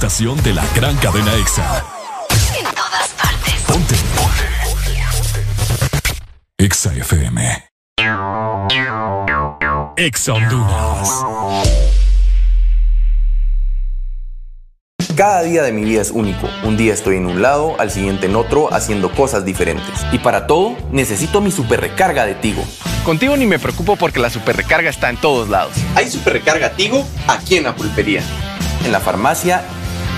Estación de la gran cadena EXA. En todas partes. Ponte. EXA FM. EXA Honduras. Cada día de mi vida es único. Un día estoy en un lado, al siguiente en otro, haciendo cosas diferentes. Y para todo, necesito mi super recarga de Tigo. Contigo ni me preocupo porque la super recarga está en todos lados. Hay super recarga Tigo aquí en la pulpería, en la farmacia,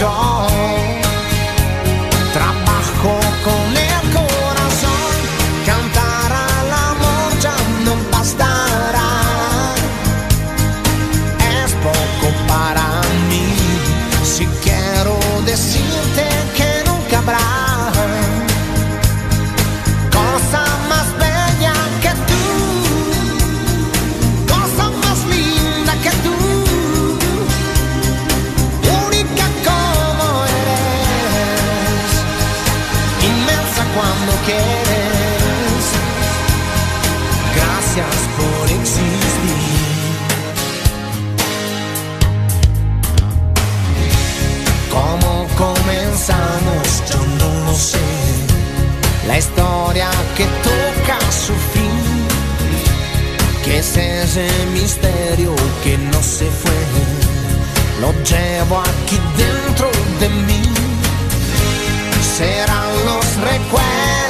pues que toca su fin. Que es ese misterio que no se fue. Lo llevo aquí dentro de mí. Serán los recuerdos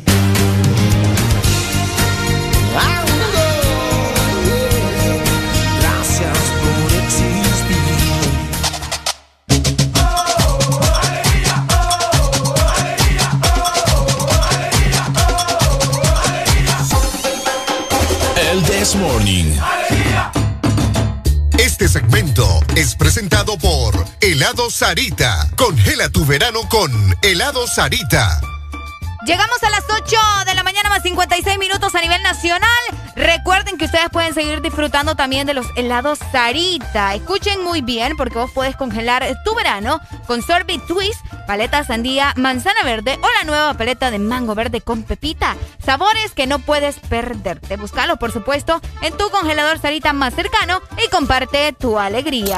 Sarita. Congela tu verano con Helado Sarita. Llegamos a las 8 de la mañana más 56 minutos a nivel nacional. Recuerden que ustedes pueden seguir disfrutando también de los helados Sarita. Escuchen muy bien porque vos puedes congelar tu verano con sorbet twist, paleta sandía, manzana verde o la nueva paleta de mango verde con pepita. Sabores que no puedes perderte. Búscalo, por supuesto, en tu congelador Sarita más cercano y comparte tu alegría.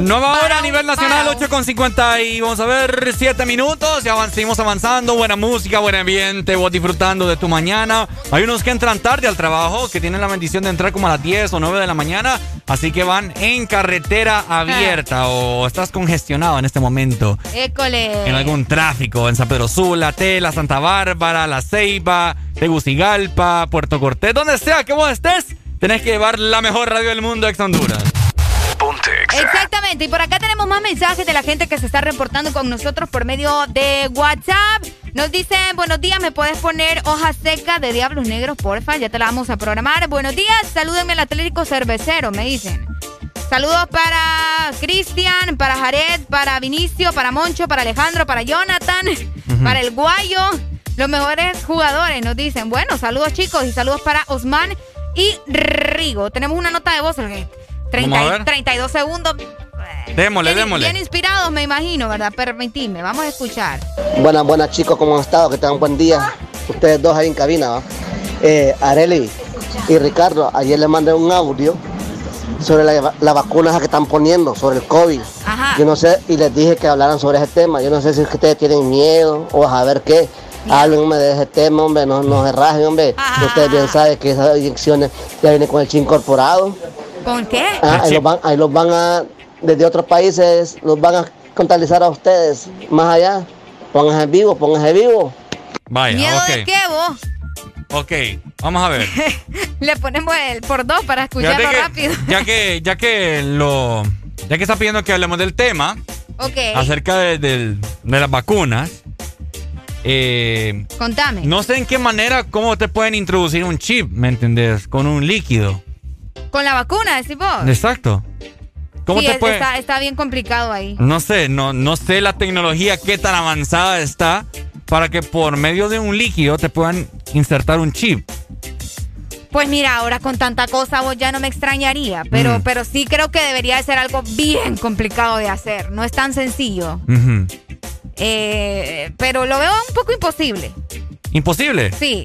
Nueva hora a nivel nacional, 8 con 50 y vamos a ver 7 minutos. Ya avan- seguimos avanzando. Buena música, buen ambiente. Vos disfrutando de tu mañana. Hay unos que entran tarde al trabajo, que tienen la bendición de entrar como a las 10 o 9 de la mañana. Así que van en carretera abierta o estás congestionado en este momento. École. En algún tráfico, en San Pedro Sula, Tela, Santa Bárbara, La Ceiba, Tegucigalpa, Puerto Cortés, donde sea que vos estés, tenés que llevar la mejor radio del mundo, Ex Honduras. Exactamente, y por acá tenemos más mensajes de la gente que se está reportando con nosotros por medio de WhatsApp. Nos dicen, buenos días, ¿me puedes poner hoja seca de Diablos Negros, porfa? Ya te la vamos a programar. Buenos días, salúdenme al Atlético Cervecero, me dicen. Saludos para Cristian, para Jared, para Vinicio, para Moncho, para Alejandro, para Jonathan, para el Guayo. Los mejores jugadores nos dicen. Bueno, saludos chicos y saludos para Osman y Rigo. Tenemos una nota de voz, eh, 30 Vamos a ver. 32 segundos. Démosle, Bien, démosle. bien inspirados, me imagino, ¿verdad? Permitidme, vamos a escuchar. Buenas, buenas chicos, ¿cómo han estado? Que tengan buen día. Ustedes dos ahí en cabina, ¿va? Eh, Areli y Ricardo, ayer les mandé un audio sobre la, la vacuna esa que están poniendo, sobre el COVID. Yo no sé, y les dije que hablaran sobre ese tema. Yo no sé si es que ustedes tienen miedo o a ver qué. Háblenme de ese tema, hombre, no, no se rajen, hombre. Ustedes bien saben que esas inyecciones ya vienen con el chip incorporado. ¿Con qué? Ah, ahí, los van, ahí los van a, desde otros países, los van a contabilizar a ustedes más allá. Pónganse vivo, pónganse vivo. Vaya, ¿Miedo ok. de qué vos? Ok, vamos a ver. Le ponemos el por dos para escucharlo que- rápido. Ya que, ya que lo. Ya que está pidiendo que hablemos del tema Ok, acerca de, de las vacunas. eh, contame. no sé en qué manera, cómo te pueden introducir un chip, ¿me entendés? Con un líquido. Con la vacuna, decís vos. Exacto. ¿Cómo sí, te es- puede.? está, está bien complicado ahí. No sé, no, no sé la tecnología qué tan avanzada está para que por medio de un líquido te puedan insertar un chip. Pues mira, ahora con tanta cosa vos ya no me extrañaría, pero, Mm. pero sí creo que debería de ser algo bien complicado de hacer. No es tan sencillo. Eh, pero lo veo un poco imposible. Imposible. Sí,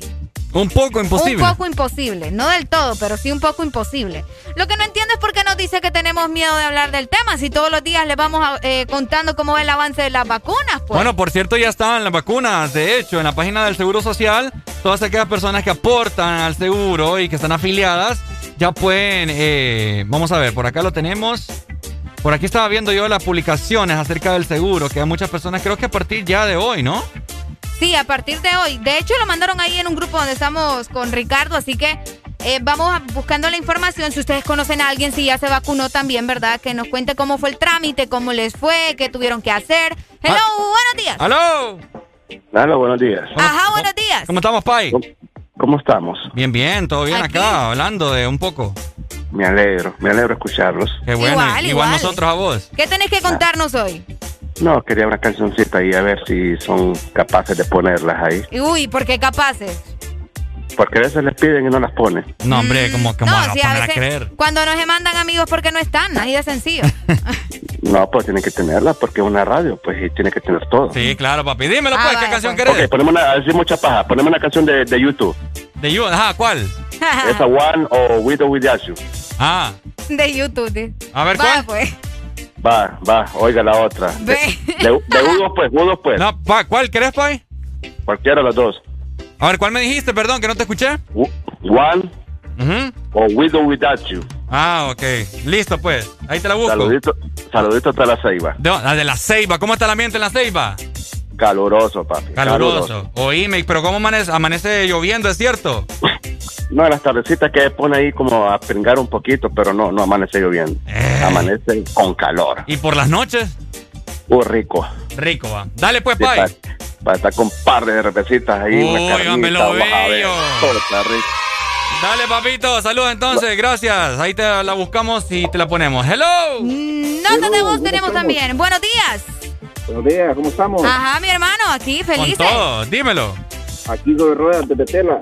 Un poco imposible. un poco imposible. No del todo, pero sí un poco imposible. Lo que no entiendo es por qué nos dice que tenemos miedo de hablar del tema si todos los días les vamos a- eh, contando cómo va el avance de las vacunas. Pues. Bueno, por cierto, ya estaban las vacunas. De hecho, en la página del Seguro Social, todas aquellas personas que aportan al seguro y que están afiliadas, ya pueden. eh, vamos a ver, por acá lo tenemos. Por aquí estaba viendo yo las publicaciones acerca del seguro, que hay muchas personas, creo que a partir ya de hoy, ¿no? Sí, a partir de hoy. De hecho, lo mandaron ahí en un grupo donde estamos con Ricardo, así que eh, vamos a- buscando la información. Si ustedes conocen a alguien, si ya se vacunó también, ¿verdad? Que nos cuente cómo fue el trámite, cómo les fue, qué tuvieron que hacer. Hello, buenos días. ¡Aló! Hola, buenos días. Ajá, buenos días. ¿Cómo estamos, Pai? ¿Cómo estamos? Bien, bien, todo bien Aquí. acá, hablando de un poco. Me alegro, me alegro escucharlos. Qué bueno, Igual, igual, igual. nosotros a vos. ¿Qué tenés que contarnos hoy? No, quería una cancioncita ahí a ver si son capaces de ponerlas ahí. Y, Uy, ¿por qué capaces? Porque a veces les piden y no las ponen. No, hombre, como que No, van a sí, a poner a veces creer. cuando nos mandan amigos porque no están, así de sencillo. No, pues tienen que tenerlas porque es una radio, pues y tiene que tener todo. Sí, claro, papi. Dímelo, pues, Ah, ¿qué vaya, canción pues. querés? Ok, ponemos una, así mucha paja, ponemos una canción de, de YouTube. De You, ajá, ¿cuál? Esa One o With or Without You. Ah, De YouTube. de- a ver, Vaya, ¿cuál? pues. Va, va, oiga la otra. De, Ve. de, de Udo, pues, Udo, pues. No, pa, ¿cuál querés, Pai? Cualquiera de los dos. A ver, ¿cuál me dijiste? Perdón, que no te escuché. U- One Ujú. o With or Without You. Ah, ok. Listo, pues. Ahí te la busco. Saludito, saludito hasta la ceiba. De, la de la Ceiba. ¿Cómo está el ambiente en la Ceiba? Caluroso, papi. Caluroso. Oíme, pero ¿cómo amanece? Amanece lloviendo, ¿es cierto? No, en las tardecitas que pone ahí como a pringar un poquito, pero no, no amanece lloviendo. Amanece con calor. ¿Y por las noches? Uh, rico. Rico, va. Dale, pues, Sí, Pai. para, para estar con un par de cervecitas ahí. Uy, una carnita, lo bello. Rico. Dale, papito. Saludos entonces. Gracias. Ahí te la buscamos y te la ponemos. Hello. Nota de voz tenemos también. Buenos días. Buenos días, ¿cómo estamos? Ajá, mi hermano, aquí Con felices. todo. Dímelo. Aquí sobre ruedas desde Tela.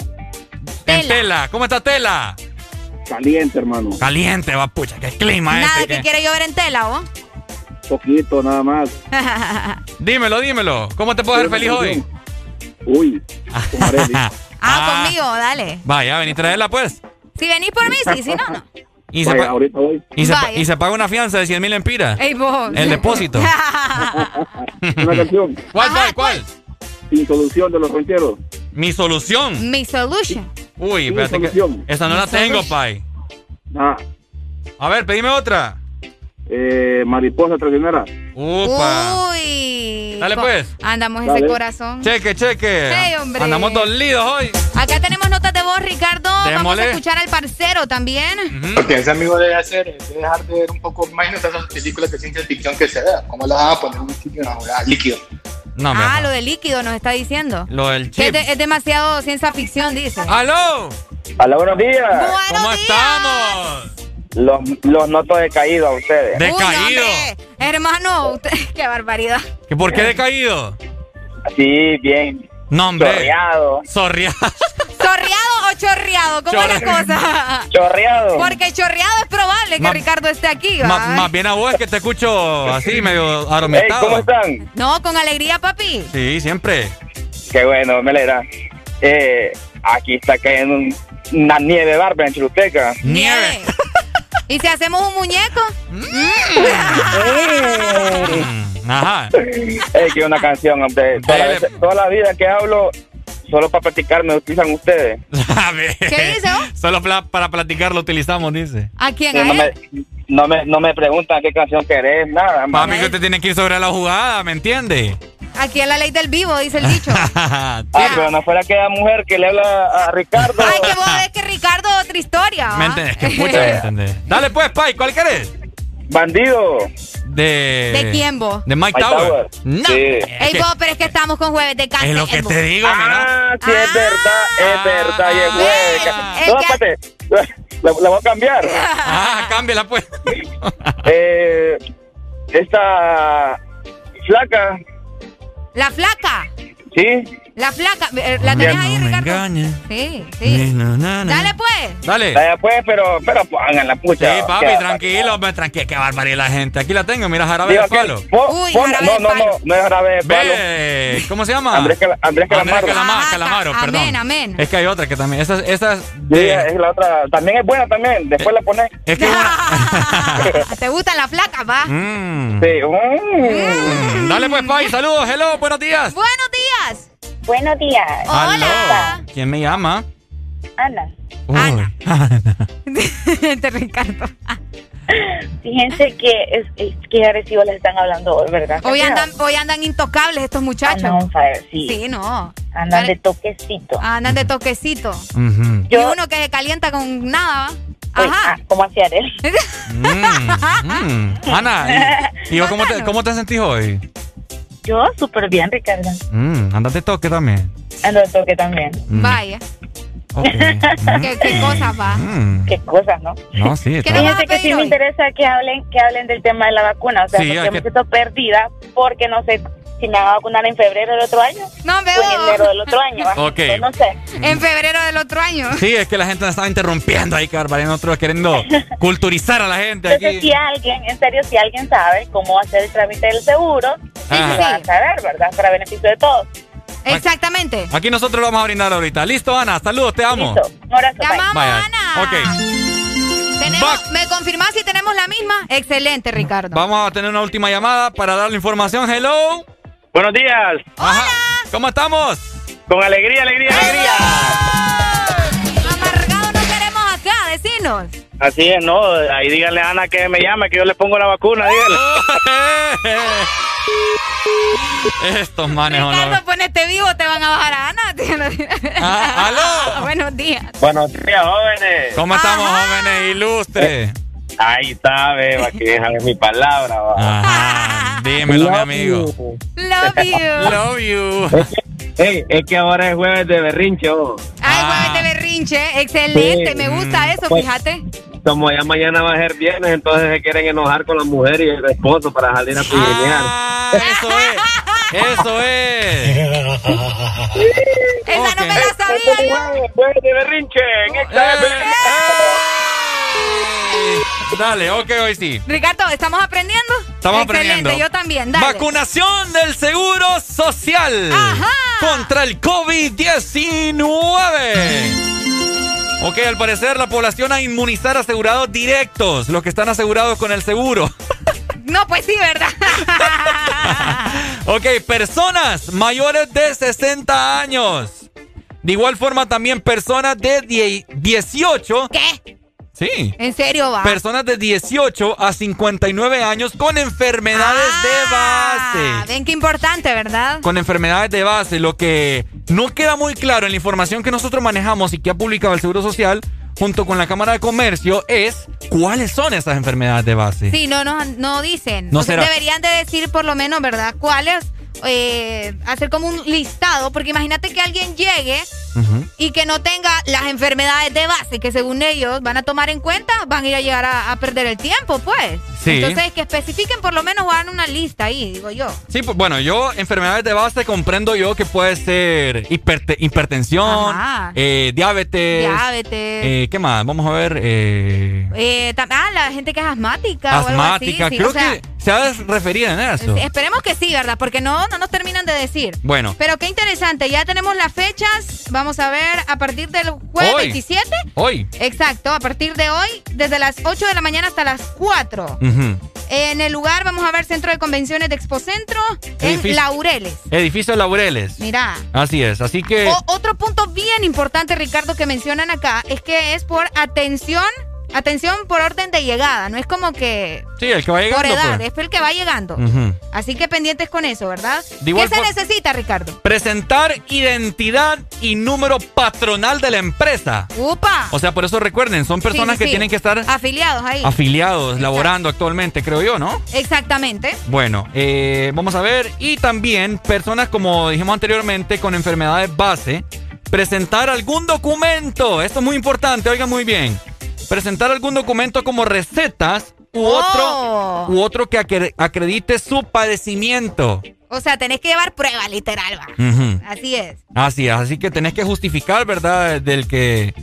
En Tela. ¿Cómo está Tela? Caliente, hermano. Caliente, va, pucha. Qué clima Nada este. que que- quiere llover en tela, ¿o? Poquito, nada más. Dímelo, dímelo. ¿Cómo te puedo hacer feliz hoy? Uy, con Arely. Ah, conmigo, dale. Vaya, vení, traerla pues. Si venís por mí, sí, si no, no. Y se, Vaya, pa- ahorita voy. y, se, y se paga una fianza de 100 mil empiras. Ey. El depósito. Una canción. ¿Cuál, cuál, cuál? Sin solución de los rancheros. Mi solución. Mi solution. Uy, espérate que solución. esa no Mi la tengo, pai. Ah, A ver, pedime otra. Eh, mariposa traicionera. Upa. Uy. Dale, pues. Andamos Dale. ese corazón. Cheque, cheque. Hey, hombre. Andamos dolidos hoy. Acá tenemos notas de voz, Ricardo. Vamos Démosle. a escuchar al parcero también. Lo que ese amigo debe hacer es dejar de ver un poco, imagínate esas películas de ciencia ficción que se vean. ¿Cómo las van a poner un líquido, una jugada líquido? No, Ah, lo de líquido nos está diciendo. Lo del es, chip. de- es demasiado ciencia ficción, dice. ¡Aló! Hola, buenos días. ¿Cómo estamos? Los, los noto decaídos a ustedes. De- Decaído. Uy, hermano, usted- qué barbaridad. ¿Que ¿Por qué decaído? Sí, bien. No, hombre. Chorreado. Sorreado. ¿Chorreado o chorreado? ¿Cómo es la cosa? Chorreado. Porque chorreado es probable que Ma- Ricardo esté aquí, más bien a vos es que te escucho así, medio Hey, aromatado. ¿cómo están? No, con alegría, papi. Sí, siempre. Qué bueno, me alegra. Eh, aquí está cayendo un- una nieve barba en Choluteca. Nieve. ¿Y si hacemos un muñeco? Ajá. Es que una canción, hombre. Toda la, Dele. vez- toda la vida que hablo, solo para practicar me utilizan ustedes. A ver. ¿Qué dice vos? Solo para platicar lo utilizamos, dice. ¿A quién? ¿A no, él? me, no, me, no me preguntan qué canción querés, nada. Papi, que usted tiene que ir sobre la jugada, ¿me entiende? Aquí es la ley del vivo, dice el dicho. Ah, pero no fuera aquella mujer que le habla a Ricardo. Ay, que vos ves que Ricardo otra historia. ¿va? ¿Me entendés? Que escucha, ¿me entendés? Dale pues, Pai, ¿cuál querés? Bandido. De... ¿De quién vos? De Mike, Mike Tower. Tower. No. Sí. Ey, que- vos, pero es que estamos con jueves de casa. es lo que te digo, Ah, sí, es verdad, es verdad, y es jueves. Ah. La, la voy a cambiar. Ah, cámbiala pues. Eh, esta flaca, La flaca. ¿sí? La flaca. eh, ¿La tenés ahí, Ricardo? Sí, sí. Dale pues. Dale. Vaya pues, pero, pero pongan la pucha. Sí, papi, tranquilo, hombre, tranquilo. Qué barbaridad la gente. Aquí la tengo, mira, jarabe Digo de palo. Uy, pon- jarabe no, de no, no, no es jarabe de palo. Ve, ¿cómo se llama? Andrés Andrés Calamaro. Calama- Ajá, Calamaro, amén, perdón. amén. Es que hay otra que también. Esa, esa es Sí, es la otra. También es buena también. Después la pones. Es que una. ¿Te gustan las flacas, va? Mm. Sí. mm. Dale pues, Pai, saludos, hello, buenos días. Buenos días. Buenos días. Hola. ¿Quién me llama? Ana. Uy. Te Ricardo. Fíjense que es, es que agresivos les están hablando hoy, ¿verdad? Hoy andan, hoy andan intocables estos muchachos. Andan on fire, sí. Sí, no. Andan de toquecito. Andan de toquecito. Y uno que se calienta con nada, ¿va? Ajá. ¿Cómo hacía él? Mm, mm. Ana, ¿y, y vos cómo te, cómo te sentís hoy? Yo súper bien, Ricardo. Mm, andate toque también. Ando de toque también. Mm. Vaya. ¿Qué, qué cosas va? Mm. Qué cosas, ¿no? No, sí. está- Fíjense que sí me interesa que hablen, que hablen del tema de la vacuna. O sea, Sí, porque me que- siento perdida porque no sé si me van a vacunar en febrero del otro año no, o en enero del otro año. ¿va? Ok. Pues no sé. En febrero del otro año. Sí, es que la gente nos estaba interrumpiendo ahí, Carvalho. Nosotros queriendo culturizar a la gente Entonces, aquí. si alguien, en serio, si alguien sabe cómo hacer el trámite del seguro, sí, va a saber, ¿verdad? Para beneficio de todos. Exactamente. Aquí nosotros lo vamos a brindar ahorita. Listo, Ana. Saludos, te amo. Listo. Un abrazo, Te amamos, Vaya. Ana. Ok. Tenemos- ¿Me confirmás si tenemos la misma? Excelente, Ricardo. Vamos a tener una última llamada para dar la información. Hello. Buenos días. Ajá. ¿Cómo estamos? Con alegría, alegría, alegría. Amargado no queremos acá, decinos. Así es, ¿no? Ahí díganle a Ana que me llame, que yo le pongo la vacuna, díganle. Estos manes, ¿o Ricardo, no? ponete vivo, te van a bajar a Ana. Ah, aló. Buenos días. Buenos días, jóvenes. ¿Cómo estamos, jóvenes ilustres? Ahí está, beba, que déjame mi palabra. Ajá. Dímelo, mi amigo. Love you. Love you. Ey, es que ahora es jueves de berrinche, oh. Ay, jueves de berrinche. Excelente, Sí. me gusta eso, Pues- fíjate. Como ya mañana va a ser viernes, entonces se quieren enojar con la mujer y el esposo para salir a pijinear. Ah, eso es. Eso es. Esa no me la sabía yo. Jueves de berrinche en XFM. Dale, ok, hoy sí. Ricardo, ¿estamos aprendiendo? Estamos Excelente, aprendiendo. yo también, dale. Vacunación del Seguro Social contra el COVID-19. Ok, al parecer la población a inmunizar asegurados directos, los que están asegurados con el seguro. No, pues sí, ¿verdad? Ok, personas mayores de 60 años. De igual forma también personas de die- 18. ¿Qué? Sí. ¿En serio va? Personas de 18 a 59 años con enfermedades Ah, de base. ven qué importante, ¿verdad? Con enfermedades de base, lo que no queda muy claro en la información que nosotros manejamos y que ha publicado el Seguro Social junto con la Cámara de Comercio es cuáles son esas enfermedades de base. Sí, no, no, no dicen. No O sea, deberían de decir por lo menos, ¿verdad? ¿Cuáles? Eh, hacer como un listado, porque imagínate que alguien llegue Y que no tenga las enfermedades de base que según ellos van a tomar en cuenta, van a ir a llegar a, a perder el tiempo, pues. Sí. Entonces, que especifiquen por lo menos o hagan una lista ahí, digo yo. Sí, pues bueno, yo enfermedades de base comprendo yo que puede ser hiperte- hipertensión, eh, diabetes. Diabetes. eh, ¿Qué más? Vamos a ver. eh, Eh, ah, la gente que es asmática. o algo así, asmática. sí, Creo o sea, que se ha de referir en eso. Esperemos que sí, ¿verdad? Porque no, no nos terminan de decir. Bueno. Pero qué interesante, ya tenemos las fechas. Vamos a ver, a partir del jueves Hoy. 27. Hoy. Exacto, a partir de hoy, desde las 8 de la mañana hasta las 4. Ujú. En el lugar vamos a ver Centro de Convenciones de Expocentro en Edificio- Laureles. Edificio Laureles. Mira. Así es, así que. O- otro punto bien importante, Ricardo, que mencionan acá es que es por atención, atención por orden de llegada. No es como que sí, el que va por llegando. edad, pues. es el que va llegando. Así que pendientes con eso, ¿verdad? ¿Qué se necesita, Ricardo? Presentar identidad y número patronal de la empresa. ¡Upa! O sea, por eso recuerden, son personas Sí, que sí. tienen que estar afiliados ahí. afiliados, laborando actualmente, creo yo, ¿no? Exactamente. Bueno, eh, vamos a ver. Y también personas, como dijimos anteriormente, con enfermedades base, presentar algún documento. Esto es muy importante, oigan muy bien. Presentar algún documento como recetas u Oh. otro, u otro que acre- acredite su padecimiento. O sea, tenés que llevar prueba, literal, va. Así es. Así es, así que tenés que justificar, ¿verdad? Del que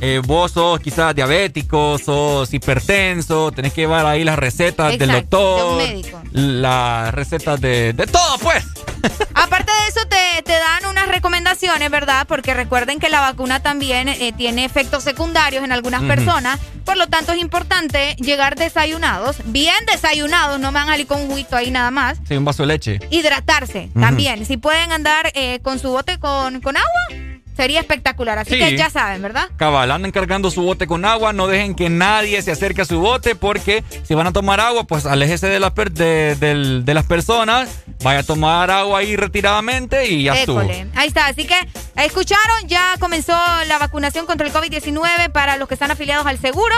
eh, vos sos quizás diabético, sos hipertenso, tenés que llevar ahí las recetas del doctor. de un médico. Las recetas de, de todo, pues. Aparte de eso, te, te dan unas recomendaciones, ¿verdad? Porque recuerden que la vacuna también eh, tiene efectos secundarios en algunas personas. Por lo tanto, es importante llegar desayunados, bien desayunados, no me van a salir con un juguito ahí nada más. Sí, un vaso de leche. Hidratarse también. Si pueden andar eh, con su bote con, con agua, sería espectacular. Así Sí. que ya saben, ¿verdad? Cabal, anden cargando su bote con agua, no dejen que nadie se acerque a su bote porque si van a tomar agua, pues aléjese de, las per- de, del- de las personas, vaya a tomar agua ahí retiradamente y ya estuvo. Ahí está. Así que escucharon, ya comenzó la vacunación contra el COVID-19 para los que están afiliados al seguro.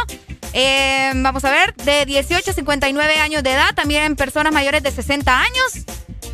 Eh, vamos a ver, de 18 a 59 años de edad, también personas mayores de 60 años.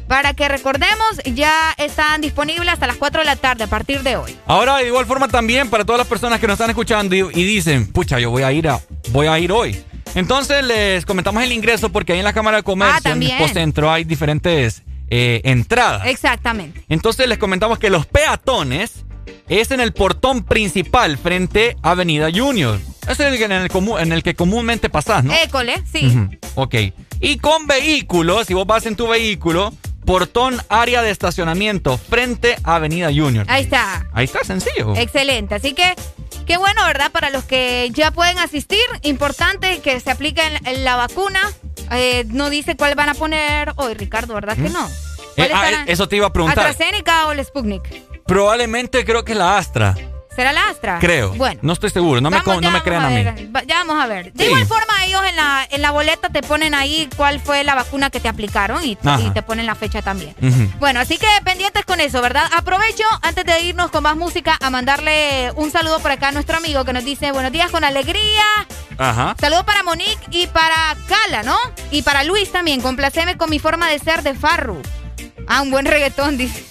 Para que recordemos, ya están disponibles hasta las 4 de la tarde a partir de hoy. Ahora, de igual forma también para todas las personas que nos están escuchando y, y dicen, pucha, yo voy a ir a, voy a ir hoy. Entonces les comentamos el ingreso porque ahí en la Cámara de Comercio, Ah, en Centro, hay diferentes eh, entradas. Exactamente. Entonces les comentamos que los peatones es en el portón principal frente a Avenida Junior. Es el en el, en el que comúnmente pasás, ¿no? École, sí. Ujú, Ok. Y con vehículos, si vos vas en tu vehículo, portón área de estacionamiento frente a Avenida Junior. Ahí está. Ahí está, sencillo. Excelente. Así que, qué bueno, ¿verdad? Para los que ya pueden asistir, importante que se apliquen la vacuna. Eh, no dice cuál van a poner hoy, Ricardo, ¿verdad que no? Eh, ¿Cuál ah, estará? eso te iba a preguntar. ¿AstraZeneca o el Sputnik? Probablemente creo que la Astra. ¿Será la Astra? Creo. Bueno. No estoy seguro. No me, Vamos, no me crean a mí. Ya vamos a ver. De Sí. igual forma, ellos en la, en la boleta te ponen ahí cuál fue la vacuna que te aplicaron y, te ponen la fecha también. Bueno, así que pendientes con eso, ¿verdad? Aprovecho, antes de irnos con más música, a mandarle un saludo por acá a nuestro amigo que nos dice buenos días con alegría. Ajá. Saludo para Monique y para Cala, ¿no? Y para Luis también. Complaceme con mi forma de ser de Farru. Ah, un buen reggaetón, dice.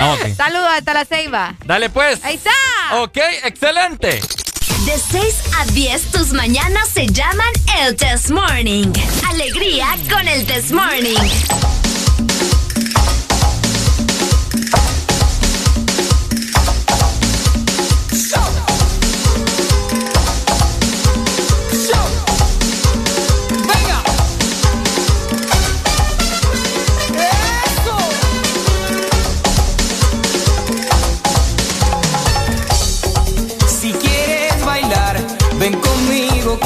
Ah. Saludos hasta la ceiba. Dale pues. Ahí está. Ok, excelente. De 6 a 10, tus mañanas se llaman el Test Morning. Alegría con el Test Morning.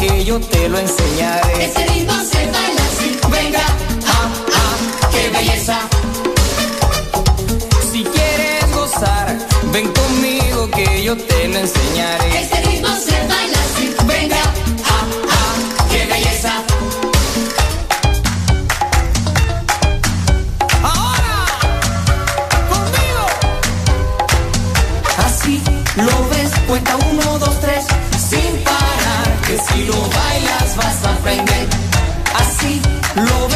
Que yo te lo enseñaré. Ese ritmo se baila así. Venga, ah, ah, qué belleza. Si quieres gozar, ven conmigo que yo te lo enseñaré. Ese ritmo se Lo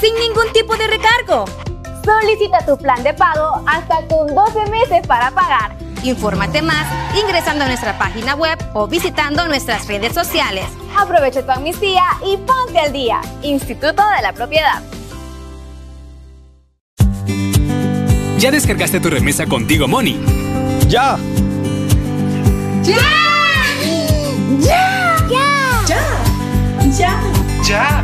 sin ningún tipo de recargo. Solicita tu plan de pago hasta con 12 meses para pagar. Infórmate más ingresando a nuestra página web o visitando nuestras redes sociales. Aprovecha tu amnistía y ponte al día. Instituto de la Propiedad. ¿Ya descargaste tu remesa contigo, Money? ¡Ya! ¡Ya! ¡Ya! ¡Ya! ¡Ya! ¡Ya!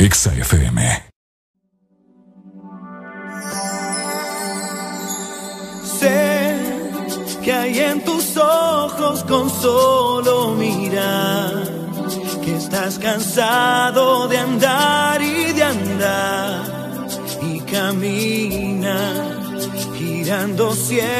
Exa. Sé que hay en tus ojos con solo mirar que estás cansado de andar y de andar y camina girando siempre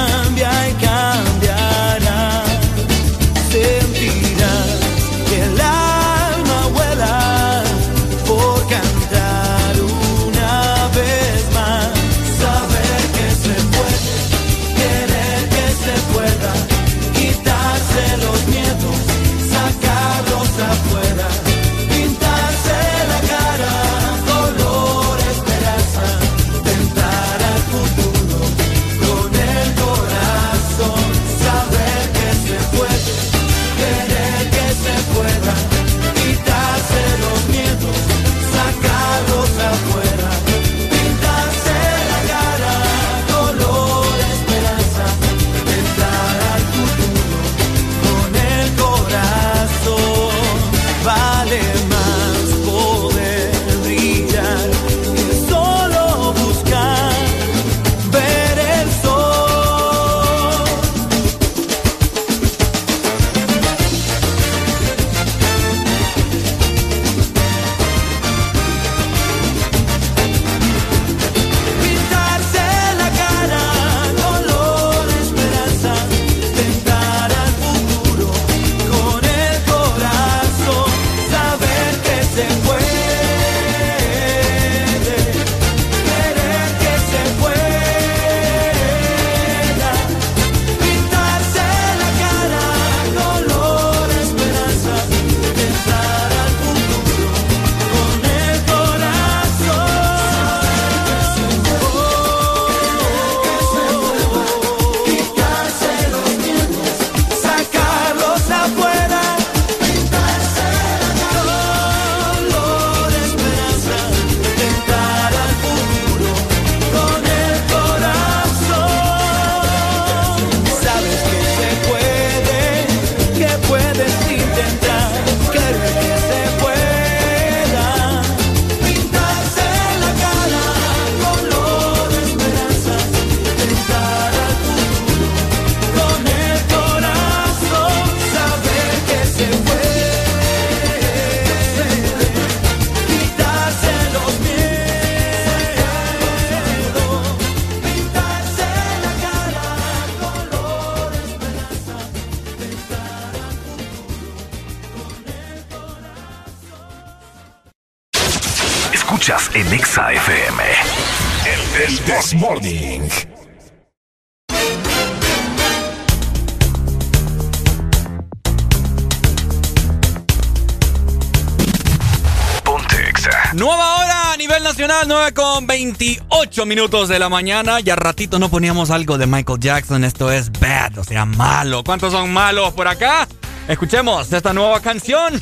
minutos de la mañana. Ya ratito no poníamos algo de Michael Jackson. Esto es bad, o sea, malo. ¿Cuántos son malos por acá? Escuchemos esta nueva canción.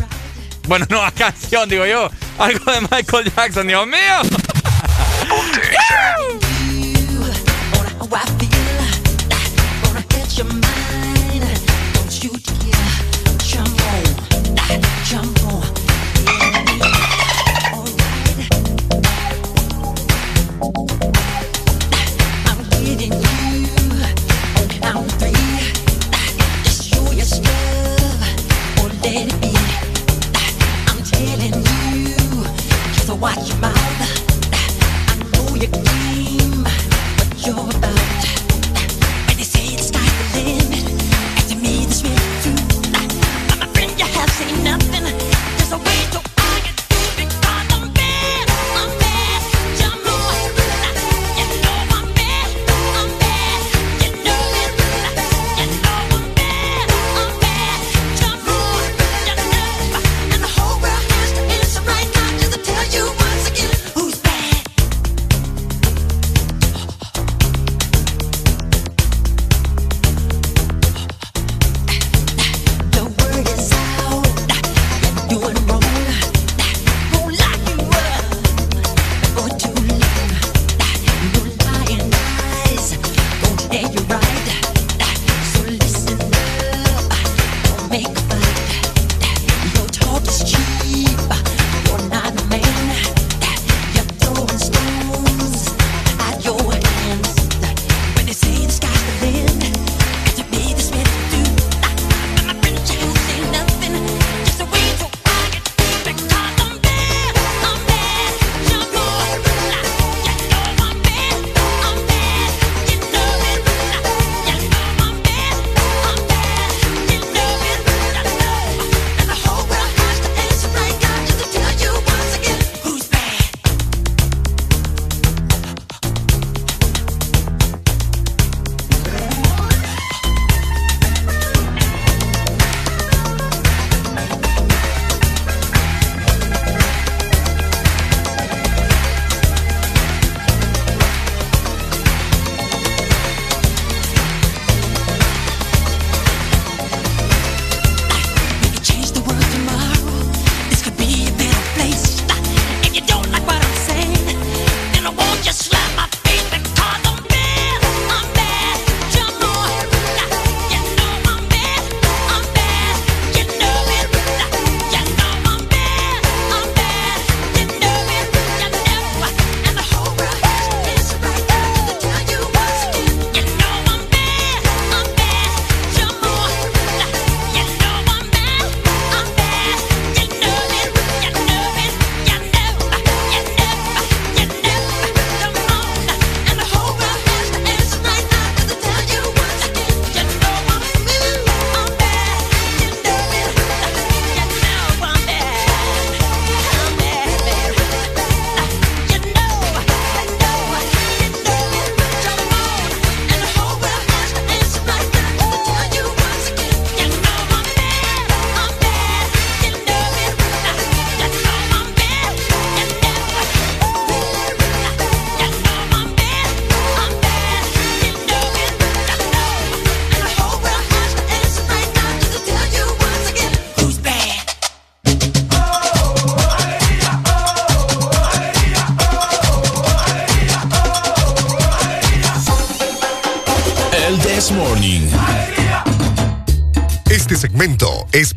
Bueno, nueva canción, digo yo. Algo de Michael Jackson, Dios mío.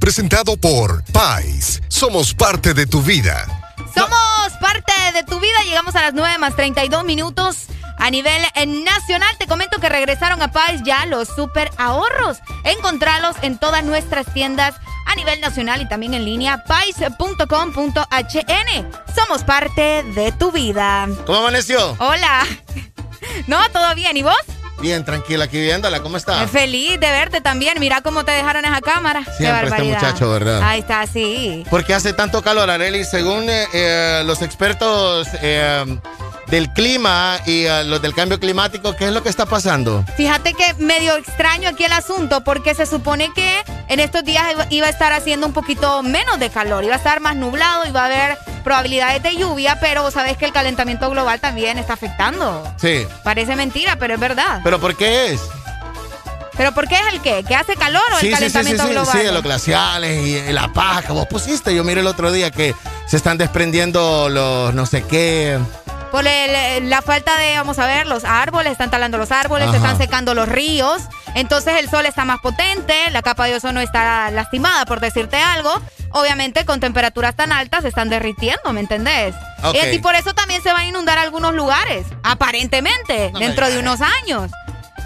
presentado por Pais. Somos parte de tu vida. Somos parte de tu vida. Llegamos a las 9 más 32 minutos. A nivel eh, nacional, te comento que regresaron a Pais ya los super ahorros. Encontralos en todas nuestras tiendas a nivel nacional y también en línea, pais.com.hn. Somos parte de tu vida. ¿Cómo amaneció? Hola. No, todo bien. ¿Y vos? Bien, tranquila aquí viéndola. ¿Cómo está? Feliz de verte también. Mira cómo te dejaron esa cámara. Siempre este muchacho, ¿verdad? Ahí está, sí. ¿Por qué hace tanto calor, Areli? Según eh, eh, los expertos eh, del clima y los del cambio climático, ¿qué es lo que está pasando? Fíjate que medio extraño aquí el asunto porque se supone que en estos días iba- iba a estar haciendo un poquito menos de calor, iba a estar más nublado, iba a haber probabilidades de lluvia, pero sabes que el calentamiento global también está afectando. Sí. Parece mentira, pero es verdad. ¿Pero por qué es? ¿Pero por qué es el qué? ¿Que hace calor o el Sí, sí, sí, sí, calentamiento sí, global? sí, de los glaciales y, y la paja que vos pusiste. Yo miré el otro día que se están desprendiendo los no sé qué. Por el- la falta de, vamos a ver, los árboles, están talando los árboles, se están secando los ríos, entonces el sol está más potente, la capa de ozono está lastimada, por decirte algo. Obviamente con temperaturas tan altas se están derritiendo, ¿me entendés? Ok. Y, por eso también se van a inundar algunos lugares, aparentemente, No dentro de unos años.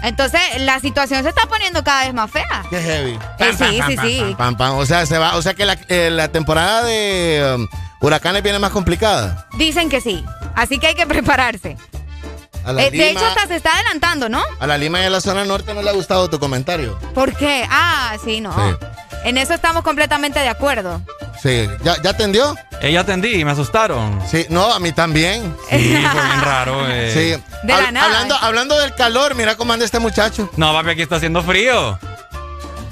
Entonces la situación se está poniendo cada vez más fea. Qué heavy. Eh, sí, sí, sí. Pam, pam. O sea, se va, o sea que la, eh, la temporada de um, huracanes viene más complicada. Dicen que sí, así que hay que prepararse. Eh, de hecho, hasta se está adelantando, ¿no? a la Lima y a la zona norte no le ha gustado tu comentario. ¿Por qué? Ah, sí, no. Sí. En eso estamos completamente de acuerdo. Sí. ¿Ya, ya atendió? Ella atendí y me asustaron. Sí, no, a mí también. Sí, fue bien raro. eh. Sí. De la nada. Hablando, hablando del calor, mira cómo anda este muchacho. No, papi, aquí está haciendo frío.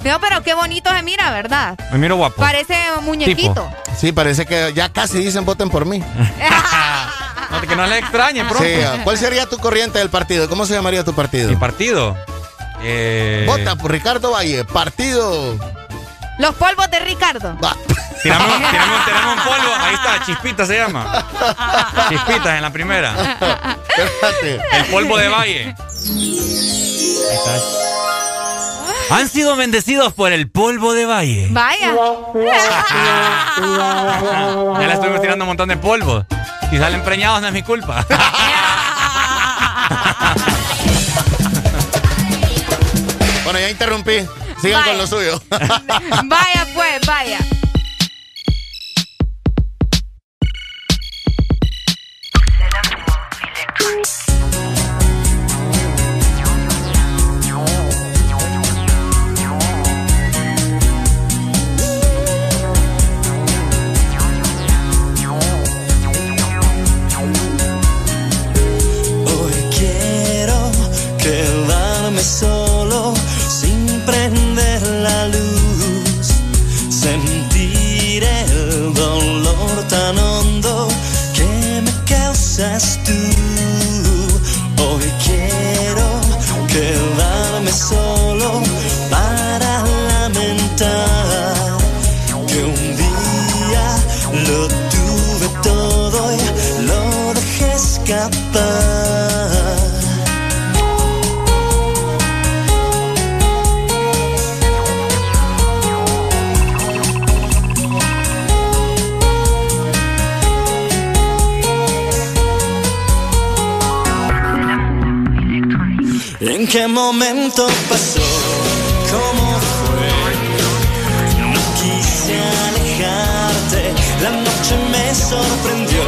No, pero qué bonito se mira, ¿verdad? Me miro guapo. Parece un muñequito. Sí, parece que ya casi dicen voten por mí. No, que no le extrañe, pronto. Sí, ah, ¿cuál sería tu corriente del partido? ¿Cómo se llamaría tu partido? Mi partido. Eh... Vota por Ricardo Valle, partido. Los polvos de Ricardo. Tirame, un- tirame un- tirame un polvo. Ahí está, Chispita se llama. Chispitas en la primera. Espérate. El polvo de Valle. Ahí está. Han sido bendecidos por el polvo de Valle. Vaya. Ya le estuvimos tirando un montón de polvo. Si salen preñados no es mi culpa. Bueno, ya interrumpí. Sigan Vaya. con lo suyo. vaya, pues, vaya. Qué momento pasó? ¿Cómo fue? No quise alejarte, la noche me sorprendió,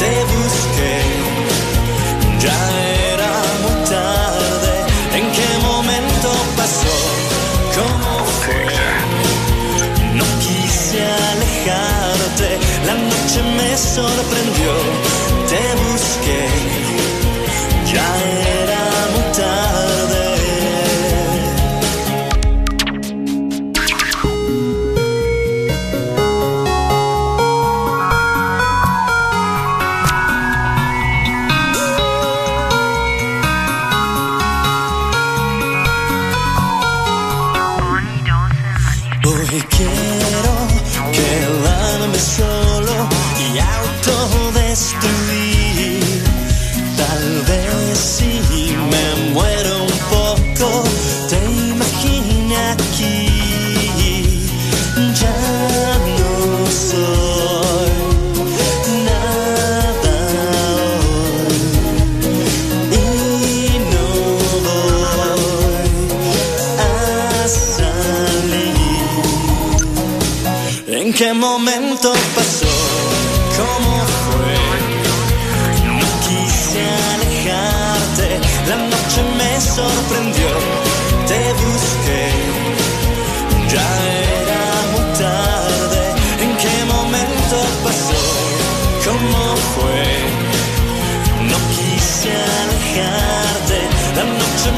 te busqué, ya era muy tarde. ¿En qué momento pasó? ¿Cómo fue? No quise alejarte, la noche me sorprendió,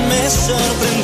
me sorprendió.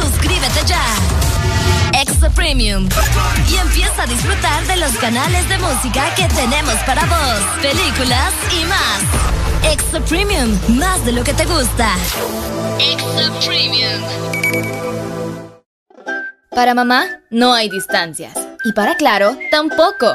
Suscríbete ya. Extra Premium. Y empieza a disfrutar de los canales de música que tenemos para vos, películas y más. Extra Premium, más de lo que te gusta. Extra Premium. Para mamá, no hay distancias. Y para Claro, tampoco.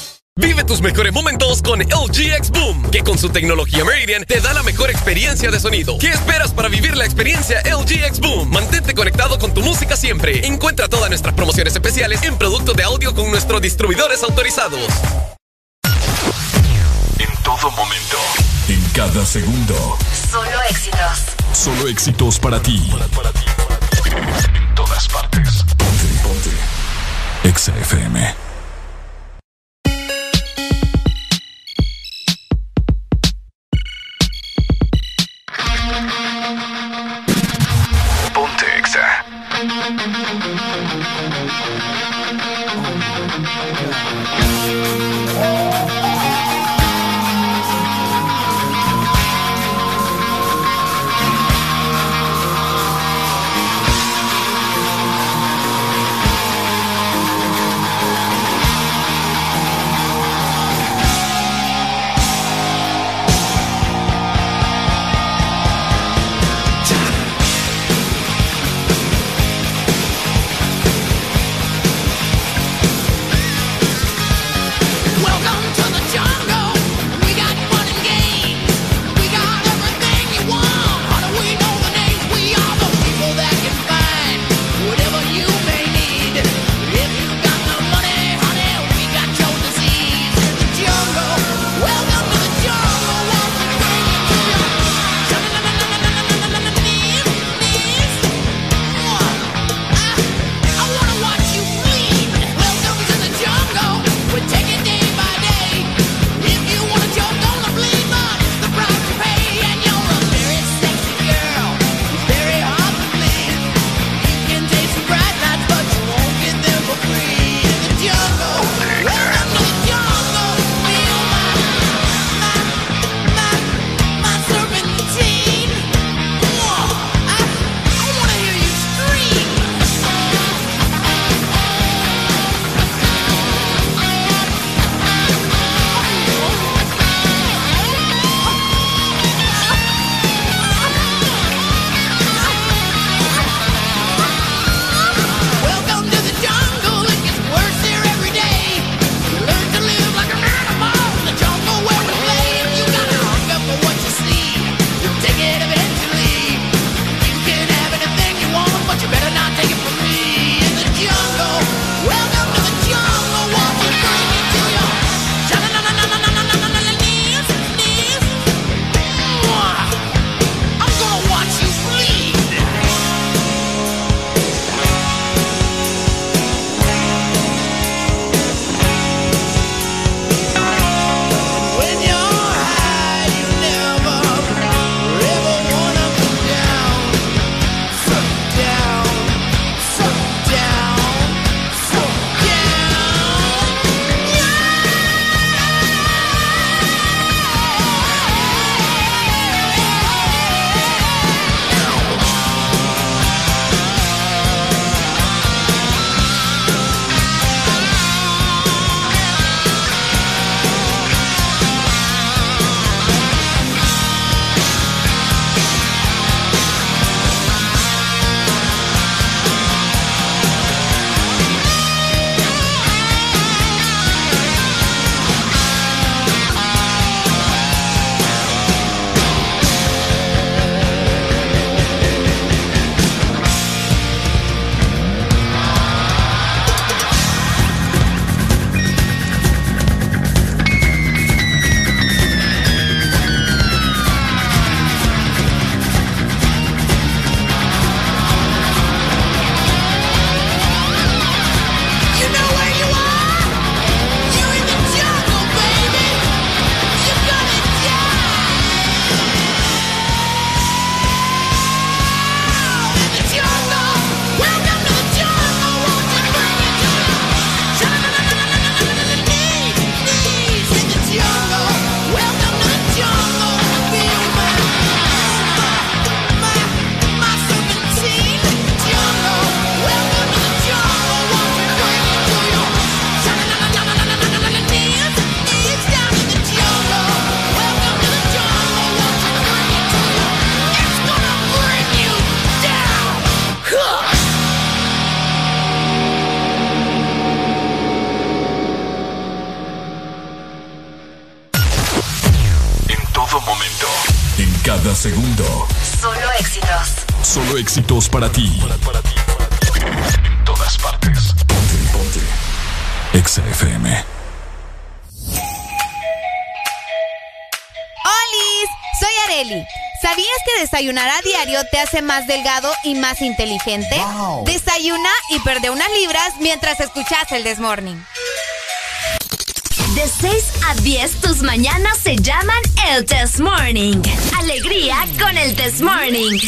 Vive tus mejores momentos con LG X Boom, que con su tecnología Meridian te da la mejor experiencia de sonido. ¿Qué esperas para vivir la experiencia LG X Boom? Mantente conectado con tu música siempre. Encuentra todas nuestras promociones especiales en productos de audio con nuestros distribuidores autorizados. En todo momento. En cada segundo. Solo éxitos. Solo éxitos para ti. En todas partes. Ponte, ponte. Exa Cada segundo. Solo éxitos. Solo éxitos para ti. En todas partes. Ponte, ponte. Exa FM. ¡Olis! Soy Areli. ¿Sabías que desayunar a diario te hace más delgado y más inteligente? Desayuna y perde unas libras mientras escuchas el Desmorning. De 6 a 10, tus mañanas se llaman el Test Morning. Alegría con el Test Morning.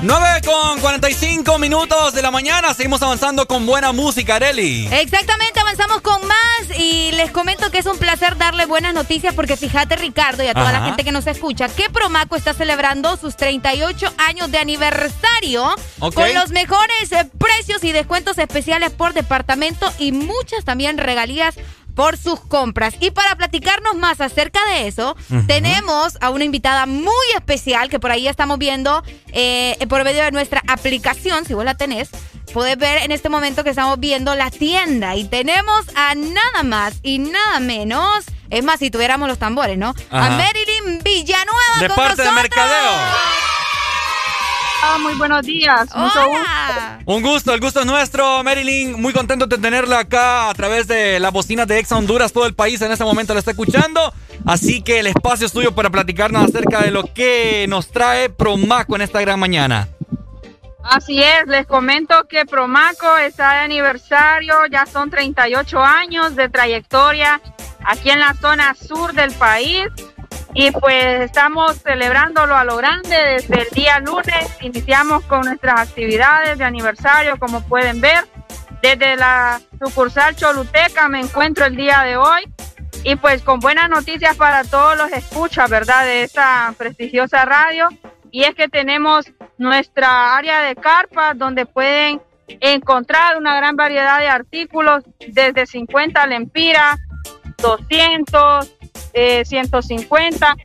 9 con 45 minutos de la mañana. Seguimos avanzando con buena música, Areli. Exactamente, avanzamos con más y les comento que es un placer darle buenas noticias porque fíjate Ricardo y a toda Ajá. la gente que nos escucha que Promaco está celebrando sus 38 años de aniversario con los mejores eh, precios y descuentos especiales por departamento y muchas también regalías por sus compras. Y para platicarnos más acerca de eso, tenemos a una invitada muy especial que por ahí estamos viendo eh, por medio de nuestra aplicación, si vos la tenés. Puedes ver en este momento que estamos viendo la tienda y tenemos a nada más y nada menos. Es más, si tuviéramos los tambores, ¿no? A. Marilyn Villanueva. De con parte de nosotros. Mercadeo. Ah, muy buenos días. Mucho gusto. Un gusto, el gusto es nuestro, Marilyn. Muy contento de tenerla acá a través de las bocinas de Exa Honduras. Todo el país en este momento la está escuchando. Así que el espacio es tuyo para platicarnos acerca de lo que nos trae Promaco en esta gran mañana. Así es, les comento que Promaco está de aniversario, ya son 38 años de trayectoria aquí en la zona sur del país y pues estamos celebrándolo a lo grande desde el día lunes, iniciamos con nuestras actividades de aniversario como pueden ver, desde la sucursal Choluteca me encuentro el día de hoy y pues con buenas noticias para todos los escuchas, ¿verdad? De esta prestigiosa radio. Y es que tenemos nuestra área de carpas donde pueden encontrar una gran variedad de artículos desde 50 lempiras, 200, eh, 150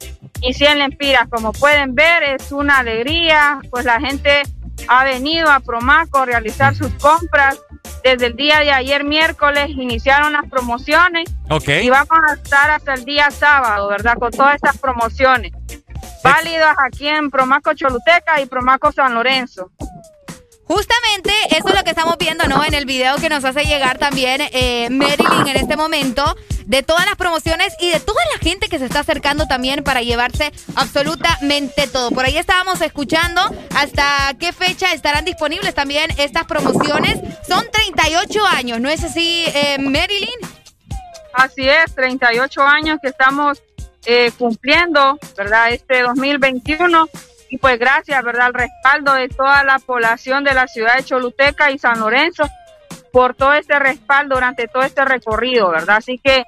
y 100 lempiras. Como pueden ver, es una alegría, pues la gente ha venido a Promaco a realizar sus compras. Desde el día de ayer miércoles iniciaron las promociones Ok. y vamos a estar hasta el día sábado, ¿verdad? Con todas estas promociones. Válidas aquí en Promaco Choluteca y Promaco San Lorenzo. Justamente eso es lo que estamos viendo, ¿no? En el video que nos hace llegar también eh, Marilyn en este momento, de todas las promociones y de toda la gente que se está acercando también para llevarse absolutamente todo. Por ahí estábamos escuchando hasta qué fecha estarán disponibles también estas promociones. Son 38 años, ¿no es así, eh, Marilyn? Así es, 38 años que estamos eh, cumpliendo, ¿verdad? Este 2021. Y pues gracias, ¿verdad? Al respaldo de toda la población de la ciudad de Choluteca y San Lorenzo por todo este respaldo durante todo este recorrido, ¿verdad? Así que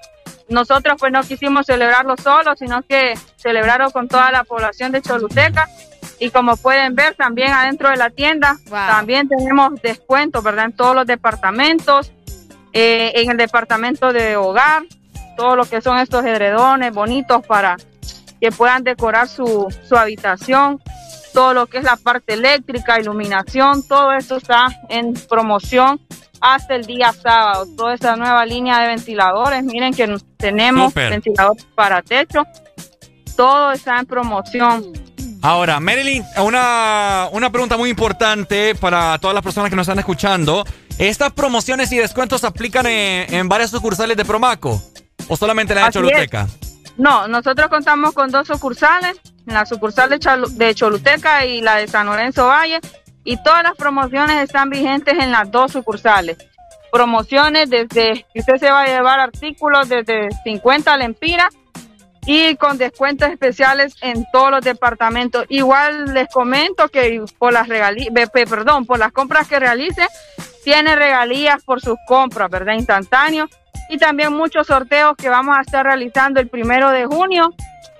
nosotros pues no quisimos celebrarlo solo, sino que celebrarlo con toda la población de Choluteca. Y como pueden ver también adentro de la tienda, también tenemos descuentos, ¿verdad? En todos los departamentos, eh, en el departamento de hogar, todo lo que son estos edredones bonitos para que puedan decorar su, su habitación, todo lo que es la parte eléctrica, iluminación, todo esto está en promoción hasta el día sábado. Toda esta nueva línea de ventiladores, miren que tenemos ventiladores para techo, todo está en promoción. Ahora, Marilyn, una, una pregunta muy importante para todas las personas que nos están escuchando. ¿Estas promociones y descuentos se aplican en, en varias sucursales de Promaco? ¿O solamente en la de Así Choluteca? No, nosotros contamos con dos sucursales, la sucursal de Choluteca y la de San Lorenzo Valle, y todas las promociones están vigentes en las dos sucursales. Promociones desde que usted se va a llevar artículos desde 50 lempiras y con descuentos especiales en todos los departamentos. Igual les comento que por las regalías, perdón, por las compras que realice, tiene regalías por sus compras, ¿verdad? Instantáneo. Y también muchos sorteos que vamos a estar realizando el primero de junio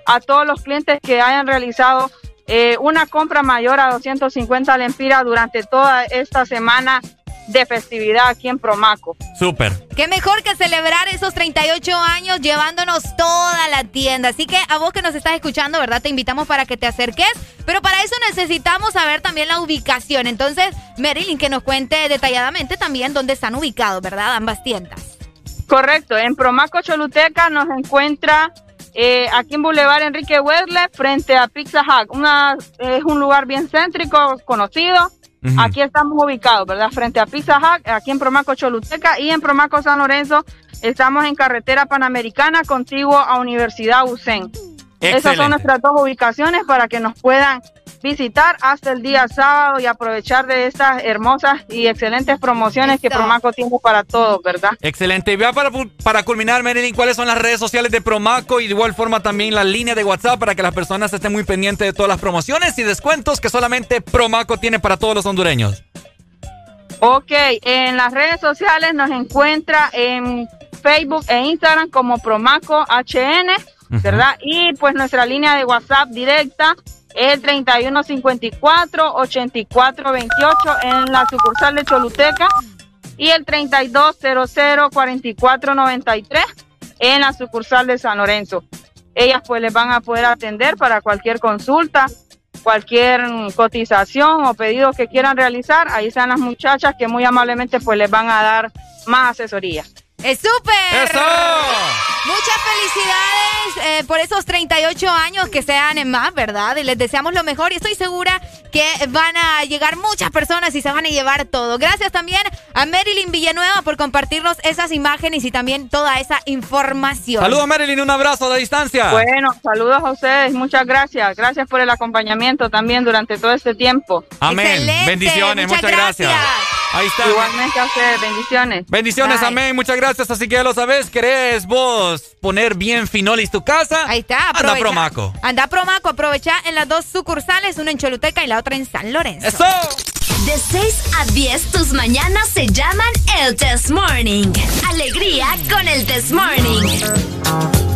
a todos los clientes que hayan realizado eh, una compra mayor a 250 lempiras durante toda esta semana de festividad aquí en Promaco. Súper. Qué mejor que celebrar esos 38 años llevándonos toda la tienda. Así que a vos que nos estás escuchando, ¿verdad? Te invitamos para que te acerques. Pero para eso necesitamos saber también la ubicación. Entonces, Marilyn, que nos cuente detalladamente también dónde están ubicados, ¿verdad? Ambas tiendas. Correcto, en Promaco Choluteca nos encuentra eh, aquí en Boulevard Enrique Wedle, frente a Pizza Hut. Una, es un lugar bien céntrico, conocido. Aquí estamos ubicados, ¿verdad? Frente a Pizza Hut, aquí en Promaco Choluteca y en Promaco San Lorenzo. Estamos en carretera panamericana, contiguo a Universidad UCEN. Esas son nuestras dos ubicaciones para que nos puedan visitar hasta el día sábado y aprovechar de estas hermosas y excelentes promociones que Promaco tiene para todos, ¿verdad? Excelente. Y ya para, para culminar, Marilyn, ¿cuáles son las redes sociales de Promaco y de igual forma también la línea de WhatsApp para que las personas estén muy pendientes de todas las promociones y descuentos que solamente Promaco tiene para todos los hondureños? Ok, en las redes sociales nos encuentra en Facebook e Instagram como Promaco HN, ¿verdad? Y pues nuestra línea de WhatsApp directa el 3154-8428 en la sucursal de Choluteca y el 3200-4493 en la sucursal de San Lorenzo. Ellas pues les van a poder atender para cualquier consulta, cualquier cotización o pedido que quieran realizar. Ahí están las muchachas que muy amablemente pues les van a dar más asesoría. ¡Es súper! ¡Eso! Muchas felicidades eh, por esos 38 años que sean más, ¿verdad? Y les deseamos lo mejor y estoy segura que van a llegar muchas personas y se van a llevar todo. Gracias también a Marilyn Villanueva por compartirnos esas imágenes y también toda esa información. Saludos Marilyn, un abrazo a distancia. Bueno, saludos a ustedes, muchas gracias. Gracias por el acompañamiento también durante todo este tiempo. Amén. Bendiciones, muchas, gracias. Ahí está. Igualmente a ustedes, bendiciones. Bendiciones, amén, muchas gracias. Así que ya lo sabes, ¿querés vos poner bien finolis tu casa? Ahí está, aprovecha. Anda Promaco. Anda Promaco, aprovecha en las dos sucursales, una en Choluteca y la otra en San Lorenzo. ¡Eso! De 6 a 10, tus mañanas se llaman el Test Morning. Alegría con el Test Morning.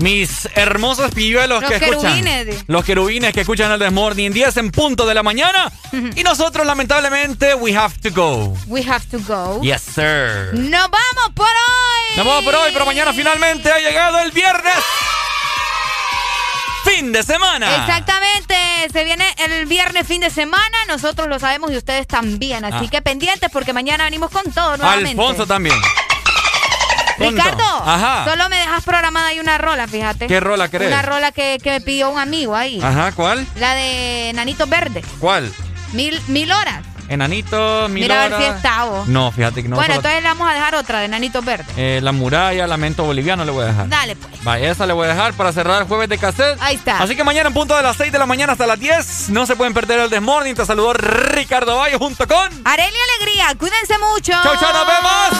mis hermosas pilluelos que escuchan. Los querubines los querubines que escuchan el Desmorning 10 en punto de la mañana. y nosotros, lamentablemente, we have to go. We have to go. Yes, sir. Nos vamos por hoy. Nos vamos por hoy, pero mañana finalmente ha llegado el viernes. Fin de semana. Exactamente, se viene el viernes fin de semana, nosotros lo sabemos y ustedes también, así ah. que pendientes porque mañana venimos con todo nuevamente. Alfonso también. Ricardo, solo me dejas programada ahí una rola, fíjate. ¿Qué rola crees? Una rola que, que me pidió un amigo ahí. Ajá, ¿cuál? La de Nanito Verde. ¿Cuál? Mil, mil horas. Enanito, mil Mira a ver si está vos. No, fíjate que no. Bueno, entonces le vamos a dejar otra de Enanito Verde. Eh, la muralla, lamento boliviano le voy a dejar. Dale, pues. Vaya, esa le voy a dejar para cerrar el jueves de cassette. Ahí está. Así que mañana en punto de las 6 de la mañana hasta las 10. No se pueden perder el Desmorning. Te saludó Ricardo Valle junto con... Arelia Alegría. Cuídense mucho. Chau, chau, nos vemos.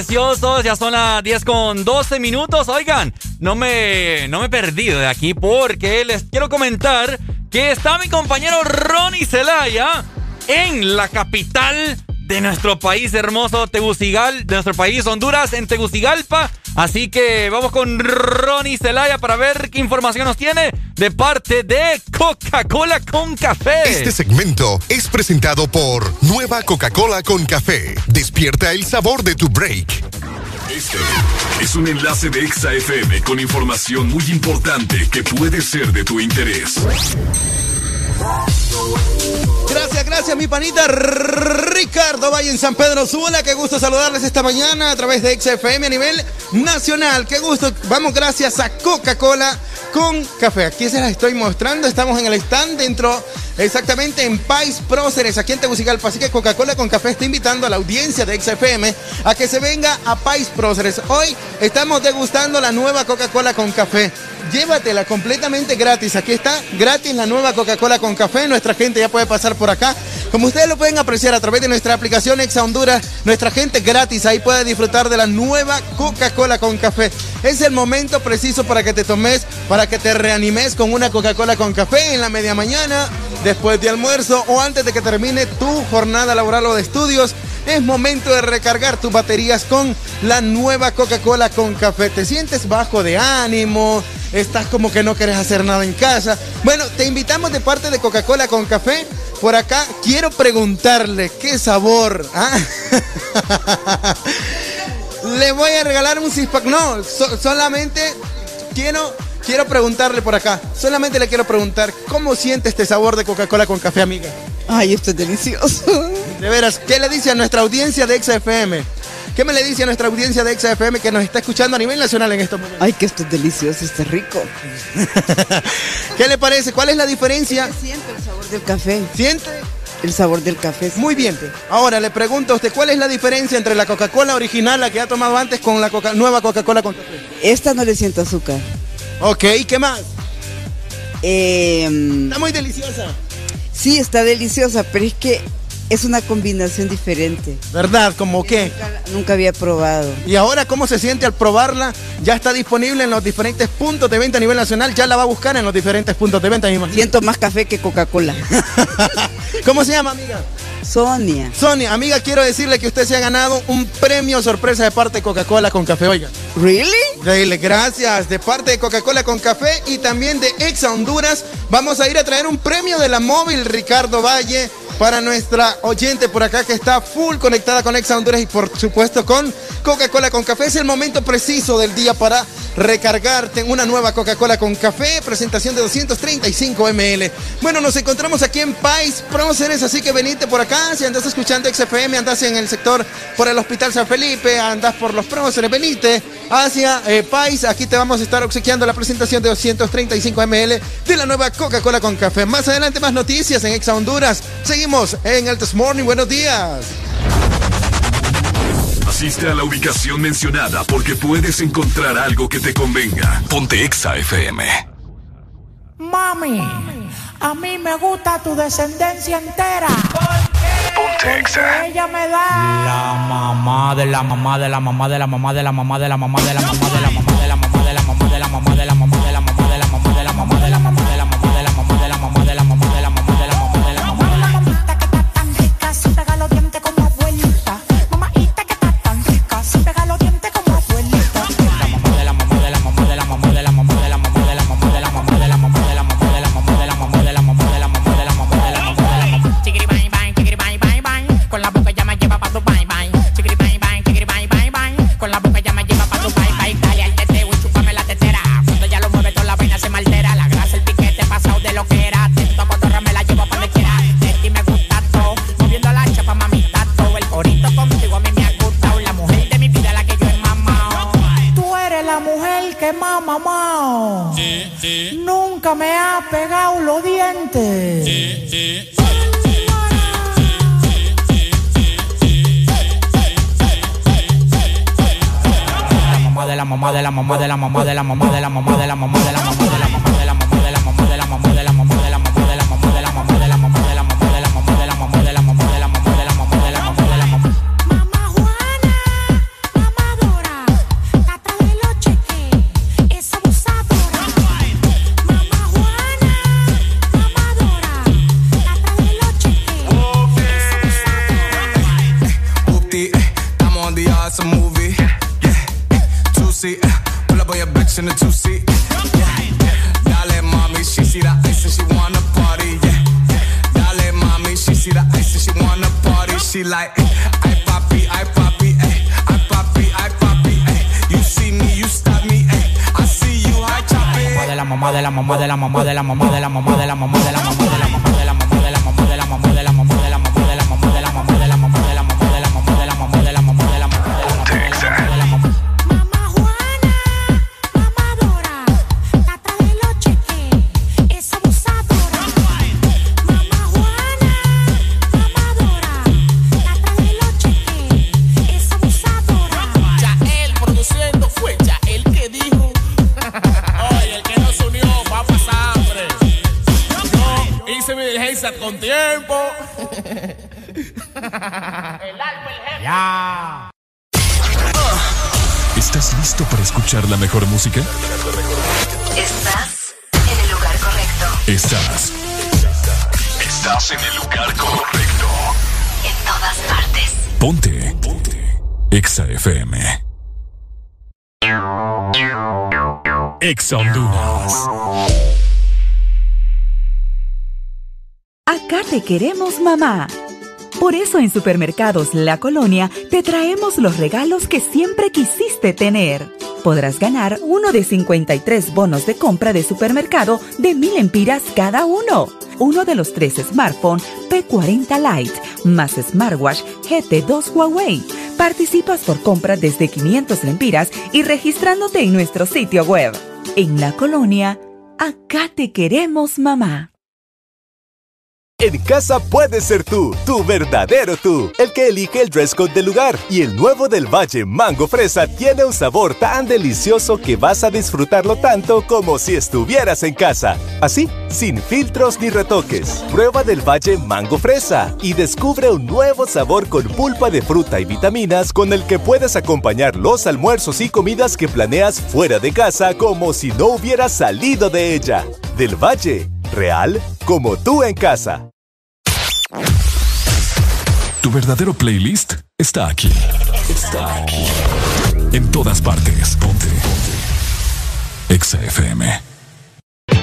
Preciosos. Ya son las 10 con 12 minutos. Oigan, no me, no me he perdido de aquí porque les quiero comentar que está mi compañero Ronnie Zelaya en la capital de nuestro país hermoso, Tegucigalpa, de nuestro país, Honduras, en Tegucigalpa. Así que vamos con Ronnie Zelaya para ver qué información nos tiene de parte de Coca-Cola con café. Este segmento es presentado por Nueva Coca-Cola con café. Despierta el sabor de tu break. Este es un enlace de Exa FM con información muy importante que puede ser de tu interés. Gracias, gracias, mi panita Ricardo Valle en San Pedro Sula. Qué gusto saludarles esta mañana a través de XFM a nivel nacional. Qué gusto. Vamos, gracias a Coca-Cola con café. Aquí se las estoy mostrando. Estamos en el stand dentro, exactamente en Pais Próceres, aquí en Tegucigalpa. Así que Coca-Cola con café está invitando a la audiencia de XFM a que se venga a Pais Próceres. Hoy estamos degustando la nueva Coca-Cola con café. Llévatela completamente gratis. Aquí está gratis la nueva Coca-Cola con café. Nuestra gente ya puede pasar por acá. Como ustedes lo pueden apreciar a través de nuestra aplicación Exa Honduras, nuestra gente gratis ahí puede disfrutar de la nueva Coca-Cola con café. Es el momento preciso para que te tomes, para que te reanimes con una Coca-Cola con café en la media mañana, después de almuerzo o antes de que termine tu jornada laboral o de estudios. Es momento de recargar tus baterías con la nueva Coca-Cola con café. ¿Te sientes bajo de ánimo? ¿Estás como que no quieres hacer nada en casa? Bueno, te invitamos de parte de Coca-Cola con café. Por acá quiero preguntarle qué sabor. ¿ah? Le voy a regalar un six pack. No, so- solamente quiero, quiero preguntarle por acá. Solamente le quiero preguntar cómo siente este sabor de Coca-Cola con café, amiga. Ay, esto es delicioso. De veras, ¿qué le dice a nuestra audiencia de XFM? ¿Qué me le dice a nuestra audiencia de XFM que nos está escuchando a nivel nacional en estos momentos? Ay, que esto es delicioso, está rico. ¿Qué le parece? ¿Cuál es la diferencia? Siente el sabor del café. ¿Siente? El sabor del café. Muy bien. Ahora le pregunto a usted, ¿cuál es la diferencia entre la Coca-Cola original, la que ha tomado antes, con la Coca- nueva Coca-Cola con café? Esta no le siento azúcar. Ok, ¿qué más? Em, Está muy deliciosa. sí, está deliciosa, pero es que es una combinación diferente. ¿Verdad? ¿Cómo qué? Nunca había probado. Y ahora, ¿cómo se siente al probarla? Ya está disponible en los diferentes puntos de venta a nivel nacional. Ya la va a buscar en los diferentes puntos de venta. Siento más café que Coca-Cola. ¿Cómo se llama, amiga? Sonia. Sonia, amiga, quiero decirle que usted se ha ganado un premio sorpresa de parte de Coca-Cola con café, oiga. ¿Really? Dile, gracias. De parte de Coca-Cola con café y también de Exa Honduras, vamos a ir a traer un premio de la móvil Ricardo Valle para nuestra oyente por acá que está full conectada con Exa Honduras y por supuesto con Coca-Cola con café. Es el momento preciso del día para recargarte una nueva Coca-Cola con café, presentación de 235 ml. Bueno, nos encontramos aquí en Pais Próceres, así que venite por acá. Si andas escuchando XFM, andas en el sector por el Hospital San Felipe, andas por los Próceres, venite hacia eh, Pais. Aquí te vamos a estar obsequiando la presentación de 235 ml de la nueva Coca-Cola con café. Más adelante, más noticias en Exa Honduras. Seguimos en el This Morning. Buenos días. Asiste a la ubicación mencionada porque puedes encontrar algo que te convenga. Ponte Exa FM. Mami, a mí me gusta tu descendencia entera. Exa. Ella me da la mamá de la mamá de la mamá de la mamá de la mamá de la mamá de la mamá de la mamá de la mamá de la mamá de la mamá de la mamá pegados los dientes. mamá de la mamá de la mamá de la mamá de la mamá de la mamá de la mamá de la mamá de la mamá de la mamá like I poppy, I poppy, ay, I poppy, I poppy, ay. You see me, you stop me, ay. I see you, I chop it. De la mamá, de la mamá, de la mamá, de la mamá, de la mamá, de la mamá, de la mamá, de la mamá. Escuchar la mejor música? Estás en el lugar correcto. Estás. Estás en el lugar correcto. En todas partes. Ponte. Ponte. Exa FM. Exa Honduras. Acá te queremos mamá. Por eso en Supermercados La Colonia te traemos los regalos que siempre quisiste tener. Podrás ganar uno de 53 bonos de compra de supermercado de mil empiras cada uno. Uno de los tres smartphone P40 Lite más smartwatch GT2 Huawei. Participas por compra desde 500 lempiras y registrándote en nuestro sitio web. En La Colonia, acá te queremos mamá. En casa puedes ser tú, tu verdadero tú, el que elige el dress code del lugar. Y el nuevo del Valle Mango Fresa tiene un sabor tan delicioso que vas a disfrutarlo tanto como si estuvieras en casa. Así, sin filtros ni retoques. Prueba del Valle Mango Fresa y descubre un nuevo sabor con pulpa de fruta y vitaminas con el que puedes acompañar los almuerzos y comidas que planeas fuera de casa como si no hubieras salido de ella. Del Valle, real como tú en casa. Tu verdadero playlist está aquí. Está aquí. En todas partes. Ponte. Ponte. Exa.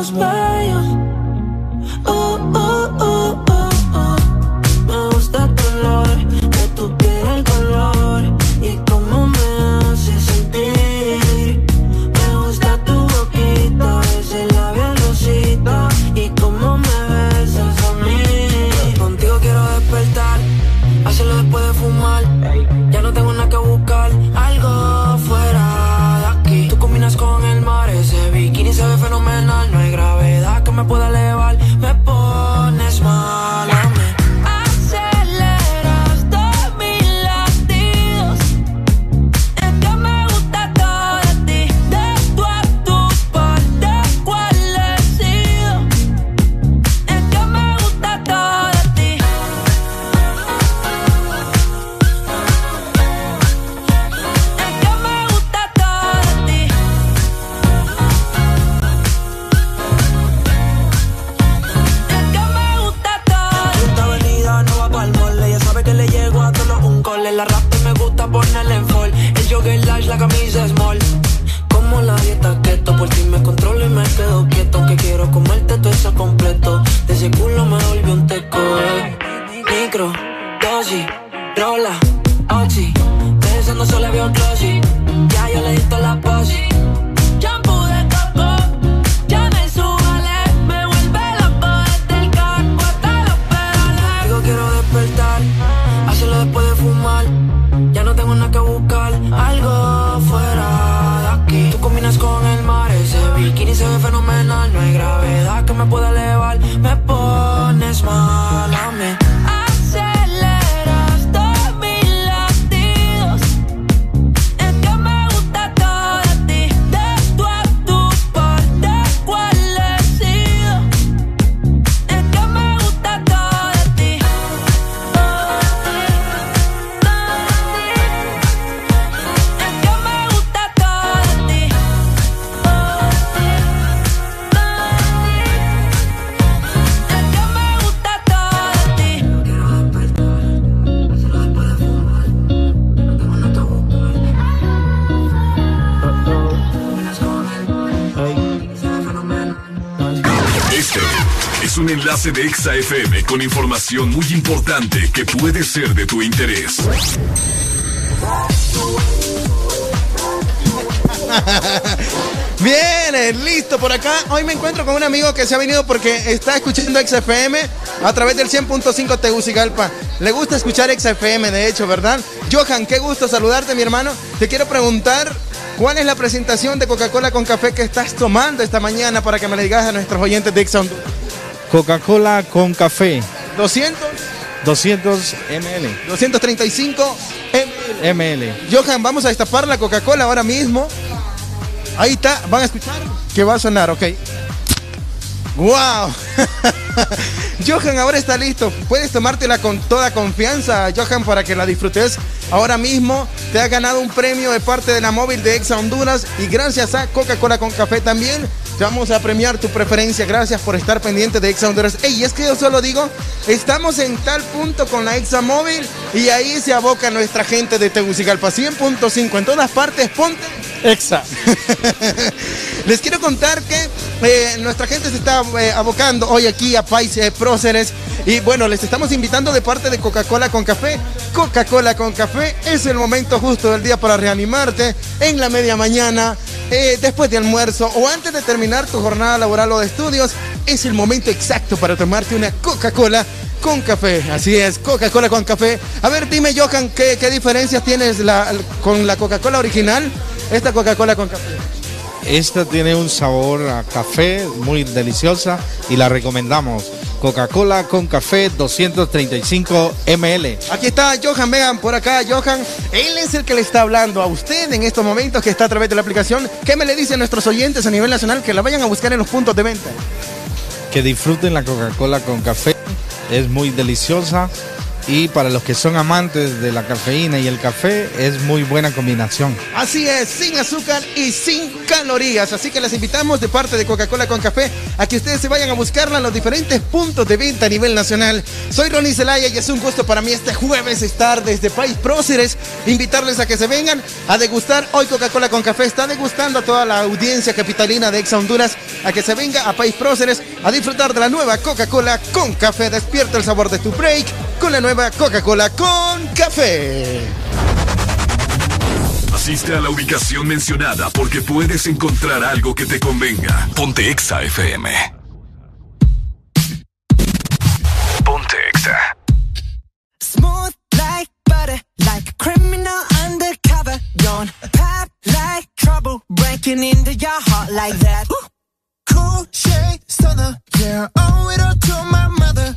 miles by eso completo. De ese culo me volvió un teco, eh. Micro, dosis, rola, oxi. Pensando solo veo glossy. Ya yo le di toda la posi. De Exa FM con información muy importante que puede ser de tu interés. Bien, eh, listo por acá. Hoy me encuentro con un amigo que se ha venido porque está escuchando XFM a través del 100.5 Tegucigalpa. Le gusta escuchar XFM, de hecho, ¿verdad? Johan, qué gusto saludarte, mi hermano. Te quiero preguntar cuál es la presentación de Coca-Cola con café que estás tomando esta mañana para que me le digas a nuestros oyentes de. Coca-Cola con café. 200, 200 ml. 235 ml. Johan, vamos a destapar la Coca-Cola ahora mismo. Ahí está, van a escuchar que va a sonar, ok. ¡Wow! Johan, ahora está listo. Puedes tomártela con toda confianza, Johan, para que la disfrutes. Ahora mismo te has ganado un premio de parte de la móvil de Exa Honduras y gracias a Coca-Cola con café también te vamos a premiar tu preferencia. Gracias por estar pendiente de Exa Honduras. Ey, es que yo solo digo, estamos en tal punto con la Exa móvil y ahí se aboca nuestra gente de Tegucigalpa 100.5. En todas partes, ponte Exa. Les quiero contar que eh, nuestra gente se está eh, abocando hoy aquí a Pais eh, Próceres y bueno, les estamos invitando de parte de Coca-Cola con café. Coca-Cola con café es el momento justo del día para reanimarte en la media mañana, eh, después de almuerzo o antes de terminar tu jornada laboral o de estudios. Es el momento exacto para tomarte una Coca-Cola con café. Así es, Coca-Cola con café. A ver, dime, Johan, ¿qué, qué diferencias tienes la- con la Coca-Cola original? Esta Coca-Cola con café. Esta tiene un sabor a café muy deliciosa y la recomendamos. Coca-Cola con café 235 ml. Aquí está Johan, vean por acá, Johan. Él es el que le está hablando a usted en estos momentos que está a través de la aplicación. ¿Qué me le dicen nuestros oyentes a nivel nacional que la vayan a buscar en los puntos de venta? Que disfruten la Coca-Cola con café. Es muy deliciosa y para los que son amantes de la cafeína y el café es muy buena combinación. Así es, sin azúcar y sin calorías. Así que les invitamos de parte de Coca-Cola con café a que ustedes se vayan a buscarla en los diferentes puntos de venta a nivel nacional. Soy Ronnie Zelaya y es un gusto para mí este jueves estar desde País Próceres, invitarles a que se vengan a degustar. Hoy Coca-Cola con café está degustando a toda la audiencia capitalina de Exa Honduras a que se venga a País Próceres a disfrutar de la nueva Coca-Cola con café. Despierta el sabor de tu break con la nueva Coca-Cola con café. Asiste a la ubicación mencionada porque puedes encontrar algo que te convenga. Ponte Exa FM. Ponte Exa. Smooth like butter, like a criminal undercover. Don't pop like trouble, breaking into your heart like that. Cool shade stunner, yeah, owe it all to my mother.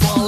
fall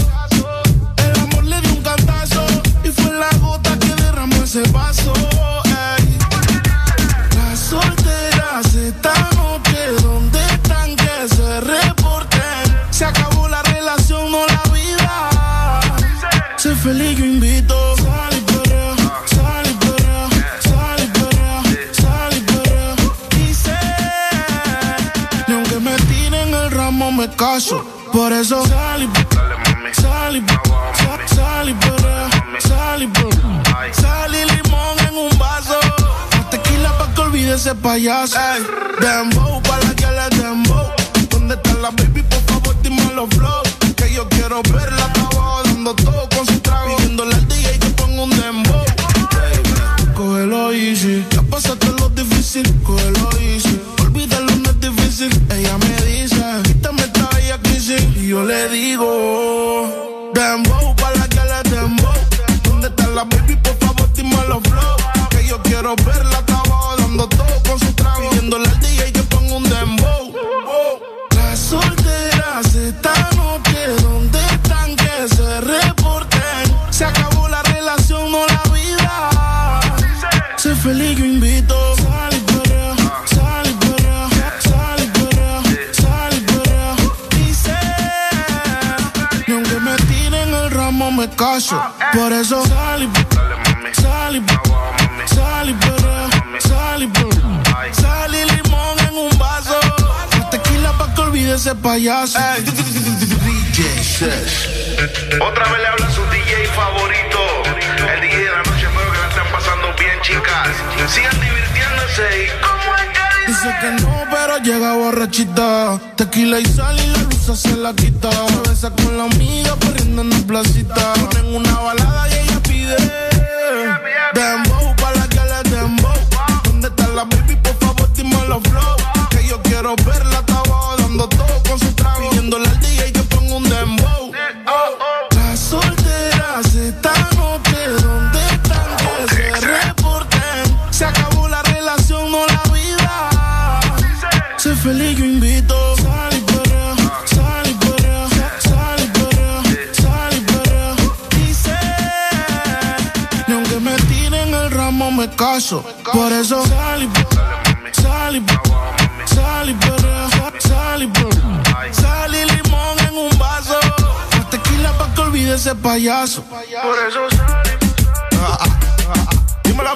Ese vaso. Ay, las solteras esta noche, ¿dónde están que se reporten? Se acabó la relación, no la vida. Sé feliz, yo invito. Sal y perrea, sal y ese payaso. Ey, dembow, que le dembow. ¿Dónde está la baby? Por favor, dime los flow. Que yo quiero verla, abajo dando todo con su trago. Pidiéndole al DJ que ponga un dembow. Baby, Cógelo easy. Ya pasaste lo difícil, cógelo easy. Olvídalo, no es difícil. Ella me dice, quítame esta bella crisis. Y yo le digo, dembow, pa' la que le dembow. ¿Dónde está la baby? Por favor, dime los flow. Que yo quiero verla, me caso. Por eso sal y sal y sal y perrea, sal y perrea. Sal y limón en un vaso. Tequila pa' que olvide ese payaso. Otra vez le habla su DJ favorito. El DJ de la noche, espero que la estén pasando bien, chicas. Sigan divirtiéndose y Dice que no, pero llega borrachita. Tequila y sal y la luz se la quita. Se besa con la amiga corriendo en la placita. Ponen una balada y ella pide. Dembow pa' la que le dembow. ¿Dónde está la baby? Por favor, dime los flow. Que yo quiero verla, me caso. Por eso sal y sal y sal y perrea, sal y. Sal y limón en un vaso. Tequila pa' que olvide ese payaso. Por eso sal y Dime la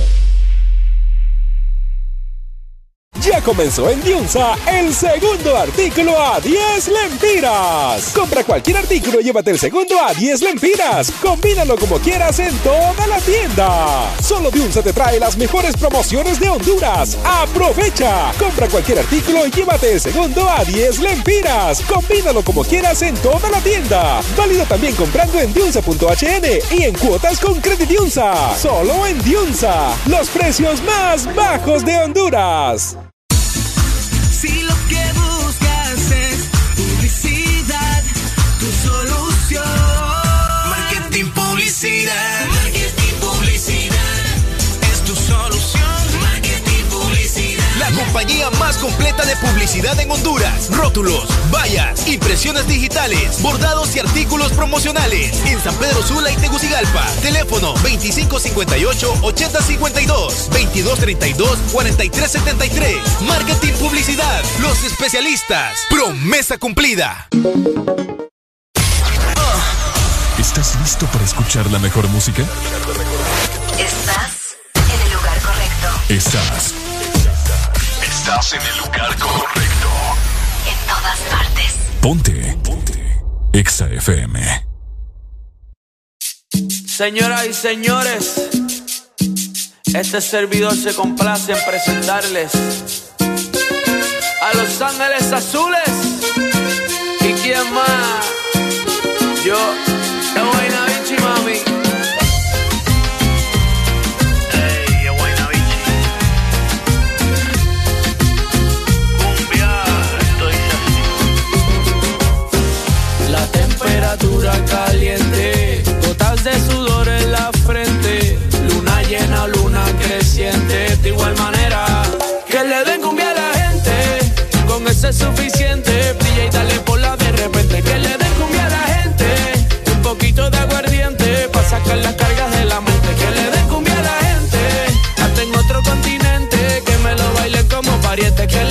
Ya comenzó en Diunsa el segundo artículo a 10 lempiras. Compra cualquier artículo y llévate el segundo a 10 lempiras. Combínalo como quieras en toda la tienda. Solo Diunsa te trae las mejores promociones de Honduras. ¡Aprovecha! Compra cualquier artículo y llévate el segundo a 10 lempiras. Combínalo como quieras en toda la tienda. Válido también comprando en Diunsa.hn y en cuotas con Credit Diunsa. Solo en Diunsa. Los precios más bajos de Honduras. Compañía más completa de publicidad en Honduras. Rótulos, vallas, impresiones digitales, bordados y artículos promocionales. En San Pedro Sula y Tegucigalpa. Teléfono 2558-8052, 2232-4373. Marketing Publicidad. Los especialistas. Promesa cumplida. ¿Estás listo para escuchar la mejor música? Estás en el lugar correcto. Estás. Estás en el lugar correcto. En todas partes. Ponte. Ponte. Exa FM. Señoras y señores, este servidor se complace en presentarles a Los Ángeles Azules. ¿Y quién más? Yo, es suficiente, brilla y dale por la de repente, que le den cumbia a la gente, un poquito de aguardiente, para sacar las cargas de la mente, que le den cumbia a la gente, hasta en otro continente, que me lo bailen como pariente, que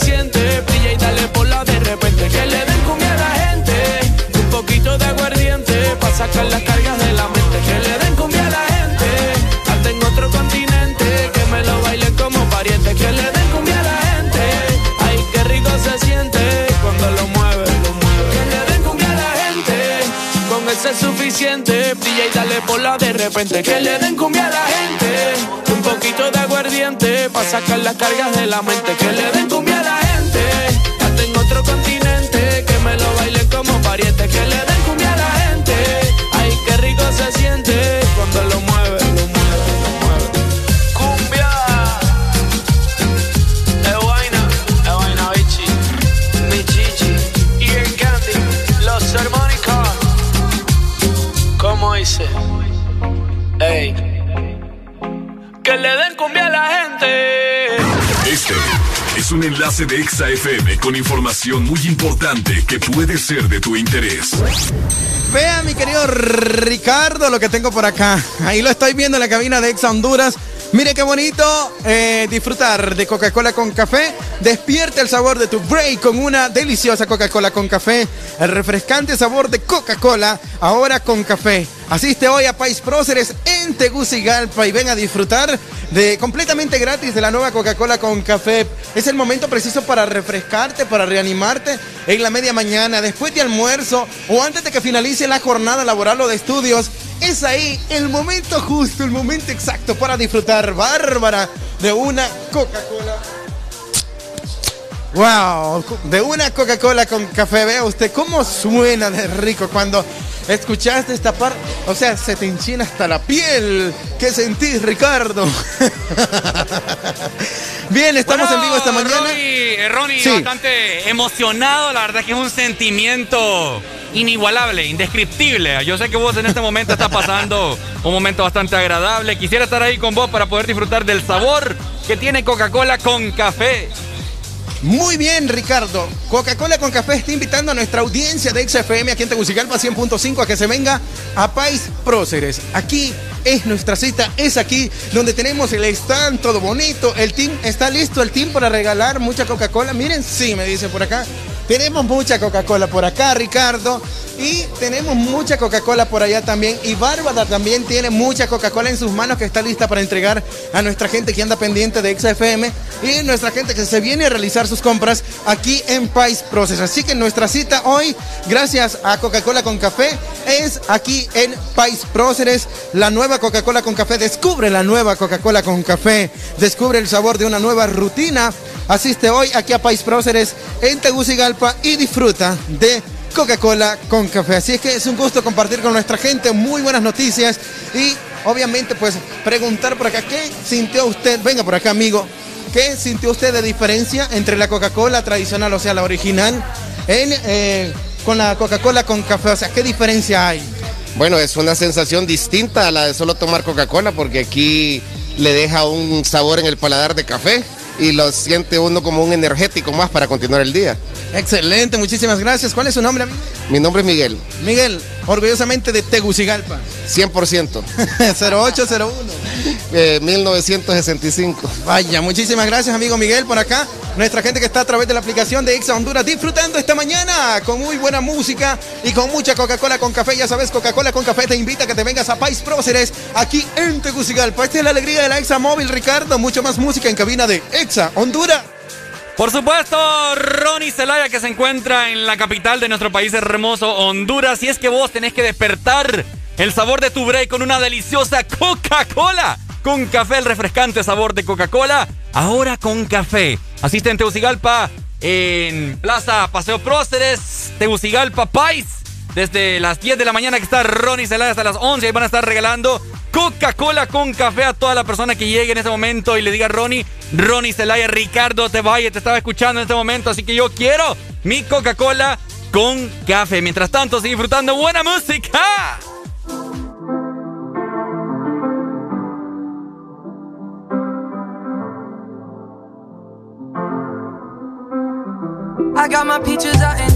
Es suficiente. Brilla y dale por la de repente. Que le den cumbia a la gente, un poquito de aguardiente, para sacar las cargas de la mente. Que le den cumbia a la gente, hasta en otro continente, que me lo bailen como pariente. Que le den cumbia a la gente, ay, qué rico se siente Ey. Que le den cumbia a la gente. Este es un enlace de Exa FM con información muy importante que puede ser de tu interés. Vea, mi querido Ricardo, lo que tengo por acá. Ahí lo estoy viendo en la cabina de Exa Honduras. Mire qué bonito eh, disfrutar de Coca-Cola con café. Despierta el sabor de tu break con una deliciosa Coca-Cola con café. El refrescante sabor de Coca-Cola ahora con café. Asiste hoy a Pais Próceres en Tegucigalpa y ven a disfrutar de completamente gratis de la nueva Coca-Cola con café. Es el momento preciso para refrescarte, para reanimarte en la media mañana, después de almuerzo o antes de que finalice la jornada laboral o de estudios. Es ahí el momento justo, el momento exacto para disfrutar, bárbara, de una Coca-Cola. Wow, de una Coca-Cola con café. Vea usted cómo suena de rico cuando escuchaste esta parte. O sea, se te enchina hasta la piel. ¿Qué sentís, Ricardo? Bien, estamos en vivo esta mañana. Ronnie, Ronnie, Sí. bastante emocionado. La verdad que es un sentimiento inigualable, indescriptible. Yo sé que vos en este momento estás pasando un momento bastante agradable. Quisiera estar ahí con vos para poder disfrutar del sabor que tiene Coca-Cola con café. Muy bien, Ricardo. Coca-Cola con café está invitando a nuestra audiencia de XFM aquí en Tegucigalpa 100.5 a que se venga a Pais Próceres. Aquí es nuestra cita, es aquí donde tenemos el stand todo bonito. El team está listo, el team para regalar mucha Coca-Cola. Miren, sí, me dice por acá. Tenemos mucha Coca-Cola por acá, Ricardo. Y tenemos mucha Coca-Cola por allá también. Y Bárbara también tiene mucha Coca-Cola en sus manos que está lista para entregar a nuestra gente que anda pendiente de XFM y nuestra gente que se viene a realizar sus compras aquí en Pais Process. Así que nuestra cita hoy, gracias a Coca-Cola con café, es aquí en Pais Próceres. La nueva Coca-Cola con café. Descubre la nueva Coca-Cola con café. Descubre el sabor de una nueva rutina. Asiste hoy aquí a Pais Próceres en Tegucigalpa y disfruta de Coca-Cola con café. Así es que es un gusto compartir con nuestra gente muy buenas noticias y obviamente pues preguntar por acá, ¿qué sintió usted? Venga por acá amigo, ¿qué sintió usted de diferencia entre la Coca-Cola tradicional, o sea, la original, en, eh, con la Coca-Cola con café? O sea, ¿qué diferencia hay? Bueno, es una sensación distinta a la de solo tomar Coca-Cola porque aquí le deja un sabor en el paladar de café y lo siente uno como un energético más para continuar el día. Excelente, muchísimas gracias. ¿Cuál es su nombre, amigo? Mi nombre es Miguel. Miguel, orgullosamente de Tegucigalpa. 100%. 0801. Eh, 1965. Vaya, muchísimas gracias, amigo Miguel, por acá. Nuestra gente que está a través de la aplicación de Exa Honduras disfrutando esta mañana con muy buena música y con mucha Coca-Cola con café. Ya sabes, Coca-Cola con café te invita a que te vengas a Pais Próceres aquí en Tegucigalpa. Esta es la alegría de la Exa Móvil, Ricardo. Mucho más música en cabina de Exa Honduras. Por supuesto, Ronnie Zelaya que se encuentra en la capital de nuestro país hermoso, Honduras. Y es que vos tenés que despertar el sabor de tu break con una deliciosa Coca-Cola. Con café, el refrescante sabor de Coca-Cola. Ahora con café. Asiste en Tegucigalpa, en Plaza Paseo Próceres, Tegucigalpa Pais. Desde las 10 de la mañana que está Ronnie Zelaya hasta las 11. Ahí van a estar regalando Coca-Cola con café a toda la persona que llegue en ese momento y le diga Ronnie, Ronnie Zelaya, Ricardo te vaya, te estaba escuchando en este momento, así que yo quiero mi Coca-Cola con café. Mientras tanto, sigue disfrutando buena música. I got my peaches out in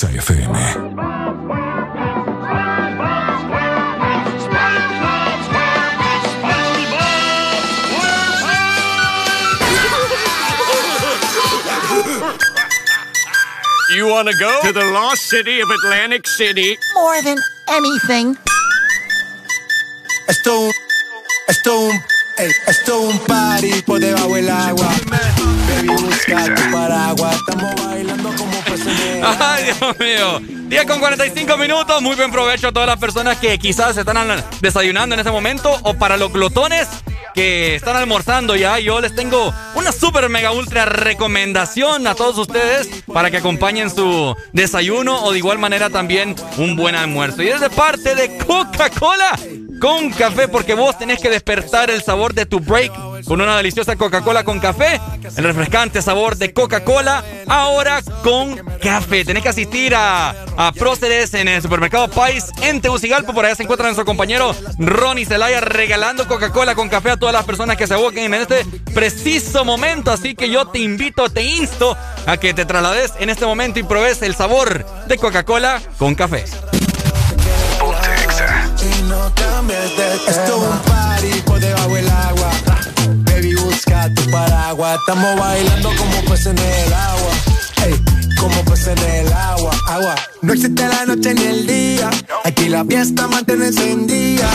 Exa FM. You want to go to the lost city of Atlantic City? More than anything. Esto un, esto un, ey, esto un party por debajo del agua. Baby, busca tu paraguas. Estamos bailando en el Ay, Dios mío. 10 con 45 minutos. Muy buen provecho a todas las personas que quizás están desayunando en este momento o para los glotones que están almorzando ya. Yo les tengo una super mega ultra recomendación a todos ustedes para que acompañen su desayuno o de igual manera también un buen almuerzo. Y es de parte de Coca-Cola con café porque vos tenés que despertar el sabor de tu break con una deliciosa Coca-Cola con café. El refrescante sabor de Coca-Cola ahora con café. Tenés que asistir a, a Próceres en el supermercado Pais en Tegucigalpa. Por allá se encuentra nuestro compañero Ronnie Zelaya regalando Coca-Cola con café a todas las personas que se aboquen en este preciso momento. Así que yo te invito, te insto a que te traslades en este momento y pruebes el sabor de Coca-Cola con café. Esto es un party por debajo del agua. Baby, busca tu paraguas. Estamos bailando como peces en el agua. Ey, como peces en el agua. Agua. No existe la noche ni el día. Aquí la fiesta mantiene encendida.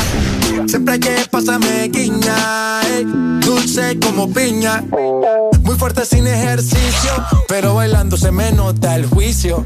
Siempre que pasarme guiña. dulce como piña. Muy fuerte sin ejercicio. Pero bailando se me nota el juicio.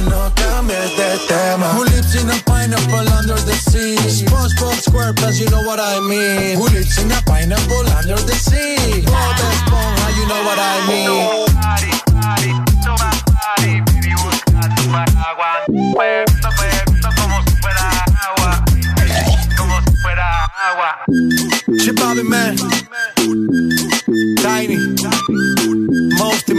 y no cambies de tema. Who lives in a pineapple under the sea? SpongeBob SquarePants, you know what I mean. Who lives in a pineapple under the sea? Bob Esponja, you know what I mean. Chip Bobby Man, Tiny, Most in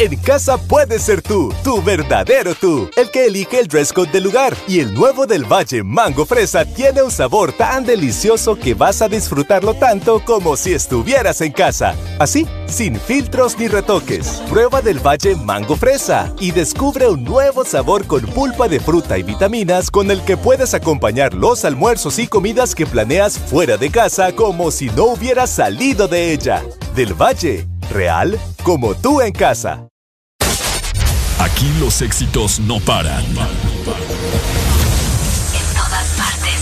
En casa puedes ser tú, tu verdadero tú, el que elige el dress code del lugar. Y el nuevo del Valle Mango Fresa tiene un sabor tan delicioso que vas a disfrutarlo tanto como si estuvieras en casa. Así, sin filtros ni retoques. Prueba del Valle Mango Fresa y descubre un nuevo sabor con pulpa de fruta y vitaminas con el que puedes acompañar los almuerzos y comidas que planeas fuera de casa como si no hubieras salido de ella. Del Valle, real como tú en casa. Aquí los éxitos no paran. En todas partes.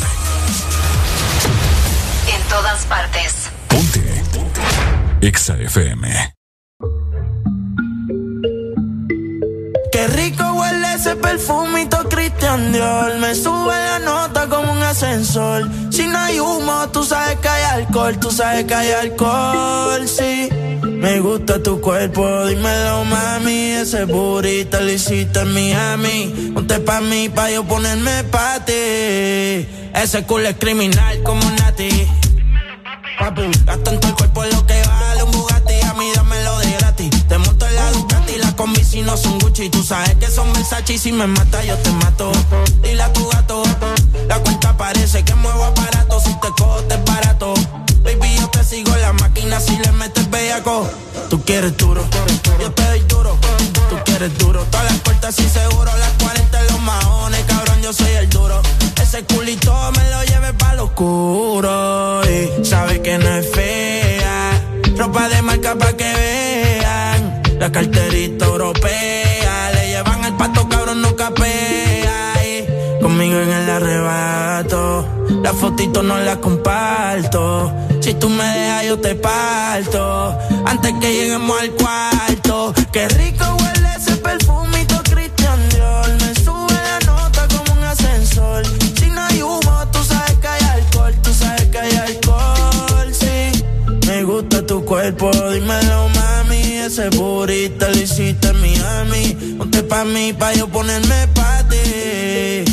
En todas partes. Ponte. Exa FM. Qué rico huele ese perfumito Christian Dior. Me sube la nota como un ascensor. Si no hay humo, tú sabes que hay alcohol. Tú sabes que hay alcohol, sí. Me gusta tu cuerpo, dímelo mami. Ese burrito lo hiciste en Miami. Ponte pa' mí, pa' yo ponerme pa' ti. Ese culo es criminal como Nati. Papi, gasto en el cuerpo lo que si no son Gucci. Tú sabes que son Versace y si me mata yo te mato. Dile a tu gato, la cuenta parece que muevo aparato. Si te cojo te barato. Baby, yo te sigo la máquina si le metes bellaco. Tú quieres duro, yo te doy duro. Tú quieres duro, todas las puertas y seguro. Las 40 en los maones, cabrón, yo soy el duro. Ese culito me lo lleve pa' lo oscuro. Y sabe que no es fea. Ropa de marca pa' que vean. La carterita europea. Le llevan el pato, cabrón, no capea. Y conmigo en el arrebato. La fotito no la comparto. Si tú me dejas, yo te parto. Antes que lleguemos al cuarto. Qué rico huele ese perfumito Christian Dior. Me sube la nota como un ascensor. Si no hay humo, tú sabes que hay alcohol. Tú sabes que hay alcohol, sí. Me gusta tu cuerpo, dímelo, Ese burrito lo hiciste en Miami. Ponte pa' mí, pa' yo ponerme pa' ti.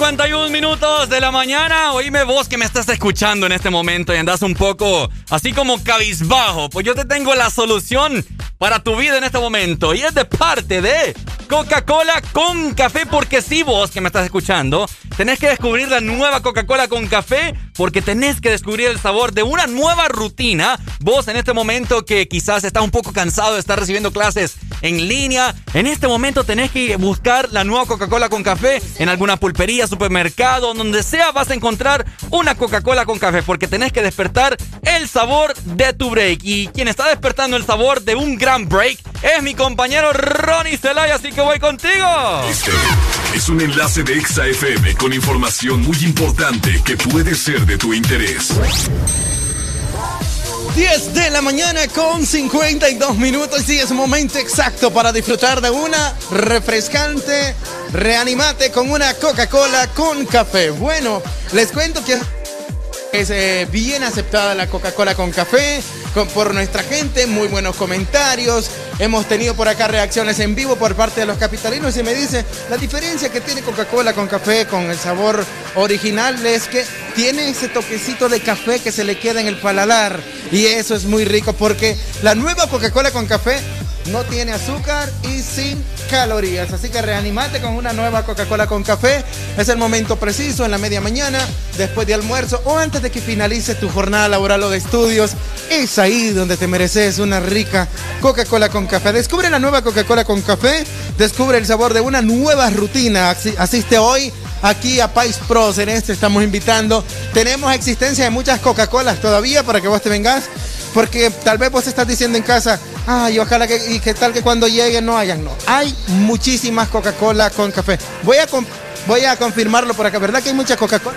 51 minutos de la mañana. Oíme vos que me estás escuchando en este momento y andas un poco así como cabizbajo. Pues yo te tengo la solución para tu vida en este momento. Y es de parte de Coca-Cola con café. Porque si vos que me estás escuchando, tenés que descubrir la nueva Coca-Cola con café. Porque tenés que descubrir el sabor de una nueva rutina. Vos en este momento que quizás estás un poco cansado de estar recibiendo clases en línea. En este momento tenés que buscar la nueva Coca-Cola con café en alguna pulpería, supermercado, donde sea vas a encontrar una Coca-Cola con café porque tenés que despertar el sabor de tu break. Y quien está despertando el sabor de un gran break es mi compañero Ronnie Celaya, así que voy contigo. Este es un enlace de Exa FM con información muy importante que puede ser de tu interés. 10 de la mañana con 52 minutos. Y es momento exacto para disfrutar de una refrescante. Reanimate con una Coca-Cola con café. Bueno, les cuento que es eh, bien aceptada la Coca-Cola con café por nuestra gente, muy buenos comentarios. Hemos tenido por acá reacciones en vivo por parte de los capitalinos y me dice la diferencia que tiene Coca-Cola con café con el sabor original es que tiene ese toquecito de café que se le queda en el paladar y eso es muy rico porque la nueva Coca-Cola con café no tiene azúcar y sin calorías. Así que reanimate con una nueva Coca-Cola con café. Es el momento preciso en la media mañana, después de almuerzo o antes de que finalice tu jornada laboral o de estudios. Es ahí donde te mereces una rica Coca-Cola con café. Descubre la nueva Coca-Cola con café. Descubre el sabor de una nueva rutina. Asi- Asiste hoy aquí a Pais Pros. En este estamos invitando. Tenemos existencia de muchas Coca-Colas todavía para que vos te vengas. Porque tal vez vos estás diciendo en casa, Ay, ojalá que, y que tal que cuando lleguen no hayan, no. Hay muchísimas Coca-Cola con café. Voy a, voy a confirmarlo por acá, ¿verdad que hay mucha Coca-Cola?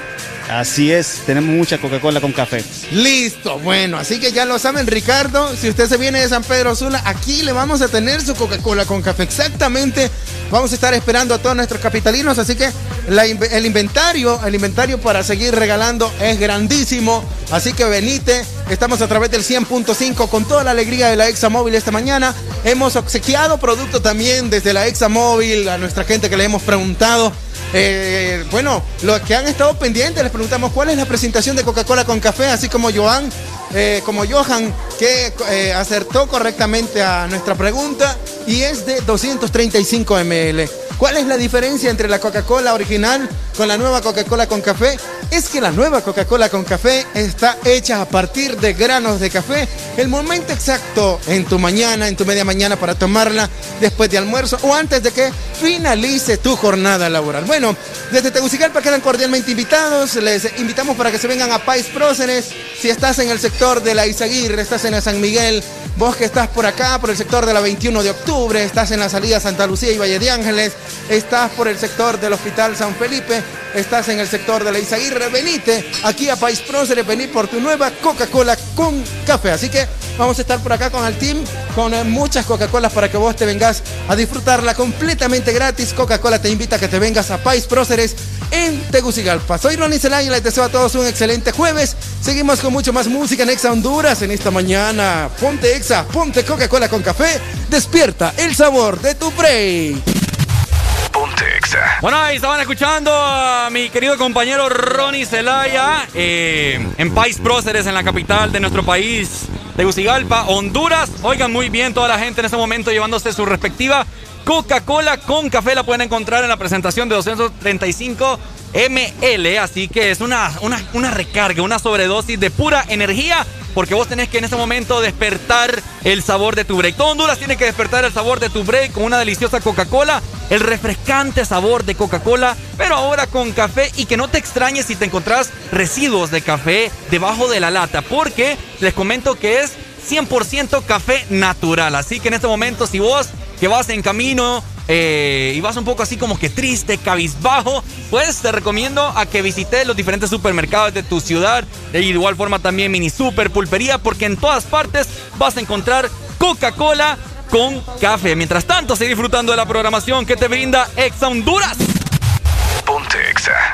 Así es, tenemos mucha Coca-Cola con café. Listo, bueno, así que ya lo saben, Ricardo. Si usted se viene de San Pedro Sula, aquí le vamos a tener su Coca-Cola con café. Exactamente, vamos a estar esperando a todos nuestros capitalinos. Así que el inventario, el inventario para seguir regalando es grandísimo. Así que venite, estamos a través del 100.5 con toda la alegría de la Examóvil esta mañana. Hemos obsequiado producto también desde la Examóvil a nuestra gente que le hemos preguntado eh, bueno, los que han estado pendientes, les preguntamos cuál es la presentación de Coca-Cola con café, así como Joan, eh, como Johan, que eh, acertó correctamente a nuestra pregunta y es de 235 ml. ¿Cuál es la diferencia entre la Coca-Cola original con la nueva Coca-Cola con café? Es que la nueva Coca-Cola con café está hecha a partir de granos de café. El momento exacto en tu mañana, en tu media mañana para tomarla después de almuerzo o antes de que finalice tu jornada laboral. Bueno, desde Tegucigalpa quedan cordialmente invitados. Les invitamos para que se vengan a Pais Próceres. Si estás en el sector de la Izaguirre, estás en la San Miguel, vos que estás por acá, por el sector de la 21 de octubre, estás en la salida Santa Lucía y Valle de Ángeles, estás por el sector del Hospital San Felipe, estás en el sector de la Izaguirre, venite aquí a País Próceres, vení por tu nueva Coca-Cola con café. Así que vamos a estar por acá con el team, con eh, muchas Coca-Colas para que vos te vengas a disfrutarla completamente gratis. Coca-Cola te invita a que te vengas a País Próceres en Tegucigalpa. Soy Ronnie Zelaya y les deseo a todos un excelente jueves. Seguimos con mucho más música en Exa Honduras en esta mañana. Ponte Exa, ponte Coca-Cola con café. Despierta el sabor de tu break. Bueno, ahí estaban escuchando a mi querido compañero Ronnie Zelaya eh, en Pais Próceres, en la capital de nuestro país, Tegucigalpa, Honduras. Oigan muy bien toda la gente en este momento llevándose su respectiva Coca-Cola con café. La pueden encontrar en la presentación de 235 ml. Así que es una, una, una recarga, una sobredosis de pura energía porque vos tenés que en este momento despertar el sabor de tu break. Todo Honduras tiene que despertar el sabor de tu break con una deliciosa Coca-Cola, el refrescante sabor de Coca-Cola, pero ahora con café y que no te extrañes si te encontrás residuos de café debajo de la lata, porque les comento que es 100% café natural. Así que en este momento si vos que vas en camino eh, y vas un poco así como que triste, cabizbajo, pues te recomiendo a que visites los diferentes supermercados de tu ciudad. De igual forma también mini super, pulpería, porque en todas partes vas a encontrar Coca-Cola con café. Mientras tanto, sigue disfrutando de la programación que te brinda Exa Honduras. Ponte Exa.